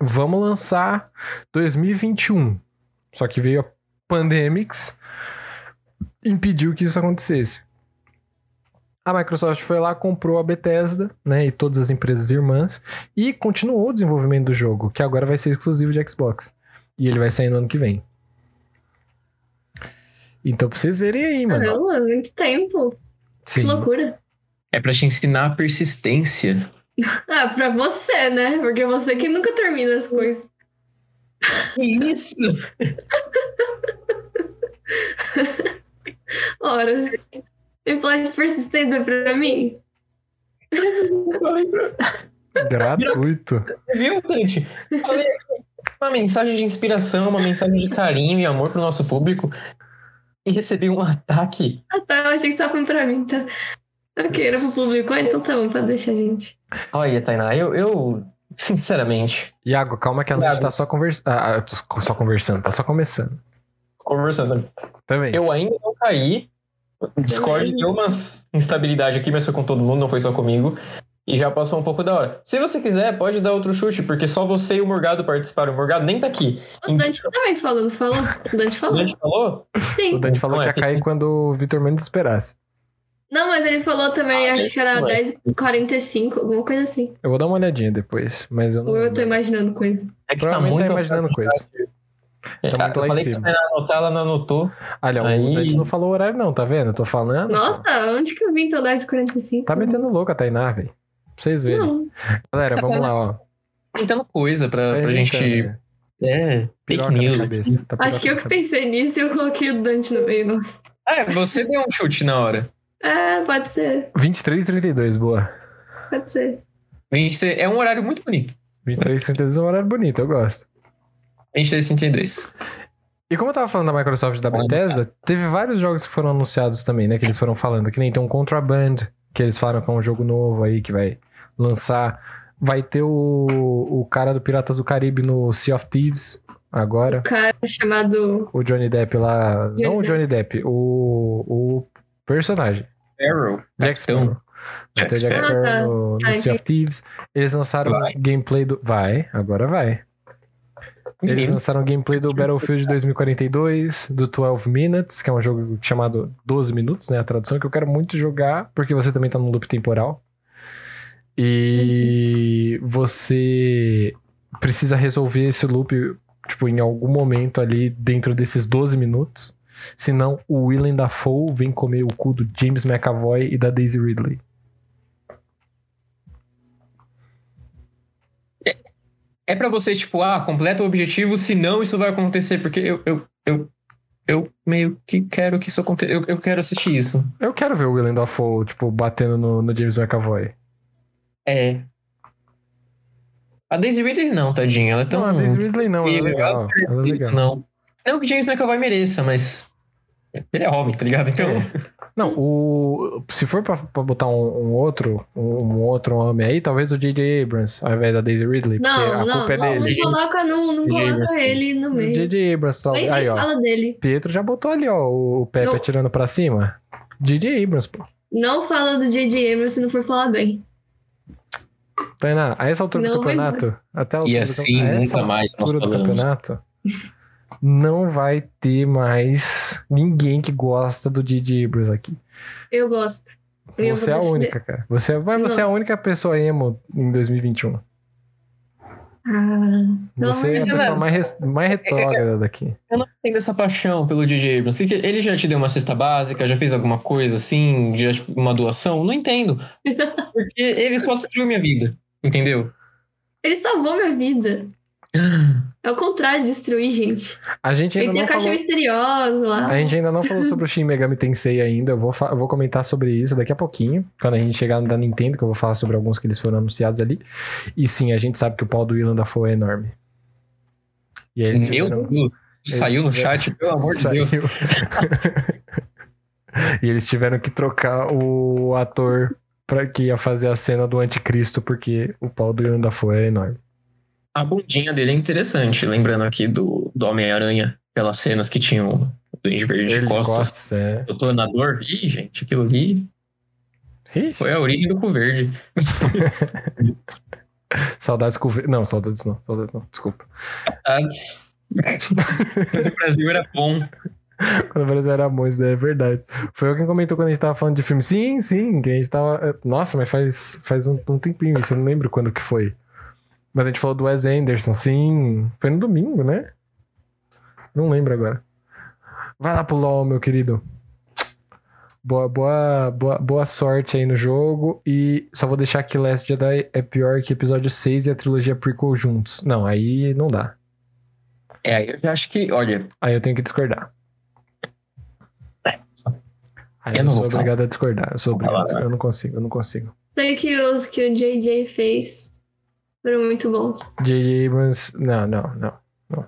Speaker 1: vamos lançar 2021. Só que veio a Pandemics, impediu que isso acontecesse. A Microsoft foi lá, comprou a Bethesda, né, e todas as empresas irmãs, e continuou o desenvolvimento do jogo, que agora vai ser exclusivo de Xbox. E ele vai sair no ano que vem. Então, pra vocês verem aí, mano.
Speaker 2: Caramba, muito tempo.
Speaker 1: Sim.
Speaker 2: Que loucura.
Speaker 3: É pra te ensinar a persistência.
Speaker 2: Ah, pra você, né? Porque você que nunca termina as coisas.
Speaker 3: Isso?
Speaker 2: Horas. E flash de persistência pra mim?
Speaker 1: Gratuito.
Speaker 3: Você viu, Dante? Falei aqui, uma mensagem de inspiração, uma mensagem de carinho e amor pro nosso público. E recebi um ataque.
Speaker 2: Ah, tá. Eu achei que você tava pra mim, tá? Ok, era pro público. Ah, então tá bom, pode deixar, gente.
Speaker 3: Olha, Tainá, eu, eu sinceramente,
Speaker 1: Iago, calma que a noite tá só conversando. Ah, eu tô só conversando, tá só começando.
Speaker 3: conversando,
Speaker 1: Também.
Speaker 3: eu ainda não caí. O Discord deu umas instabilidade aqui, mas foi com todo mundo, não foi só comigo. E já passou um pouco da hora. Se você quiser, pode dar outro chute, porque só você e o Morgado participaram. O Morgado nem tá aqui.
Speaker 2: O Dante também falou, não falou? O Dante
Speaker 3: O
Speaker 2: falou?
Speaker 3: Dante falou?
Speaker 2: Sim.
Speaker 1: O Dante falou
Speaker 3: Não,
Speaker 1: que
Speaker 3: é
Speaker 1: ia cair quando o Vitor menos esperasse.
Speaker 2: Não, mas ele falou também,
Speaker 3: Ah,
Speaker 2: acho que era
Speaker 3: não é.
Speaker 2: 10h45, alguma coisa assim.
Speaker 1: Eu vou dar uma olhadinha depois, mas eu não.
Speaker 2: Ou eu tô imaginando coisa.
Speaker 3: É que tá
Speaker 1: Provavelmente
Speaker 3: muito.
Speaker 1: tá imaginando coisa.
Speaker 3: É,
Speaker 1: Tá muito
Speaker 3: eu
Speaker 1: lá em
Speaker 3: falei
Speaker 1: cima.
Speaker 3: que anotar, ela não anotou.
Speaker 1: Olha, o
Speaker 3: Aí-
Speaker 1: Dante não falou o horário, não, tá vendo? Eu tô falando.
Speaker 2: Nossa, onde que eu vim então 10h45?
Speaker 1: Tá metendo louco a Tainá, velho. Pra vocês verem.
Speaker 2: Não.
Speaker 1: Galera, vamos lá, ó.
Speaker 3: Tentando coisa pra, pra gente.
Speaker 1: né?
Speaker 3: É, fake news.
Speaker 1: Tá
Speaker 2: Acho que eu que pensei nisso e eu coloquei o Dante no meio. Nossa.
Speaker 3: É, você deu um chute na hora.
Speaker 2: É, pode ser,
Speaker 1: cabeça. 23 e 32, boa.
Speaker 2: pode ser.
Speaker 3: Gente, é um horário muito bonito.
Speaker 1: 23 e 32 é um horário bonito, eu gosto.
Speaker 3: 23 e 32.
Speaker 1: E como eu tava falando da Microsoft e da Bethesda, teve vários jogos que foram anunciados também, né? Que eles foram falando. Que nem tem um Contraband, que eles falaram que é um jogo novo aí, que vai lançar. Vai ter o, o cara do Piratas do Caribe no Sea of Thieves, agora.
Speaker 2: O cara chamado.
Speaker 1: O Johnny Depp lá.
Speaker 2: Johnny
Speaker 1: não o
Speaker 2: Depp.
Speaker 1: Johnny Depp, o, o personagem.
Speaker 3: Arrow.
Speaker 1: Jack Sparrow. Vai ter
Speaker 3: Jack
Speaker 1: Jack
Speaker 3: Sparrow.
Speaker 2: Tá.
Speaker 1: no, no
Speaker 2: Ah,
Speaker 1: Sea of Thieves. Eles lançaram
Speaker 3: Vai.
Speaker 1: gameplay do. Vai, agora vai. Eles
Speaker 3: Menino.
Speaker 1: lançaram gameplay do Battlefield 2042, do 12 Minutes, que é um jogo chamado 12 Minutos, né? A tradução que eu quero muito jogar, porque você também tá no loop temporal. E você precisa resolver esse loop, tipo, em algum momento ali dentro desses 12 minutos. Senão o Willem Dafoe vem comer o cu do James McAvoy e da Daisy Ridley.
Speaker 3: É pra você, tipo, ah, completa o objetivo, senão isso vai acontecer, porque eu, eu, eu, eu meio que quero que isso aconteça. Eu, eu quero assistir isso.
Speaker 1: Eu quero ver o Willem Dafoe, tipo, batendo no, no James McAvoy.
Speaker 3: É. A Daisy Ridley não, tadinha. Ela é tão.
Speaker 1: Não, a Daisy Ridley não, ela é legal. Ela é legal.
Speaker 3: Não. Não que James McAvoy mereça, mas. Ele é homem, tá ligado? Então.
Speaker 1: Não, o, se for pra, pra botar um, um outro um outro homem aí, talvez o J.J. Abrams, ao invés da Daisy Ridley, porque
Speaker 2: Não,
Speaker 1: a
Speaker 2: não,
Speaker 1: culpa é
Speaker 2: não,
Speaker 1: dele.
Speaker 2: não coloca, não, não coloca
Speaker 3: Abrams.
Speaker 2: ele no
Speaker 1: O
Speaker 2: meio.
Speaker 1: J.J. Abrams, tal- aí ó,
Speaker 2: fala dele.
Speaker 1: Pietro já botou ali ó, o Pepe
Speaker 2: Não.
Speaker 1: atirando pra cima. J.J. Abrams, pô.
Speaker 2: Não fala do J.J. Abrams se não for falar bem.
Speaker 1: Tainá, a essa altura do
Speaker 2: Não vai
Speaker 1: campeonato, até a
Speaker 3: E
Speaker 1: altura do-
Speaker 3: assim,
Speaker 1: a essa
Speaker 3: nunca mais nós
Speaker 1: altura do
Speaker 3: falamos.
Speaker 1: campeonato, não vai ter mais ninguém que gosta do J.J. Abrams aqui.
Speaker 2: Eu gosto. Eu
Speaker 1: Você é a única, cara. Você, vai, você é a única pessoa emo em 2021.
Speaker 2: Ah,
Speaker 1: Você é a pessoa mais, mais retrógrada daqui.
Speaker 3: Eu não tenho essa paixão pelo DJ Abrams. Ele já te deu uma cesta básica, já fez alguma coisa assim, já tipo, uma doação? Não entendo. Porque ele só destruiu minha vida. Entendeu?
Speaker 2: ele salvou minha vida. É o contrário de destruir, gente.
Speaker 1: A gente
Speaker 2: Ele
Speaker 1: ainda
Speaker 2: tem
Speaker 1: não
Speaker 2: a caixa
Speaker 1: falou...
Speaker 2: misteriosa lá.
Speaker 1: A gente ainda não falou sobre o Shin Megami Tensei ainda. Eu vou, fa- eu vou comentar sobre isso daqui a pouquinho. Quando a gente chegar no da Nintendo, que eu vou falar sobre alguns que eles foram anunciados ali. E sim, a gente sabe que o pau do Willan da Foi é enorme. E aí eles
Speaker 3: Meu
Speaker 1: tiveram-
Speaker 3: Deus. Saiu no
Speaker 1: tiveram-
Speaker 3: chat, pelo amor de. Deus.
Speaker 1: e eles tiveram que trocar o ator pra que ia fazer a cena do anticristo, porque o pau do da Foi é enorme.
Speaker 3: A bundinha dele é interessante, lembrando aqui do, do Homem-Aranha, aquelas cenas que tinham o Duende Verde de costas.
Speaker 1: gosta, é.
Speaker 3: O planador. Ih, gente, aquilo ali
Speaker 1: Ixi,
Speaker 3: foi a origem do cu verde.
Speaker 1: Saudades com. o ve- Não, saudades não, saudades não, desculpa.
Speaker 3: Antes. Quando o Brasil era bom.
Speaker 1: Quando o Brasil era bom, isso é verdade. Foi eu quem comentou quando a gente tava falando de filme. Sim, sim, que a gente tava. Nossa, mas faz, faz um, um tempinho isso, eu não lembro quando que foi. Mas a gente falou do Wes Anderson, sim. Foi no domingo, né? Não lembro agora. Vai lá pro LOL, meu querido. Boa, boa, boa, boa sorte aí no jogo. E só vou deixar que Last Jedi é pior que episódio 6 e a trilogia prequel juntos. Não, aí não dá.
Speaker 3: É, aí eu já acho que, olha,
Speaker 1: Aí eu tenho que discordar. Aí
Speaker 3: Eu
Speaker 1: eu,
Speaker 3: não
Speaker 1: sou
Speaker 3: vou falar.
Speaker 1: obrigado a discordar. Eu sou
Speaker 3: falar,
Speaker 1: obrigado.
Speaker 3: vai.
Speaker 1: Eu não consigo, eu não consigo.
Speaker 2: Sei que os que o JJ fez foram muito bons.
Speaker 1: J.J. Abrams. Não, não, não, não.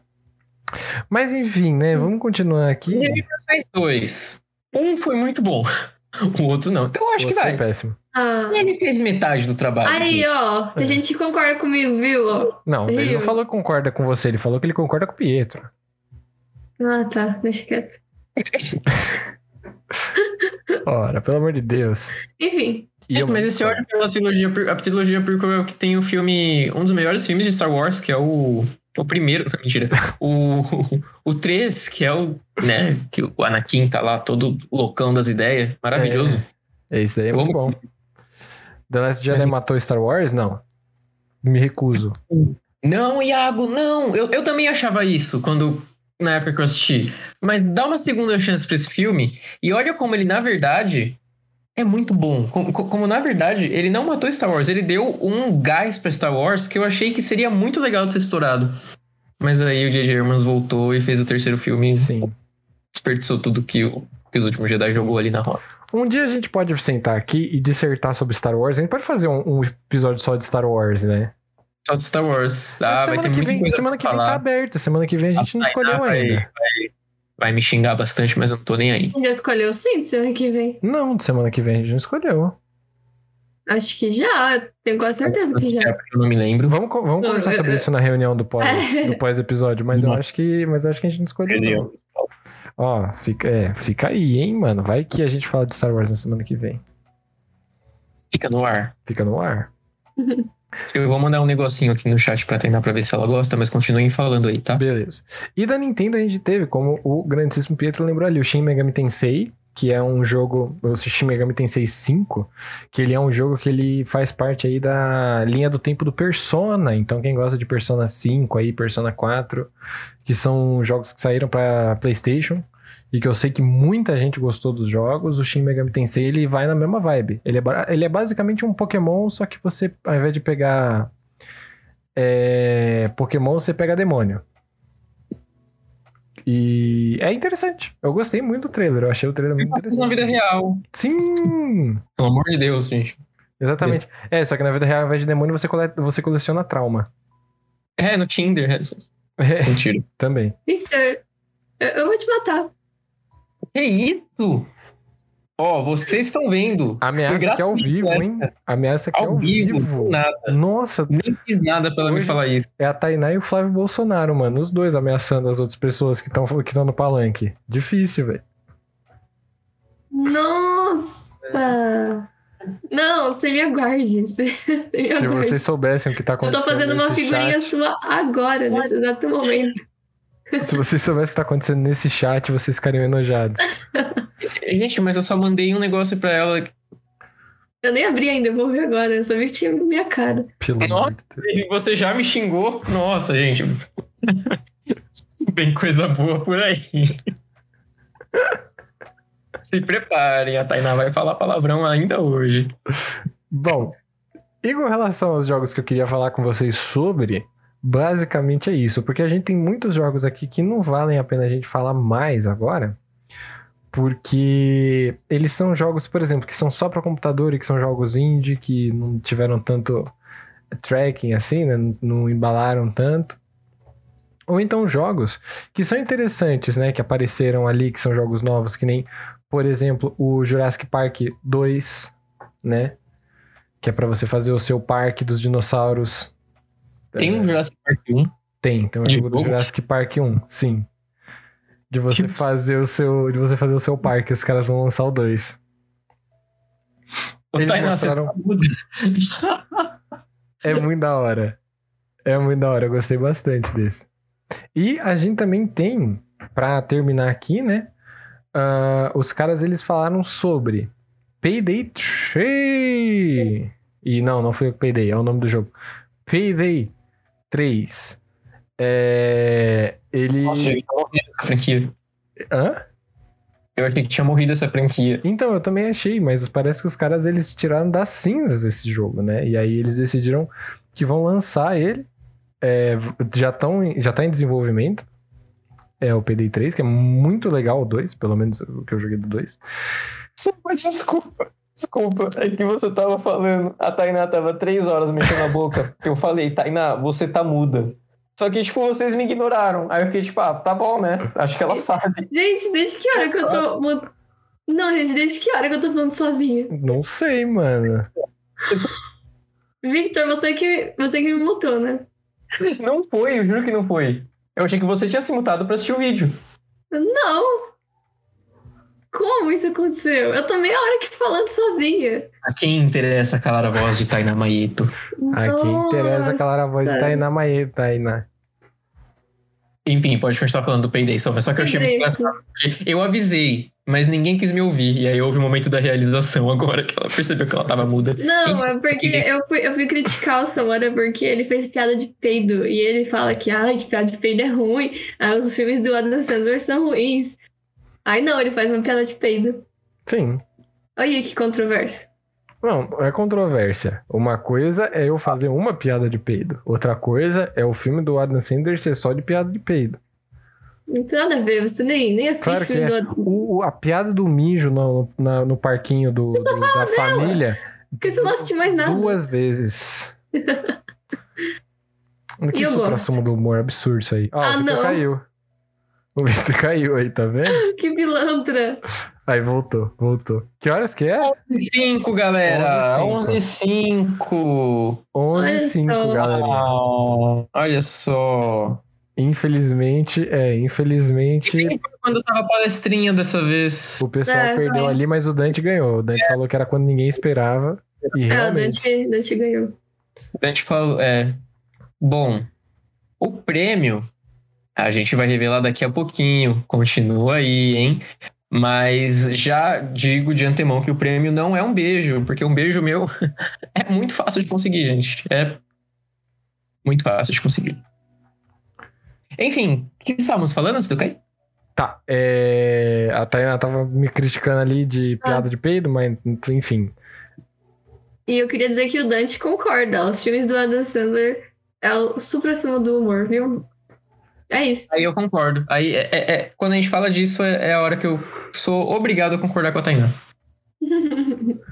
Speaker 1: Mas enfim, né? Vamos continuar aqui.
Speaker 3: Ele fez dois. Um foi muito bom, o outro não. Então eu acho
Speaker 1: O
Speaker 3: que vai.
Speaker 1: foi péssimo.
Speaker 2: Ah.
Speaker 3: Ele fez metade do trabalho.
Speaker 2: Aí, ó, tem
Speaker 1: É.
Speaker 2: gente que concorda comigo, viu?
Speaker 1: Não, ele não falou que concorda com você, ele falou que ele concorda com o Pietro.
Speaker 2: Ah, tá, deixa quieto.
Speaker 1: Ora, pelo amor de Deus.
Speaker 2: Enfim,
Speaker 1: E eu-
Speaker 3: Mas esse olha pela trilogia, a trilogia prequel é o que tem o filme, um dos melhores filmes de Star Wars, que é o, o primeiro, mentira, o, o 3, que é o, né, que o Anakin tá lá todo loucão das ideias, maravilhoso.
Speaker 1: Esse daí é
Speaker 3: Eu
Speaker 1: muito
Speaker 3: amo-
Speaker 1: bom. The Last Jedi
Speaker 3: Mas-
Speaker 1: matou Star Wars? Não. Me recuso.
Speaker 3: Não, Iago, não, eu, eu também achava isso quando, na época que eu assisti, mas dá uma segunda chance pra esse filme e olha como ele, na verdade... É muito bom. Como, como, na verdade, ele não matou Star Wars, ele deu um gás pra Star Wars que eu achei que seria muito legal de ser explorado. Mas aí o J.J. Abrams voltou e fez o terceiro filme e
Speaker 1: Sim.
Speaker 3: desperdiçou tudo que, o, que os últimos Jedi
Speaker 1: Sim.
Speaker 3: jogou ali na roda.
Speaker 1: Um dia a gente pode sentar aqui e dissertar sobre Star Wars. A gente pode fazer um, um episódio só de Star Wars, né?
Speaker 3: Só de Star Wars.
Speaker 1: Mas
Speaker 3: Ah, vai
Speaker 1: semana
Speaker 3: ter
Speaker 1: que
Speaker 3: muita
Speaker 1: vem, semana que vem tá aberto. Semana que vem a gente não
Speaker 3: A
Speaker 1: escolheu ainda.
Speaker 3: Vai, vai me xingar bastante, mas eu não tô nem aí.
Speaker 2: Já escolheu sim, semana que vem?
Speaker 1: Não, semana que vem a gente não escolheu.
Speaker 2: Acho que já, tenho quase certeza que
Speaker 3: É
Speaker 2: já.
Speaker 3: porque eu não me lembro.
Speaker 1: Vamos, vamos conversar
Speaker 2: eu-
Speaker 1: sobre
Speaker 2: eu-
Speaker 1: isso na reunião do pós,
Speaker 2: É.
Speaker 1: pós-episódio, mas eu
Speaker 3: Não.
Speaker 1: acho que, mas eu acho que a gente não escolheu. Não. Ó, fica, é, fica aí, hein, mano. Vai que a gente fala de Star Wars na semana que vem.
Speaker 3: Fica no ar.
Speaker 1: Fica no ar.
Speaker 3: Eu vou mandar um negocinho aqui no chat pra treinar pra ver se ela gosta, mas continuem falando aí, tá?
Speaker 1: Beleza. E da Nintendo a gente teve, como o grandíssimo Pietro lembrou ali, o Shin Megami Tensei, que é um jogo, o Shin Megami Tensei 5, que ele é um jogo que ele faz parte aí da linha do tempo do Persona. Então quem gosta de Persona 5 aí, Persona 4, que são jogos que saíram para PlayStation e que eu sei que muita gente gostou dos jogos, o Shin Megami Tensei ele vai na mesma vibe. Ele é, ele é basicamente um Pokémon, só que você, ao invés de pegar é, Pokémon, você pega demônio. E é interessante. Eu gostei muito do trailer. Eu achei o trailer muito
Speaker 3: na
Speaker 1: interessante.
Speaker 3: vida real.
Speaker 1: Sim!
Speaker 3: Pelo amor de Deus, gente.
Speaker 1: Exatamente. É, só que na vida real, ao invés de demônio, você, coleta, você coleciona trauma.
Speaker 3: É, no Tinder.
Speaker 1: É,
Speaker 3: Mentira.
Speaker 1: também.
Speaker 2: Victor, eu, eu vou te matar.
Speaker 3: Que isso? Ó, vocês estão vendo.
Speaker 1: Ameaça aqui ao vivo, hein? Ameaça aqui ao,
Speaker 3: Ao vivo,
Speaker 1: vivo.
Speaker 3: nada.
Speaker 1: Nossa,
Speaker 3: Nem fiz nada pra ela me falar isso.
Speaker 1: é a Tainá e o Flávio Bolsonaro, mano. Os dois ameaçando as outras pessoas que estão que tão no palanque. Difícil, velho.
Speaker 2: Nossa! Não, você me aguarde. Você, você me
Speaker 1: Se
Speaker 2: aguarde.
Speaker 1: vocês soubessem o que tá
Speaker 2: Eu tô
Speaker 1: acontecendo
Speaker 2: fazendo uma figurinha
Speaker 1: chat,
Speaker 2: sua agora, nesse exato momento.
Speaker 1: Se vocês soubessem o que tá acontecendo nesse chat, vocês ficariam enojados.
Speaker 3: Gente, mas eu só mandei um negócio pra ela.
Speaker 2: Eu nem abri ainda, eu vou ver agora. Eu só vi que tinha na minha cara.
Speaker 1: Pelo
Speaker 3: Nossa.
Speaker 1: de
Speaker 3: você já me xingou? Nossa, gente. Tem coisa boa por aí. Se preparem, a Tainá vai falar palavrão ainda hoje.
Speaker 1: Bom, e com relação aos jogos que eu queria falar com vocês sobre, basicamente é isso, porque a gente tem muitos jogos aqui que não valem a pena a gente falar mais agora, porque eles são jogos, por exemplo, que são só para computador e que são jogos indie, que não tiveram tanto tracking assim, né? não- embalaram tanto. Ou então jogos que são interessantes, né? Que apareceram ali, que são jogos novos, que nem, por exemplo, o Jurassic Park 2, né? Que é pra você fazer o seu parque dos dinossauros.
Speaker 3: Tem um Jurassic Park 1.
Speaker 1: tem, tem um jogo do? Jurassic Park 1, sim. De você
Speaker 3: Deus.
Speaker 1: fazer o seu, de você fazer o seu parque, os caras vão lançar o 2.
Speaker 3: Ô,
Speaker 1: Eles mostraram-
Speaker 3: tá.
Speaker 1: É muito da hora. É muito da hora, eu gostei bastante desse. E a gente também tem, pra terminar aqui, né? ah, os caras eles falaram sobre Payday 3. E não, não foi o Payday, é o nome do jogo. Payday 3. É, ele.
Speaker 3: Nossa, essa franquia.
Speaker 1: Hã?
Speaker 3: Eu achei que tinha morrido essa franquia.
Speaker 1: Então, eu também achei, mas parece que os caras eles tiraram das cinzas esse jogo, né? E aí eles decidiram que vão lançar ele. É, já, tão, já tá em desenvolvimento. É o PD3, que é muito legal o 2, pelo menos o que eu joguei do 2.
Speaker 3: Desculpa. Desculpa, é que você tava falando. A Tainá tava três horas mexendo a boca. Eu falei, Tainá, você tá muda. Só que, tipo, vocês me ignoraram. Aí eu fiquei, tipo, ah, tá bom, né? Acho que ela sabe.
Speaker 2: Gente, desde que hora que eu tô. Não, gente, desde que hora que eu tô falando sozinha?
Speaker 1: Não sei, mano.
Speaker 2: Victor, você que, você que me mutou, né?
Speaker 3: Não foi, eu juro que não foi. Eu achei que você tinha se mutado pra assistir o vídeo.
Speaker 2: Não! Como isso aconteceu? Eu tô meia hora aqui falando sozinha.
Speaker 3: A quem interessa calar a voz de Tainá Maieto?
Speaker 1: A quem interessa calar a voz de Tainá Maê, Tainá.
Speaker 3: Enfim, pode continuar falando do Payday só, mas só que eu achei muito engraçado. Eu avisei, mas ninguém quis me ouvir. E aí houve o momento da realização agora, que ela percebeu que ela tava muda.
Speaker 2: Não, é porque eu fui, eu fui criticar o Samara porque ele fez piada de peido. E ele fala que, ah, que piada de peido é ruim. Ah, os filmes do Adam Sandler são ruins. Aí não, ele faz uma piada de peido.
Speaker 1: Sim.
Speaker 2: Olha que controvérsia.
Speaker 1: Não, é controvérsia. Uma coisa é eu fazer uma piada de peido. Outra coisa é o filme do Adam Sandler ser só de piada de peido.
Speaker 2: Não tem nada a ver, você nem, nem assiste
Speaker 1: Claro que
Speaker 2: filme
Speaker 1: é.
Speaker 2: do
Speaker 1: O, a piada do mijo no, na- no parquinho do, do- da família.
Speaker 2: Porque você não assiste mais nada.
Speaker 1: Duas vezes. Que
Speaker 2: eu
Speaker 1: supra
Speaker 2: gosto.
Speaker 1: sumo do humor absurdo isso aí. Ó,
Speaker 2: Ah, não.
Speaker 1: caiu. O Victor caiu aí, tá vendo?
Speaker 2: Que pilantra.
Speaker 1: Aí voltou, voltou. Que horas que é?
Speaker 3: 5, galera!
Speaker 1: 11
Speaker 3: 11 5
Speaker 1: 11
Speaker 2: Olha
Speaker 1: h 05
Speaker 2: só.
Speaker 1: galerinha.
Speaker 3: Olha só.
Speaker 1: Infelizmente, é, infelizmente
Speaker 3: Quando tava a palestrinha dessa vez.
Speaker 1: o pessoal
Speaker 2: É,
Speaker 1: perdeu
Speaker 2: vai.
Speaker 1: ali, mas o Dante ganhou. O Dante falou que era quando ninguém esperava. E
Speaker 2: É, o
Speaker 1: realmente.
Speaker 2: Dante, Dante ganhou.
Speaker 3: A gente falou, é. Bom, o prêmio a gente vai revelar daqui a pouquinho. Continua aí, hein? Mas já digo de antemão que o prêmio não é um beijo, porque um beijo meu é muito fácil de conseguir, gente. É muito fácil de conseguir. Enfim, o que estávamos falando antes do?
Speaker 1: Tá, é... a Tainá tava me criticando ali de
Speaker 2: Ah.
Speaker 1: piada de peido, mas enfim.
Speaker 2: E eu queria dizer que o Dante concorda. Os filmes do Adam Sandler é o supra do humor, viu? É isso.
Speaker 3: Aí eu concordo. Aí é, é- é- quando a gente fala disso, é, é a hora que eu sou obrigado a concordar com a Tainá.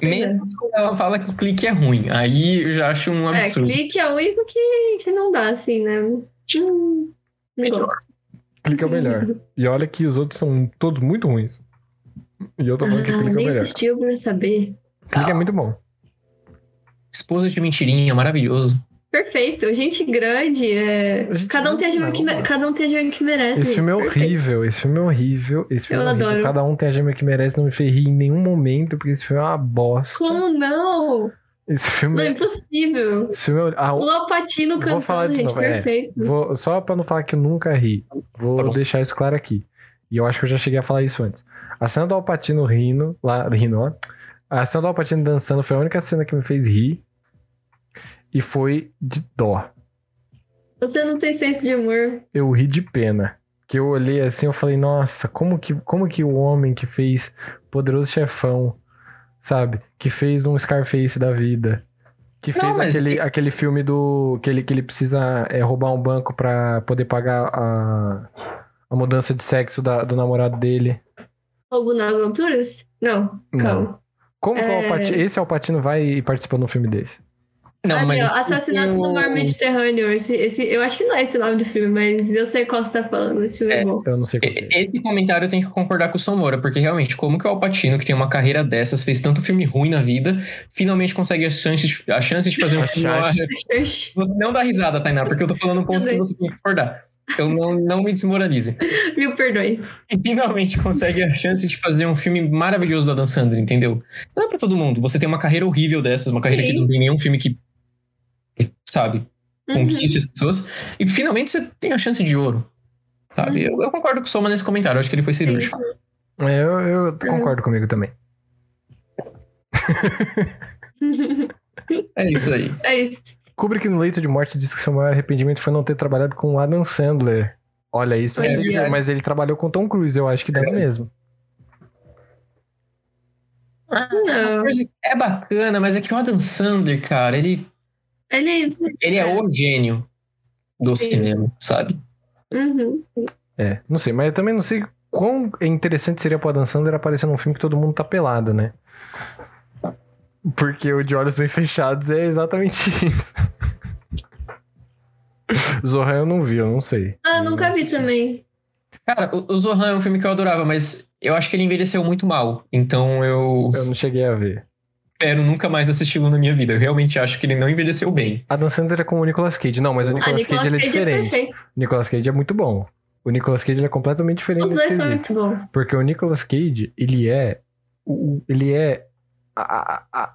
Speaker 2: é.
Speaker 3: Menos quando ela fala que clique é ruim. Aí eu já acho um
Speaker 2: É,
Speaker 3: absurdo.
Speaker 2: clique é o único que, que não dá, assim, né? Hum, não gosto.
Speaker 1: Clica é o melhor. E olha que os outros são todos muito ruins. E eu tô falando que
Speaker 2: Ah,
Speaker 1: clica é o
Speaker 2: nem
Speaker 1: melhor.
Speaker 2: assistiu pra saber.
Speaker 1: Clica é muito bom.
Speaker 3: Esposa de mentirinha, maravilhoso.
Speaker 2: Perfeito. Gente grande. É...
Speaker 1: Gente
Speaker 2: Cada, um tem a que
Speaker 1: não,
Speaker 2: me- Cada um tem a gema que merece.
Speaker 1: Esse filme é
Speaker 2: Perfeito.
Speaker 1: horrível, esse filme é horrível, esse filme
Speaker 2: Eu
Speaker 1: é horrível.
Speaker 2: adoro.
Speaker 1: Cada um tem a gema que merece, não me fez rir em nenhum momento, porque esse filme é uma bosta.
Speaker 2: Como não?
Speaker 1: Esse filme
Speaker 2: Não é
Speaker 1: é.
Speaker 2: impossível.
Speaker 1: Esse filme é... ah,
Speaker 2: O Alpatino
Speaker 1: Vou falar
Speaker 2: cantando,
Speaker 1: de
Speaker 2: gente,
Speaker 1: novo, é.
Speaker 2: perfeito.
Speaker 1: Vou, só pra não falar que eu nunca ri, vou
Speaker 3: Tá
Speaker 1: deixar isso claro aqui. E eu acho que eu já cheguei a falar isso antes. A cena do Alpatino rindo, lá, rindo, ó. A cena do Alpatino dançando foi a única cena que me fez rir. E foi de dó.
Speaker 2: Você não tem senso de humor.
Speaker 1: Eu ri de pena. Que eu olhei assim, eu falei, nossa, como que, como que o homem que fez Poderoso Chefão, sabe? Que fez um Scarface da vida. Que
Speaker 3: Não,
Speaker 1: fez
Speaker 3: mas
Speaker 1: aquele, aquele filme do. Que ele, que ele precisa é, roubar um banco pra poder pagar a, a mudança de sexo da- do namorado dele.
Speaker 2: Roubo nas alturas? Não, calma.
Speaker 1: Como que o
Speaker 2: É.
Speaker 1: Alpatino, esse Alpatino vai e participa num filme desse?
Speaker 3: Não,
Speaker 2: Ali,
Speaker 3: mas.
Speaker 2: ó, Assassinatos no Mar
Speaker 3: o-
Speaker 2: Mediterrâneo. Esse, esse, eu acho que não é esse o nome do filme, mas eu sei qual você tá falando. Esse filme é,
Speaker 3: É.
Speaker 2: bom.
Speaker 1: Eu não sei qual que é.
Speaker 3: Esse comentário tem que concordar com o Samora, porque realmente, como que o Alpatino, que tem uma carreira dessas, fez tanto filme ruim na vida, finalmente consegue a chance, a chance de fazer um
Speaker 1: A
Speaker 3: filme. Não dá risada, Tainá, porque eu tô falando um ponto que você tem que concordar. Eu não, não me desmoralize.
Speaker 2: Mil perdões.
Speaker 3: E finalmente consegue a chance de fazer um filme maravilhoso da Dan Sandler, entendeu? Não é pra todo mundo. Você tem uma carreira horrível dessas, uma carreira que
Speaker 2: Sim.
Speaker 3: não tem nenhum filme que, sabe,
Speaker 2: Uhum.
Speaker 3: conquiste as pessoas. E finalmente você tem a chance de ouro. Sabe? Eu, eu concordo com o Soma nesse comentário. Eu acho que ele foi cirúrgico.
Speaker 1: É, eu, eu concordo comigo também.
Speaker 3: É isso aí.
Speaker 2: É isso.
Speaker 1: Kubrick no leito de morte disse que seu maior arrependimento foi não ter trabalhado com o Adam Sandler. Olha, isso
Speaker 3: É.
Speaker 1: dizer, mas ele trabalhou com Tom Cruise, eu acho que dá no mesmo.
Speaker 2: Não.
Speaker 3: É bacana, mas é que o Adam Sandler, cara, ele,
Speaker 2: Ele.
Speaker 3: ele é o gênio do
Speaker 2: Sim.
Speaker 3: cinema, sabe?
Speaker 2: Uhum.
Speaker 1: É, não sei, mas eu também não sei quão interessante seria pro Adam Sandler aparecer num filme que todo mundo tá pelado, né? Porque o de olhos bem fechados é exatamente isso. Zohan eu não vi, eu não sei.
Speaker 2: Ah,
Speaker 1: Eu
Speaker 2: nunca vi também.
Speaker 3: Cara, o, o Zohan é um filme que eu adorava, mas eu acho que ele envelheceu muito mal. Então eu
Speaker 1: Eu não cheguei a ver.
Speaker 3: Espero nunca mais assisti-lo na minha vida. Eu realmente acho que ele não envelheceu bem.
Speaker 1: Adam Sandler é como o Nicolas Cage. Não, mas o Nicolas
Speaker 2: Nicolas
Speaker 1: Cage é
Speaker 2: Cage é
Speaker 1: diferente. o Nicolas Cage é muito bom. O Nicolas Cage é completamente diferente
Speaker 2: Os dois são muito bons.
Speaker 1: Porque o Nicolas Cage, ele é. Ele é. A, a, a,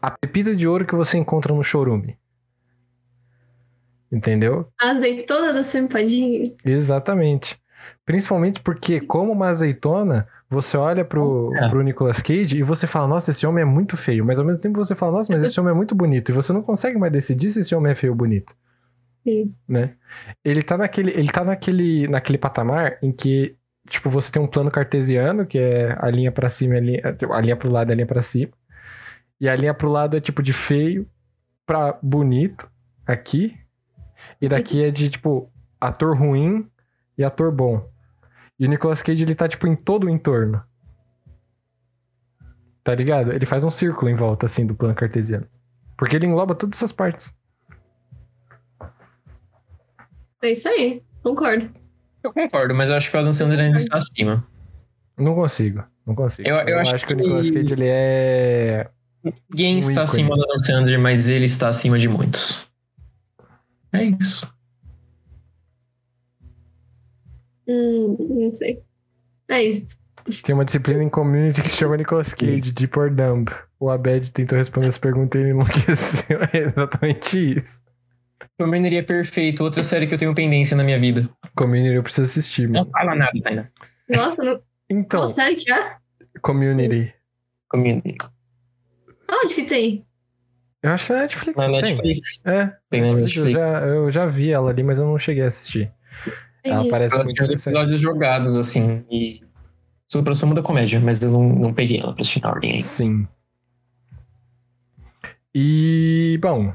Speaker 1: a pepita de ouro que você encontra no chorume. Entendeu?
Speaker 2: A azeitona da sua empadinha.
Speaker 1: Exatamente. Principalmente porque, como uma azeitona, você olha pro,
Speaker 3: É.
Speaker 1: pro Nicolas Cage e você fala, nossa, esse homem é muito feio. Mas ao mesmo tempo você fala, nossa, mas esse homem é muito bonito. E você não consegue mais decidir se esse homem é feio ou bonito.
Speaker 2: Sim.
Speaker 1: Né? Ele tá naquele. Ele tá naquele, naquele patamar em que, tipo, você tem um plano cartesiano, que é a linha pra cima e a linha, a linha pro lado e a linha pra cima. E a linha pro lado é tipo de feio pra bonito aqui. E daqui é de, tipo, ator ruim e ator bom. E o Nicolas Cage, ele tá, tipo, em todo o entorno. Tá ligado? Ele faz um círculo em volta, assim, do plano cartesiano. Porque ele engloba todas essas partes.
Speaker 2: É isso aí. Concordo.
Speaker 3: Eu concordo, mas eu acho que o Adam Sandler ainda está acima.
Speaker 1: Não consigo. Não consigo.
Speaker 3: Eu- eu acho
Speaker 1: que o
Speaker 3: que-
Speaker 1: Nicolas Cage, ele é...
Speaker 3: Ninguém
Speaker 1: Um
Speaker 3: está
Speaker 1: ícone.
Speaker 3: acima do Adam Sandler, mas ele está acima de muitos. É isso.
Speaker 2: Hum, não sei. É isso.
Speaker 1: Tem uma disciplina em community que chama Nicolas Cage, Deep or Dumb. O Abed tentou responder essa pergunta e ele enlouqueceu. É exatamente isso.
Speaker 3: Community é perfeito, outra série que eu tenho pendência na minha vida.
Speaker 1: Community eu preciso assistir,
Speaker 3: Não
Speaker 1: mano.
Speaker 3: fala nada, Tainá.
Speaker 2: Nossa, não...
Speaker 1: Então,
Speaker 2: qual série que é?
Speaker 1: Community.
Speaker 3: Community.
Speaker 2: Onde que tem?
Speaker 1: Eu acho que é na Netflix.
Speaker 3: Na
Speaker 1: não tem?
Speaker 3: Netflix.
Speaker 1: É,
Speaker 3: Tem na
Speaker 1: Netflix, eu, já, eu já vi ela ali, mas eu não cheguei a assistir. Ela
Speaker 2: Entendi.
Speaker 1: parece
Speaker 3: Ela
Speaker 1: muito
Speaker 3: tinha os episódios jogados, assim, e super sumo da comédia, mas eu não, não peguei ela pra assistir na ordem ainda.
Speaker 1: Sim. E, bom.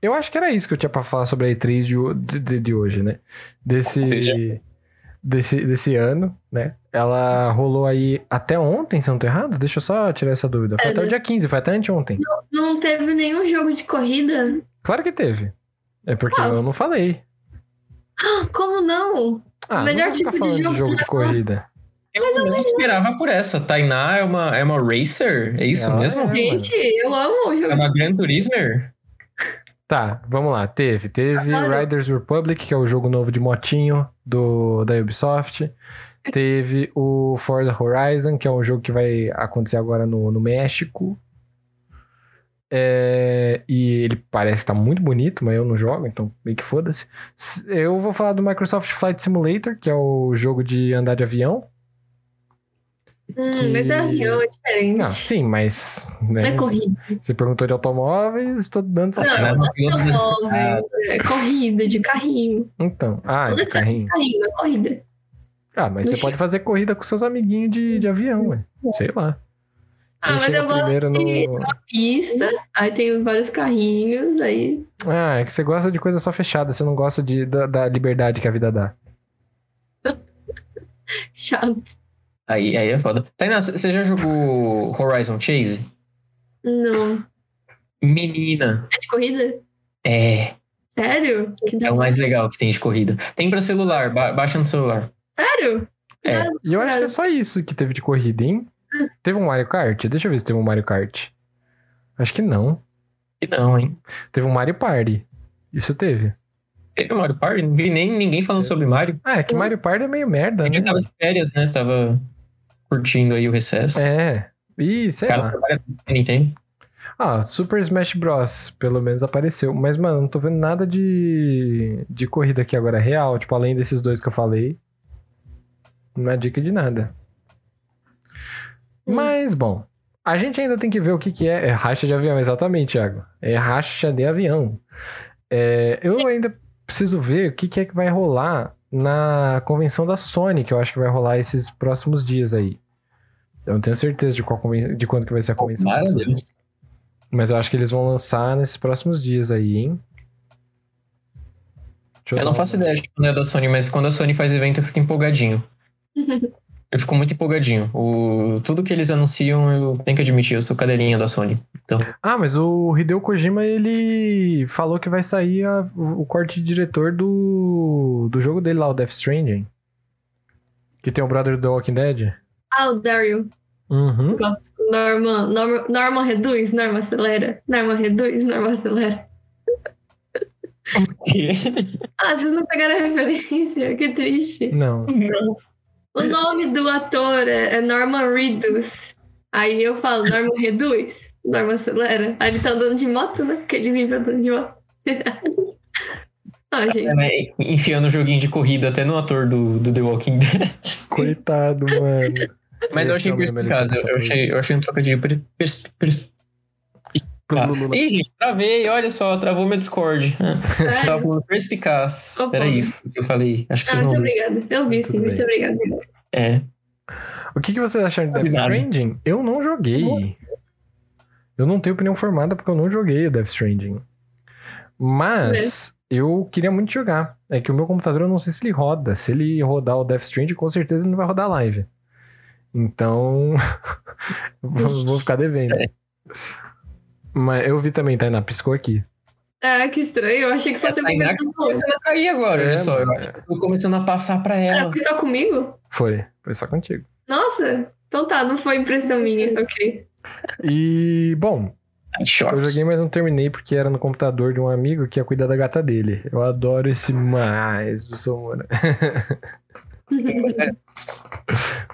Speaker 1: Eu acho que era isso que eu tinha pra falar sobre a E3 de, de, de- hoje, né? Desse, desse, desse ano, né? Ela rolou aí até ontem, se eu não tô errado? Deixa eu só tirar essa dúvida. Foi
Speaker 2: É,
Speaker 1: até o
Speaker 2: né?
Speaker 1: dia 15, foi até anteontem.
Speaker 2: Não teve nenhum jogo de corrida?
Speaker 1: Claro que teve. É porque
Speaker 2: Ah.
Speaker 1: eu não falei.
Speaker 2: Como não?
Speaker 1: Ah,
Speaker 2: Melhor
Speaker 1: não
Speaker 2: tipo de
Speaker 1: falando de
Speaker 2: jogo
Speaker 1: jogo de corrida.
Speaker 3: Eu não esperava por essa. Tainá é uma, é uma racer? É isso
Speaker 1: Ela
Speaker 3: mesmo?
Speaker 1: é.
Speaker 2: Gente, eu amo o
Speaker 3: É
Speaker 2: jogo
Speaker 3: uma Gran Turismer?
Speaker 1: Tá, vamos lá. Teve. Teve
Speaker 2: Claro.
Speaker 1: Riders Republic, que é o jogo novo de motinho do, da Ubisoft. Teve o Forza Horizon, que é um jogo que vai acontecer agora no, no México. É, e ele parece que tá muito bonito, mas eu não jogo, então meio que foda-se. Eu vou falar do Microsoft Flight Simulator, que é o jogo de andar de avião.
Speaker 2: Hum,
Speaker 1: que-
Speaker 2: Mas é avião, é diferente.
Speaker 1: Não, sim, mas.
Speaker 2: Não
Speaker 1: Né,
Speaker 2: é corrida.
Speaker 1: Você perguntou de automóveis, estou dando essa
Speaker 2: Não, não é
Speaker 3: desse
Speaker 2: automóveis, é corrida, de carrinho.
Speaker 1: Então, ah,
Speaker 2: Toda
Speaker 1: de carrinho.
Speaker 2: carrinho, é corrida.
Speaker 1: Ah, mas você
Speaker 2: Deixa-
Speaker 1: pode fazer corrida com seus amiguinhos de, de avião, ué. Sei lá.
Speaker 2: Ah, mas eu gosto de
Speaker 1: no.
Speaker 2: uma pista, aí tem vários carrinhos, aí...
Speaker 1: Ah, é que você gosta de coisa só fechada, você não gosta de, da, da liberdade que a vida dá.
Speaker 2: Chato.
Speaker 3: Aí, aí é foda. Tainá, você já jogou Horizon Chase?
Speaker 2: Não.
Speaker 3: Menina.
Speaker 2: É de corrida?
Speaker 3: É.
Speaker 2: Sério?
Speaker 3: É o mais legal que tem de corrida. Tem pra celular, ba- baixa no celular.
Speaker 2: Sério?
Speaker 3: É.
Speaker 1: E eu acho que é só isso que teve de corrida, hein? Teve um Mario Kart? Deixa eu ver se teve um Mario Kart. Acho que não.
Speaker 3: E não, hein?
Speaker 1: Teve um Mario Party. Isso teve.
Speaker 3: Teve Mario Party? Não vi nem ninguém falando sobre Mario.
Speaker 1: Ah, é que Mario Party é meio merda, né?
Speaker 3: Ninguém tava de férias, né? Tava curtindo aí o recesso.
Speaker 1: É. Ih,
Speaker 3: O
Speaker 1: sei
Speaker 3: cara
Speaker 1: lá.
Speaker 3: trabalha com Nintendo.
Speaker 1: Ah, Super Smash Bros. Pelo menos apareceu. Mas, mano, não tô vendo nada de, de corrida aqui agora real. Tipo, além desses dois que eu falei. Não é dica de nada.
Speaker 2: Hum.
Speaker 1: Mas, bom. A gente ainda tem que ver o que, que é. É racha de avião, exatamente, Thiago. É racha de avião. É, eu ainda preciso ver o que, que é que vai rolar na convenção da Sony, que eu acho que vai rolar esses próximos dias aí. Eu não tenho certeza de, qual conven- de quando que vai ser a convenção da
Speaker 3: Meu
Speaker 1: Sony.
Speaker 3: Deus.
Speaker 1: Mas eu acho que eles vão lançar nesses próximos dias aí, hein? Deixa
Speaker 3: Eu
Speaker 1: dar
Speaker 3: não
Speaker 1: uma-
Speaker 3: faço ideia de quando é da Sony, mas quando a Sony faz evento eu fico empolgadinho. Eu fico muito empolgadinho. O, tudo que eles anunciam, eu tenho que admitir, eu sou cadeirinha da Sony. Então,
Speaker 1: Ah, mas o Hideo Kojima, ele falou que vai sair a- o o corte de diretor do, do jogo dele lá, o Death Stranding. Que tem o brother do Walking Dead.
Speaker 2: Ah, o Daryl.
Speaker 1: Uhum.
Speaker 2: Gosto. Norman, Norman, Norman reduz, Norma acelera. Norma reduz, Norma acelera. Ah, vocês não pegaram a referência? Que triste.
Speaker 1: Não.
Speaker 2: O nome do ator é, é Norman Reedus. Aí eu falo, Norman reduz, Norman acelera. Aí ele tá andando de moto, né? Porque ele vive andando de moto. ah, gente.
Speaker 3: né, Enfiando o joguinho de corrida até no ator do, do The Walking Dead.
Speaker 1: Coitado, mano.
Speaker 3: Mas eu achei perspicaz.
Speaker 1: mereceu
Speaker 3: Eu, achei, eu achei um trocadilho per, pers, pers,
Speaker 1: Lulu.
Speaker 3: Ih, gente, travei, olha só, travou meu Discord. Ah,
Speaker 2: É.
Speaker 3: Travou perspicaz.
Speaker 2: Opa.
Speaker 3: Era isso que eu falei. Acho que
Speaker 2: Ah,
Speaker 3: vocês
Speaker 2: muito
Speaker 3: não viram.
Speaker 2: obrigada. Eu vi, sim.
Speaker 1: Tudo
Speaker 2: Muito obrigada.
Speaker 3: É.
Speaker 1: O que, que vocês acharam de Death. Stranding? Eu não joguei. Eu não tenho opinião formada porque eu não joguei o Death Stranding. Mas eu queria muito jogar. É que o meu computador eu não sei se ele roda. Se ele rodar o Death Stranding, com certeza ele não vai rodar live. Então, vou, vou ficar devendo.
Speaker 3: É.
Speaker 1: Mas eu vi também, Tainá, piscou aqui.
Speaker 2: Ah, que estranho. Eu achei que fosse
Speaker 3: A Tainá
Speaker 2: comigo.
Speaker 3: que começando a cair agora,
Speaker 1: É,
Speaker 3: olha só. Eu acho que eu tô começando a passar pra
Speaker 2: Ah,
Speaker 3: ela.
Speaker 2: foi só comigo?
Speaker 1: Foi, foi só contigo.
Speaker 2: Nossa. Então tá, não foi impressão minha. Ok.
Speaker 1: E, bom. Eu joguei, mas não terminei porque era no computador de um amigo que ia cuidar da gata dele. Eu adoro esse mais do Somora.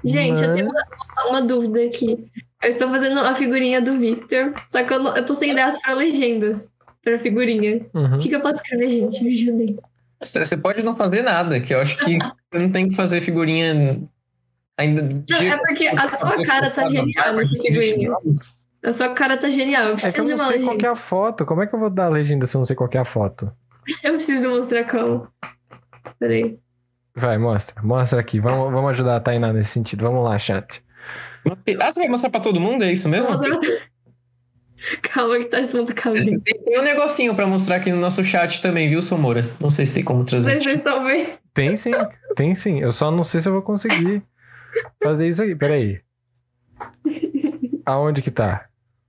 Speaker 2: Gente, eu tenho
Speaker 1: Mas-
Speaker 2: uma, uma dúvida aqui. Eu estou fazendo a figurinha do Victor, só que eu, não, eu tô sem ideias pra legenda. Pra figurinha.
Speaker 1: Uhum.
Speaker 2: O que, que eu posso escrever, gente? Me ajudem.
Speaker 3: Você pode não fazer nada, que eu acho que você não tem que fazer figurinha ainda.
Speaker 2: Não,
Speaker 3: de-
Speaker 2: é porque a sua cara tá genial nessa figurinha. A sua cara tá genial. Eu
Speaker 1: É que
Speaker 2: preciso
Speaker 1: eu
Speaker 2: de
Speaker 1: não
Speaker 2: uma
Speaker 1: sei qual
Speaker 2: legenda.
Speaker 1: que é a foto. Como é que eu vou dar a legenda se eu não sei qual que é a foto?
Speaker 2: Eu preciso mostrar como. Peraí.
Speaker 1: Vai, mostra. Mostra aqui. Vamos, vamos ajudar a Tainá nesse sentido. Vamos lá, chat.
Speaker 3: Ah, você vai mostrar pra todo mundo? É isso mesmo?
Speaker 2: Calma que tá junto minha.
Speaker 3: Tem um negocinho pra mostrar aqui no nosso chat também, viu, Somora? Não sei se tem como
Speaker 2: Vocês
Speaker 3: transmitir.
Speaker 2: estão vendo?
Speaker 1: Tem sim. Tem sim. Eu só não sei se eu vou conseguir fazer isso aí. Peraí. Aonde que tá?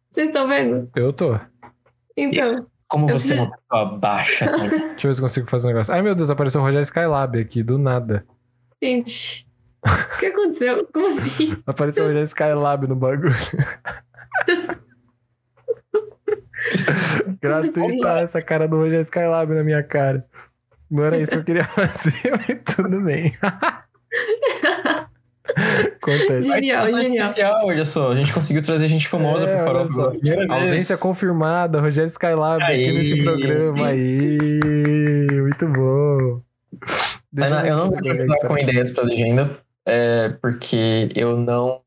Speaker 2: Vocês estão vendo?
Speaker 1: Eu tô.
Speaker 2: Então.
Speaker 3: Como você é uma pessoa baixa.
Speaker 1: Deixa eu ver se eu consigo fazer um negócio. Ai, meu Deus, apareceu o Rogério Skylab aqui, do nada.
Speaker 2: Gente. O que aconteceu? Como assim?
Speaker 1: Apareceu o Rogério Skylab no bagulho. Gratuita essa cara do Rogério Skylab na minha cara. Não era isso que eu queria fazer, mas tudo bem. Acontece.
Speaker 2: Genial, genial.
Speaker 3: especial, olha só. A gente conseguiu trazer gente famosa
Speaker 1: É,
Speaker 3: pro vez.
Speaker 1: Ausência confirmada, Rogério Skylab aqui
Speaker 3: Aí.
Speaker 1: nesse programa. Aí, muito bom.
Speaker 3: Ana, eu não vou ajudar com
Speaker 1: conectar.
Speaker 3: ideias pra legenda, é, porque eu não.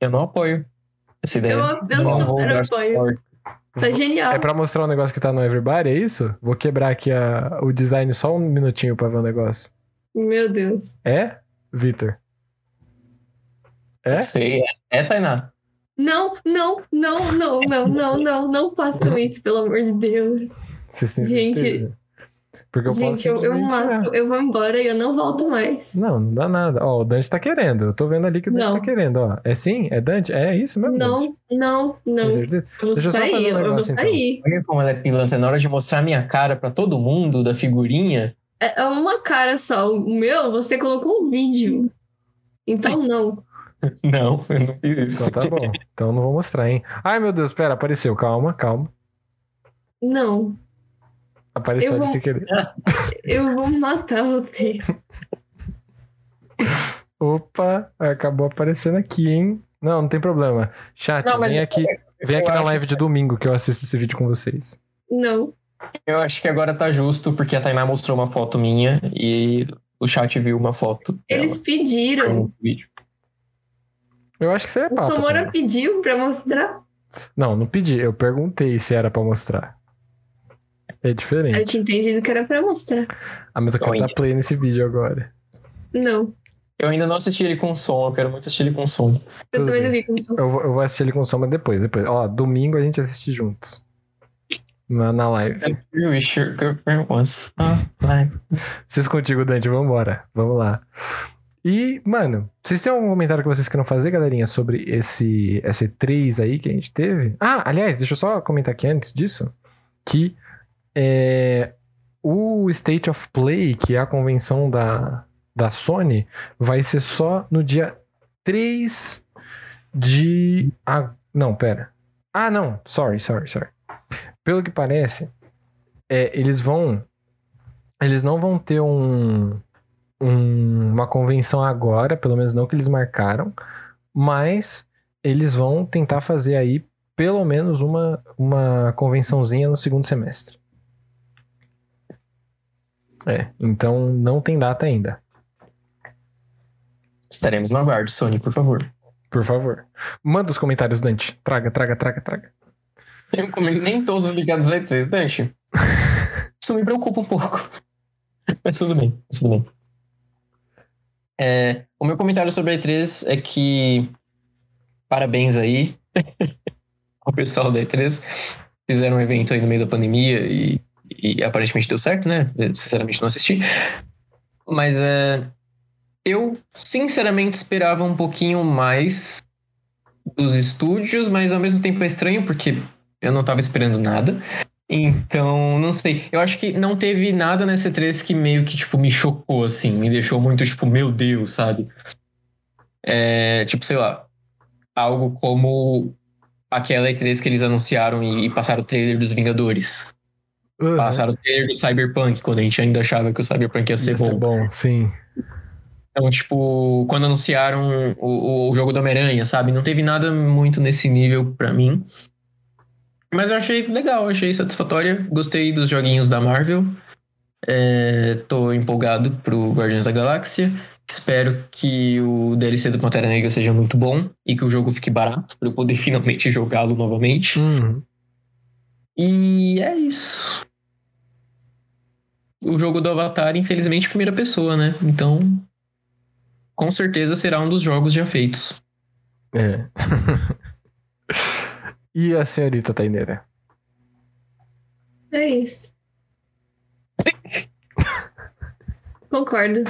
Speaker 3: Eu não apoio essa ideia.
Speaker 2: Eu, eu
Speaker 3: Não
Speaker 2: super apoio. Tá genial.
Speaker 1: É pra mostrar um negócio que tá no Everybody, é isso? Vou quebrar aqui a- o design só um minutinho pra ver o negócio.
Speaker 2: Meu Deus.
Speaker 1: É, Vitor? É?
Speaker 3: Sei. É, é Tainá.
Speaker 2: Não, não, não, não, não, não, não, não façam isso, pelo amor de Deus.
Speaker 1: Vocês têm
Speaker 2: Gente,
Speaker 1: certeza? Porque eu posso
Speaker 2: Gente, eu, eu
Speaker 1: tirar.
Speaker 2: mato, eu vou embora e eu não volto mais.
Speaker 1: Não, não dá nada. Ó, o Dante tá querendo. Eu tô vendo ali que o Dante
Speaker 2: Não.
Speaker 1: tá querendo, ó. É sim? É Dante? É isso mesmo, Dante?
Speaker 2: Não, não, não.
Speaker 1: Certeza?
Speaker 2: Eu vou
Speaker 1: Deixa eu um
Speaker 2: sair, eu vou
Speaker 1: então.
Speaker 2: sair.
Speaker 3: Olha como ela é pilantra. Na hora de mostrar a minha cara pra todo mundo da figurinha.
Speaker 2: É é uma cara só. O meu, você colocou um vídeo. Então não.
Speaker 3: Não, eu não fiz isso.
Speaker 1: Então tá bom. Então não vou mostrar, hein? Ai, meu Deus, pera, apareceu. Calma, calma.
Speaker 2: Não.
Speaker 1: Apareceu
Speaker 2: Eu vou-
Speaker 1: sem querer.
Speaker 2: Eu vou matar você.
Speaker 1: Opa, acabou aparecendo aqui, hein? Não, não tem problema. Chat,
Speaker 3: Não,
Speaker 1: vem
Speaker 3: eu-
Speaker 1: aqui, vem
Speaker 3: eu
Speaker 1: aqui na live de domingo que eu assisto esse vídeo com vocês.
Speaker 2: Não.
Speaker 3: Eu acho que agora tá justo, porque a Tainá mostrou uma foto minha e o chat viu uma foto. dela
Speaker 2: Eles pediram.
Speaker 3: no vídeo.
Speaker 1: Eu acho que você é
Speaker 2: O
Speaker 1: papo.
Speaker 2: Somora
Speaker 1: Tainá.
Speaker 2: pediu pra mostrar.
Speaker 1: Não, não pedi. Eu perguntei se era pra mostrar. É
Speaker 2: Eu
Speaker 1: diferente.
Speaker 2: tinha entendido que era pra mostrar.
Speaker 1: Ah, mas eu quero dar play nesse vídeo agora.
Speaker 2: Não.
Speaker 3: Eu ainda não assisti ele com som, eu quero muito assistir ele com som.
Speaker 2: Eu
Speaker 1: Tudo
Speaker 2: também
Speaker 1: bem.
Speaker 2: não vi com som.
Speaker 1: Eu vou, eu vou assistir ele com som, mas depois, depois. Ó, domingo a gente assiste juntos. Na, na live.
Speaker 3: You wish your girlfriend was online.
Speaker 1: Vocês contigo, Dante, vambora. Vamos lá. E, mano, vocês têm algum comentário que vocês queiram fazer, galerinha, sobre esse S3 aí que a gente teve? Ah, aliás, deixa eu só comentar aqui antes disso, que é, o State of Play, que é a convenção da, da Sony, vai ser só no dia 3 de... Ah, não, pera. Ah, não, sorry, sorry, sorry. Pelo que parece, é, eles vão. Eles não vão ter um, um- uma convenção agora, pelo menos não que eles marcaram, mas eles vão tentar fazer aí pelo menos uma, uma convençãozinha no segundo semestre. É, então não tem data ainda.
Speaker 3: Estaremos no aguardo, Sony, por favor.
Speaker 1: Por favor. Manda os comentários, Dante. Traga, traga, traga, traga.
Speaker 3: Eu Nem todos ligados a E3, Dante. Isso me preocupa um pouco. Mas tudo bem, tudo bem. É, o meu comentário sobre a E3 é que parabéns aí ao pessoal da E3. Fizeram um evento aí no meio da pandemia e, e aparentemente deu certo, né? Eu, sinceramente não assisti. Mas é, eu sinceramente esperava um pouquinho mais dos estúdios, mas ao mesmo tempo é estranho porque eu não tava esperando nada. Então, não sei. Eu acho que não teve nada nessa E3 que meio que, tipo, me chocou, assim. Me deixou muito, tipo, meu Deus, sabe? É, tipo, sei lá. Algo como aquela E3 que eles anunciaram e, e passaram o trailer dos Vingadores. Passaram o trailer do Cyberpunk, quando a gente ainda achava que o Cyberpunk ia ser
Speaker 1: Ia
Speaker 3: bom.
Speaker 1: ser bom, sim.
Speaker 3: Então, tipo, quando anunciaram o, o jogo do Homem-Aranha, sabe? Não teve nada muito nesse nível pra mim. Mas eu achei legal, achei satisfatória. Gostei dos joguinhos da Marvel. É, tô empolgado pro Guardiões da Galáxia. Espero que o DLC do Pantera Negra seja muito bom e que o jogo fique barato pra eu poder finalmente jogá-lo novamente.
Speaker 1: Uhum.
Speaker 3: E é isso. O jogo do Avatar, infelizmente, primeira pessoa, né? Então, com certeza será um dos jogos já feitos.
Speaker 1: É. e a senhorita Taineira?
Speaker 2: É isso. Concordo.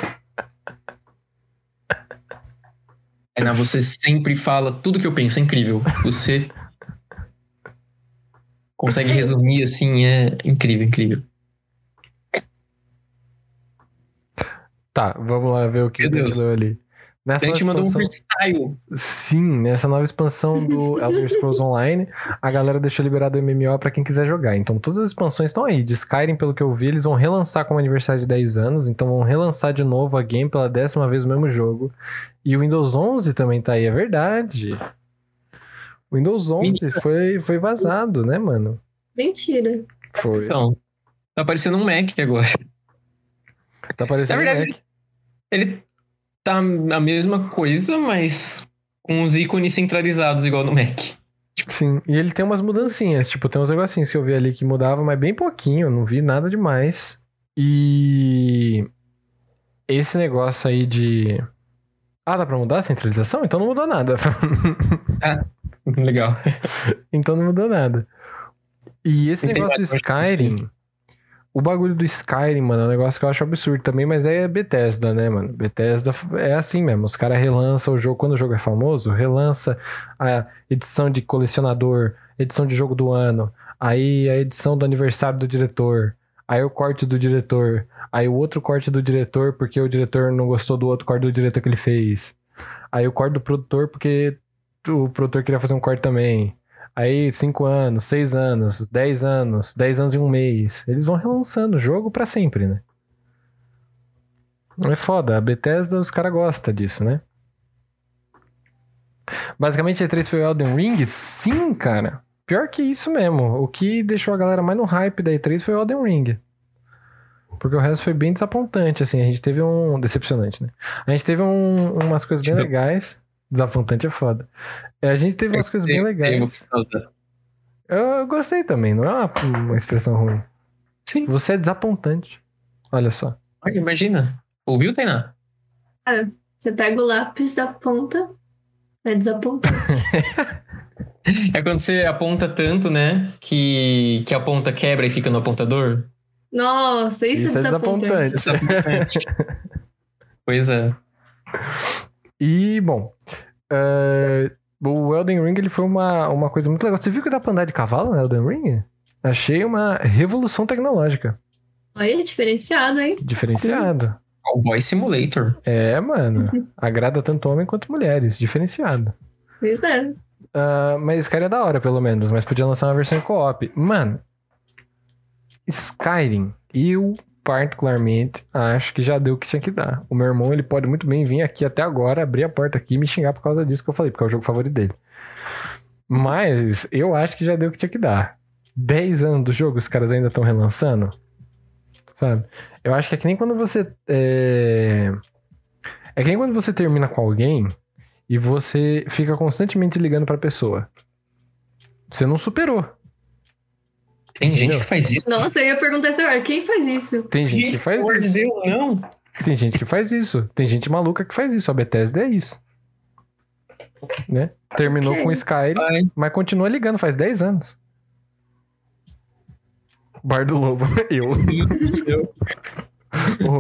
Speaker 3: Ana, você sempre fala tudo que eu penso, é incrível. Você consegue resumir assim, é incrível, incrível.
Speaker 1: Tá, vamos lá ver o que
Speaker 3: Meu Deus.
Speaker 1: deu ali.
Speaker 3: A
Speaker 1: Nessa
Speaker 3: gente
Speaker 1: nova
Speaker 3: mandou um
Speaker 1: expansão-
Speaker 3: freestyle.
Speaker 1: Sim, nessa nova expansão do Elder Scrolls Online, a galera deixou liberado o MMO pra quem quiser jogar. Então todas as expansões estão aí. De Skyrim, pelo que eu vi, eles vão relançar como aniversário de 10 anos, então vão relançar de novo a game pela décima vez o mesmo jogo. E o Windows 11 também tá aí, é verdade. O Windows 11
Speaker 3: Mentira.
Speaker 1: foi, foi vazado, né, mano?
Speaker 2: Mentira.
Speaker 1: Foi.
Speaker 3: Então, tá parecendo um Mac agora.
Speaker 1: Tá parecendo
Speaker 3: verdade,
Speaker 1: Mac.
Speaker 3: Ele tá a mesma coisa, mas com os ícones centralizados igual no Mac.
Speaker 1: Sim, e ele tem umas mudancinhas, tipo, tem uns negocinhos que eu vi ali que mudavam, mas bem pouquinho, não vi nada demais. E esse negócio aí de. Ah, dá pra mudar a centralização? Então não mudou nada.
Speaker 3: Legal.
Speaker 1: então não mudou nada. E esse negócio do Skyrim. O bagulho do Skyrim, mano, é um negócio que eu acho absurdo também, mas é Bethesda, né, mano? Bethesda é assim mesmo. Os caras relançam o jogo, quando o jogo é famoso, relança a edição de colecionador, edição de jogo do ano, aí a edição do aniversário do diretor, aí o corte do diretor, aí o outro corte do diretor porque o diretor não gostou do outro corte do diretor que ele fez. Aí o corte do produtor porque o produtor queria fazer um corte também. Aí, 5 anos, 6 anos, 10 anos, 10 anos e um mês. Eles vão relançando o jogo pra sempre, né? É foda. A Bethesda, os caras gostam disso, né? Basicamente, a E3 foi o Elden Ring? Sim, cara. Pior que isso mesmo. O que deixou a galera mais no hype da E3 foi o Elden Ring. Porque o resto foi bem desapontante, assim. A gente teve um... Decepcionante, né? A gente teve um- umas coisas bem legais. Desapontante é foda. A gente teve umas coisas bem legais. Eu, eu gostei também, não é uma, uma expressão ruim.
Speaker 3: Sim.
Speaker 1: Você é desapontante. Olha só.
Speaker 3: Imagina. Ouviu, Tainá?
Speaker 2: Você pega o lápis da ponta, é desapontante.
Speaker 3: É quando você aponta tanto, né? Que, que a ponta quebra e fica no apontador.
Speaker 2: Nossa, isso,
Speaker 1: Isso é
Speaker 2: é desapontante.
Speaker 1: desapontante.
Speaker 3: pois é.
Speaker 1: E, bom. é, o Elden Ring ele foi uma, uma coisa muito legal. Você viu que dá pra andar de cavalo no Elden Ring? Achei uma revolução tecnológica.
Speaker 2: Olha, diferenciado, hein?
Speaker 1: Diferenciado.
Speaker 3: Cowboy Simulator.
Speaker 1: É, mano. Agrada tanto homem quanto mulheres. Diferenciado.
Speaker 2: Pois é.
Speaker 1: Ah, mas esse cara é da hora, pelo menos. Mas podia lançar uma versão em co-op. Mano, Skyrim, eu particularmente acho que já deu o que tinha que dar. O meu irmão, ele pode muito bem vir aqui até agora, abrir a porta aqui e me xingar por causa disso que eu falei, porque é o jogo favorito dele. Mas eu acho que já deu o que tinha que dar. 10 anos do jogo, os caras ainda estão relançando. Sabe? Eu acho que é que nem quando você. É... é que nem quando você termina com alguém e você fica constantemente ligando pra pessoa. Você não superou.
Speaker 3: Tem gente que faz isso.
Speaker 2: Nossa, eu ia perguntar isso agora. Quem faz isso?
Speaker 1: Tem gente que faz
Speaker 3: de
Speaker 1: isso.
Speaker 3: Deus, não.
Speaker 1: Tem gente que faz isso. Tem gente maluca que faz isso. A Bethesda é isso. Né? Terminou
Speaker 2: Ok.
Speaker 1: com Skyrim,
Speaker 3: Vai.
Speaker 1: mas continua ligando faz 10 anos. Bar do Lobo, eu. Ô,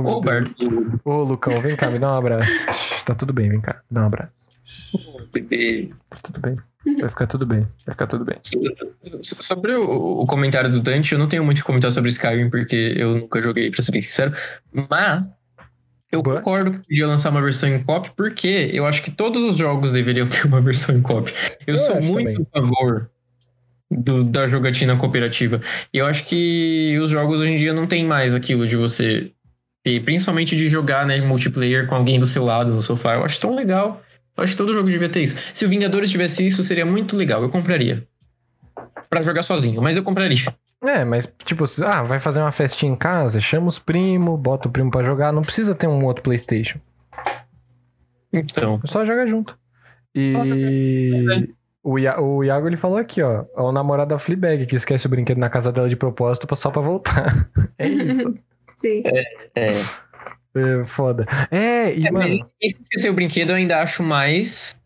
Speaker 1: meu
Speaker 3: Ô,
Speaker 1: Deus.
Speaker 3: Bardo,
Speaker 1: Ô, Lucão, vem cá, me dá um abraço. Tá tudo bem, vem cá, me dá um abraço.
Speaker 3: bebê.
Speaker 1: Tá tudo bem. Vai ficar tudo bem, vai ficar tudo bem.
Speaker 3: Sobre o, o comentário do Dante, eu não tenho muito o que comentar sobre Skyrim, porque eu nunca joguei, pra ser bem sincero. Mas eu
Speaker 1: But-
Speaker 3: concordo que podia lançar uma versão em copy, porque eu acho que todos os jogos deveriam ter uma versão em copy. Eu,
Speaker 1: Eu
Speaker 3: sou muito
Speaker 1: também.
Speaker 3: a favor do- da jogatina cooperativa. E eu acho que os jogos hoje em dia não tem mais aquilo de você ter, principalmente de jogar né, multiplayer com alguém do seu lado no sofá. Eu acho tão legal. Eu acho que todo jogo devia ter isso. Se o Vingadores tivesse isso, seria muito legal. Eu compraria. Pra jogar sozinho, mas eu compraria.
Speaker 1: É, mas tipo, ah, vai fazer uma festinha em casa, chama os primos, bota o primo pra jogar, não precisa ter um outro Playstation.
Speaker 3: Então.
Speaker 1: Só joga junto. E o, Ia- o Iago ele falou aqui, ó, é o namorado da Fleabag que esquece o brinquedo na casa dela de propósito só pra voltar. É isso.
Speaker 2: Sim.
Speaker 3: É.
Speaker 1: É foda. É, e
Speaker 3: É,
Speaker 1: mano,
Speaker 3: se esquecer o brinquedo, eu ainda acho mais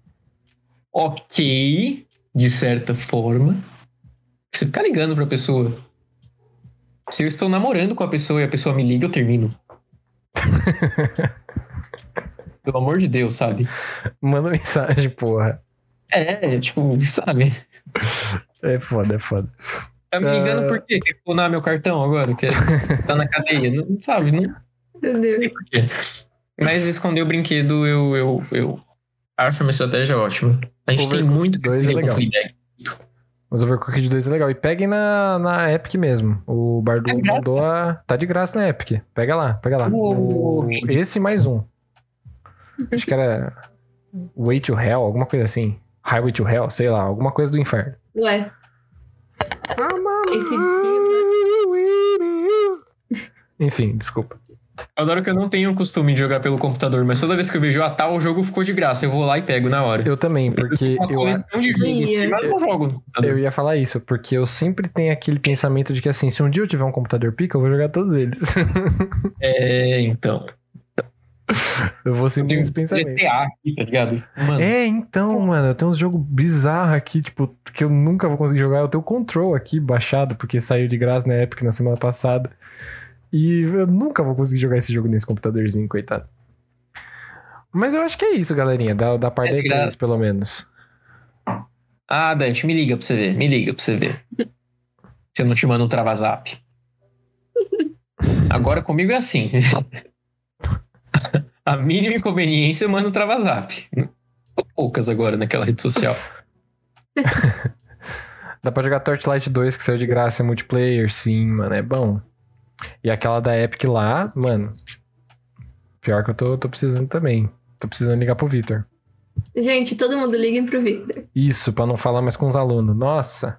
Speaker 3: ok, de certa forma. Você ficar ligando pra pessoa. Se eu estou namorando com a pessoa e a pessoa me liga, eu termino. Pelo amor de Deus, sabe?
Speaker 1: manda mensagem, porra.
Speaker 3: É, tipo, sabe?
Speaker 1: É foda, é foda.
Speaker 3: Tá me ligando
Speaker 1: Ah.
Speaker 3: por quê? Quer clonar meu cartão agora? Quer tá na cadeia? Não, sabe? Não
Speaker 2: Meu Deus.
Speaker 3: Mas esconder o brinquedo, eu, eu, eu acho uma estratégia ótima. A gente tem
Speaker 1: Overcooked
Speaker 3: muito
Speaker 1: 2 é legal. Mas Overcooked 2 é legal. E peguem na, na Epic mesmo. O Bardu
Speaker 3: É
Speaker 1: mandou a. Tá de graça na Epic. Pega lá, pega lá. O- Esse mais um. Acho que era. Way to Hell, alguma coisa assim. Highway to Hell, sei lá, alguma coisa do inferno.
Speaker 2: Ué, esse
Speaker 1: Enfim, desculpa.
Speaker 3: Eu adoro que eu não tenho o costume de jogar pelo computador, mas toda vez que eu vejo, ah, tá, o jogo ficou de graça, eu vou lá e pego na hora.
Speaker 1: Eu também, porque
Speaker 3: uma
Speaker 1: eu,
Speaker 3: de jogos,
Speaker 2: Ia.
Speaker 3: mas eu não jogo.
Speaker 1: eu ia falar isso, porque eu sempre tenho aquele pensamento de que assim, se um dia eu tiver um computador pica, eu vou jogar todos eles.
Speaker 3: É, então.
Speaker 1: eu vou
Speaker 3: Eu
Speaker 1: sempre
Speaker 3: tenho
Speaker 1: esse pensamento.
Speaker 3: GTA aqui, tá ligado? Mano,
Speaker 1: É, então, mano, eu tenho uns jogos bizarros aqui, tipo, que eu nunca vou conseguir jogar. Eu tenho o Control aqui baixado, porque saiu de graça na Epic na semana passada. E eu nunca vou conseguir jogar esse jogo nesse computadorzinho, coitado. Mas eu acho que é isso, galerinha, da, da parte
Speaker 3: É
Speaker 1: da
Speaker 3: de
Speaker 1: E3,
Speaker 3: graça.
Speaker 1: pelo menos.
Speaker 3: Ah, Dante, me liga pra você ver, me liga pra você ver. Se eu não te mando um travazap. Agora comigo é assim. A mínima inconveniência eu mando um travazap. Poucas agora naquela rede social.
Speaker 1: Dá pra jogar Torchlight 2, que saiu de graça em multiplayer, sim, mano, é bom. E aquela da Epic lá, mano. Pior que eu tô, tô precisando também. Tô precisando ligar pro Victor.
Speaker 2: Gente, todo mundo liguem pro Victor.
Speaker 1: Isso, pra não falar mais com os alunos. Nossa.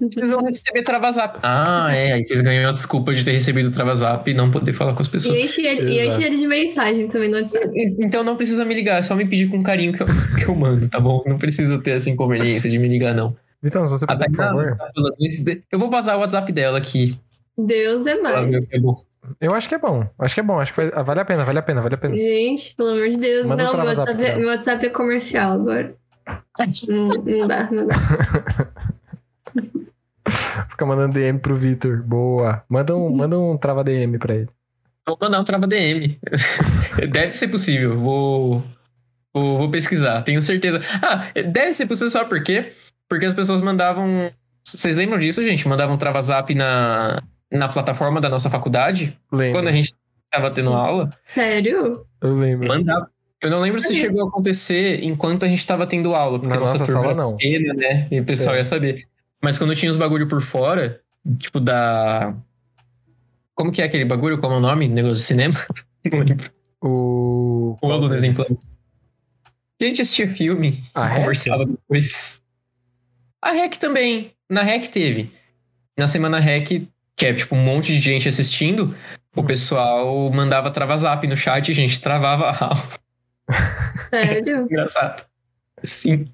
Speaker 3: Vocês vão receber travazap. Ah, é. Aí vocês ganham a desculpa de ter recebido o travazap e não poder falar com as pessoas.
Speaker 2: E enche ele, e enche ele de mensagem também no WhatsApp.
Speaker 3: Então não precisa me ligar, é só me pedir com carinho que eu, que eu mando, tá bom? Não precisa ter essa inconveniência de me ligar, não.
Speaker 1: Vitão, se você puder, por favor.
Speaker 3: tá. Eu vou vazar o WhatsApp dela aqui.
Speaker 2: Deus é mais.
Speaker 3: é.
Speaker 1: Eu acho que é bom. Acho que é bom. Acho que vai- vale a pena, vale a pena, vale a pena.
Speaker 2: Gente, pelo amor de Deus.
Speaker 1: Manda
Speaker 2: não, meu WhatsApp, é, meu WhatsApp é comercial agora. não, não dá, não dá.
Speaker 1: Fica mandando DM pro Victor. Boa. Manda um, manda um trava DM pra ele.
Speaker 3: Vou mandar um trava DM. Deve ser possível. Vou, vou, vou pesquisar, tenho certeza. Ah, deve ser possível, sabe por quê? Porque as pessoas mandavam. Vocês lembram disso, gente? Mandavam travazap na, na plataforma da nossa faculdade?
Speaker 1: Lembro.
Speaker 3: Quando a gente tava tendo aula?
Speaker 2: Sério?
Speaker 1: Eu lembro.
Speaker 3: Mandava. Eu não lembro se chegou a acontecer enquanto a gente tava tendo aula, porque
Speaker 1: Na
Speaker 3: a nossa,
Speaker 1: nossa
Speaker 3: turma
Speaker 1: sala,
Speaker 3: era
Speaker 1: não.
Speaker 3: pequena, né? E o pessoal
Speaker 1: É.
Speaker 3: ia saber. Mas quando tinha os bagulho por fora, tipo da Como que é aquele bagulho? Como é o nome? Negócio de cinema? Não lembro.
Speaker 1: O.
Speaker 3: O desenho plano. A gente assistia filme
Speaker 1: A REC?
Speaker 3: conversava depois. A REC também. Na REC teve. Na semana REC, que é tipo um monte de gente assistindo, o
Speaker 1: Hum.
Speaker 3: pessoal mandava trava zap no chat e a gente travava a aula.
Speaker 2: Sério?
Speaker 3: Engraçado. Sim.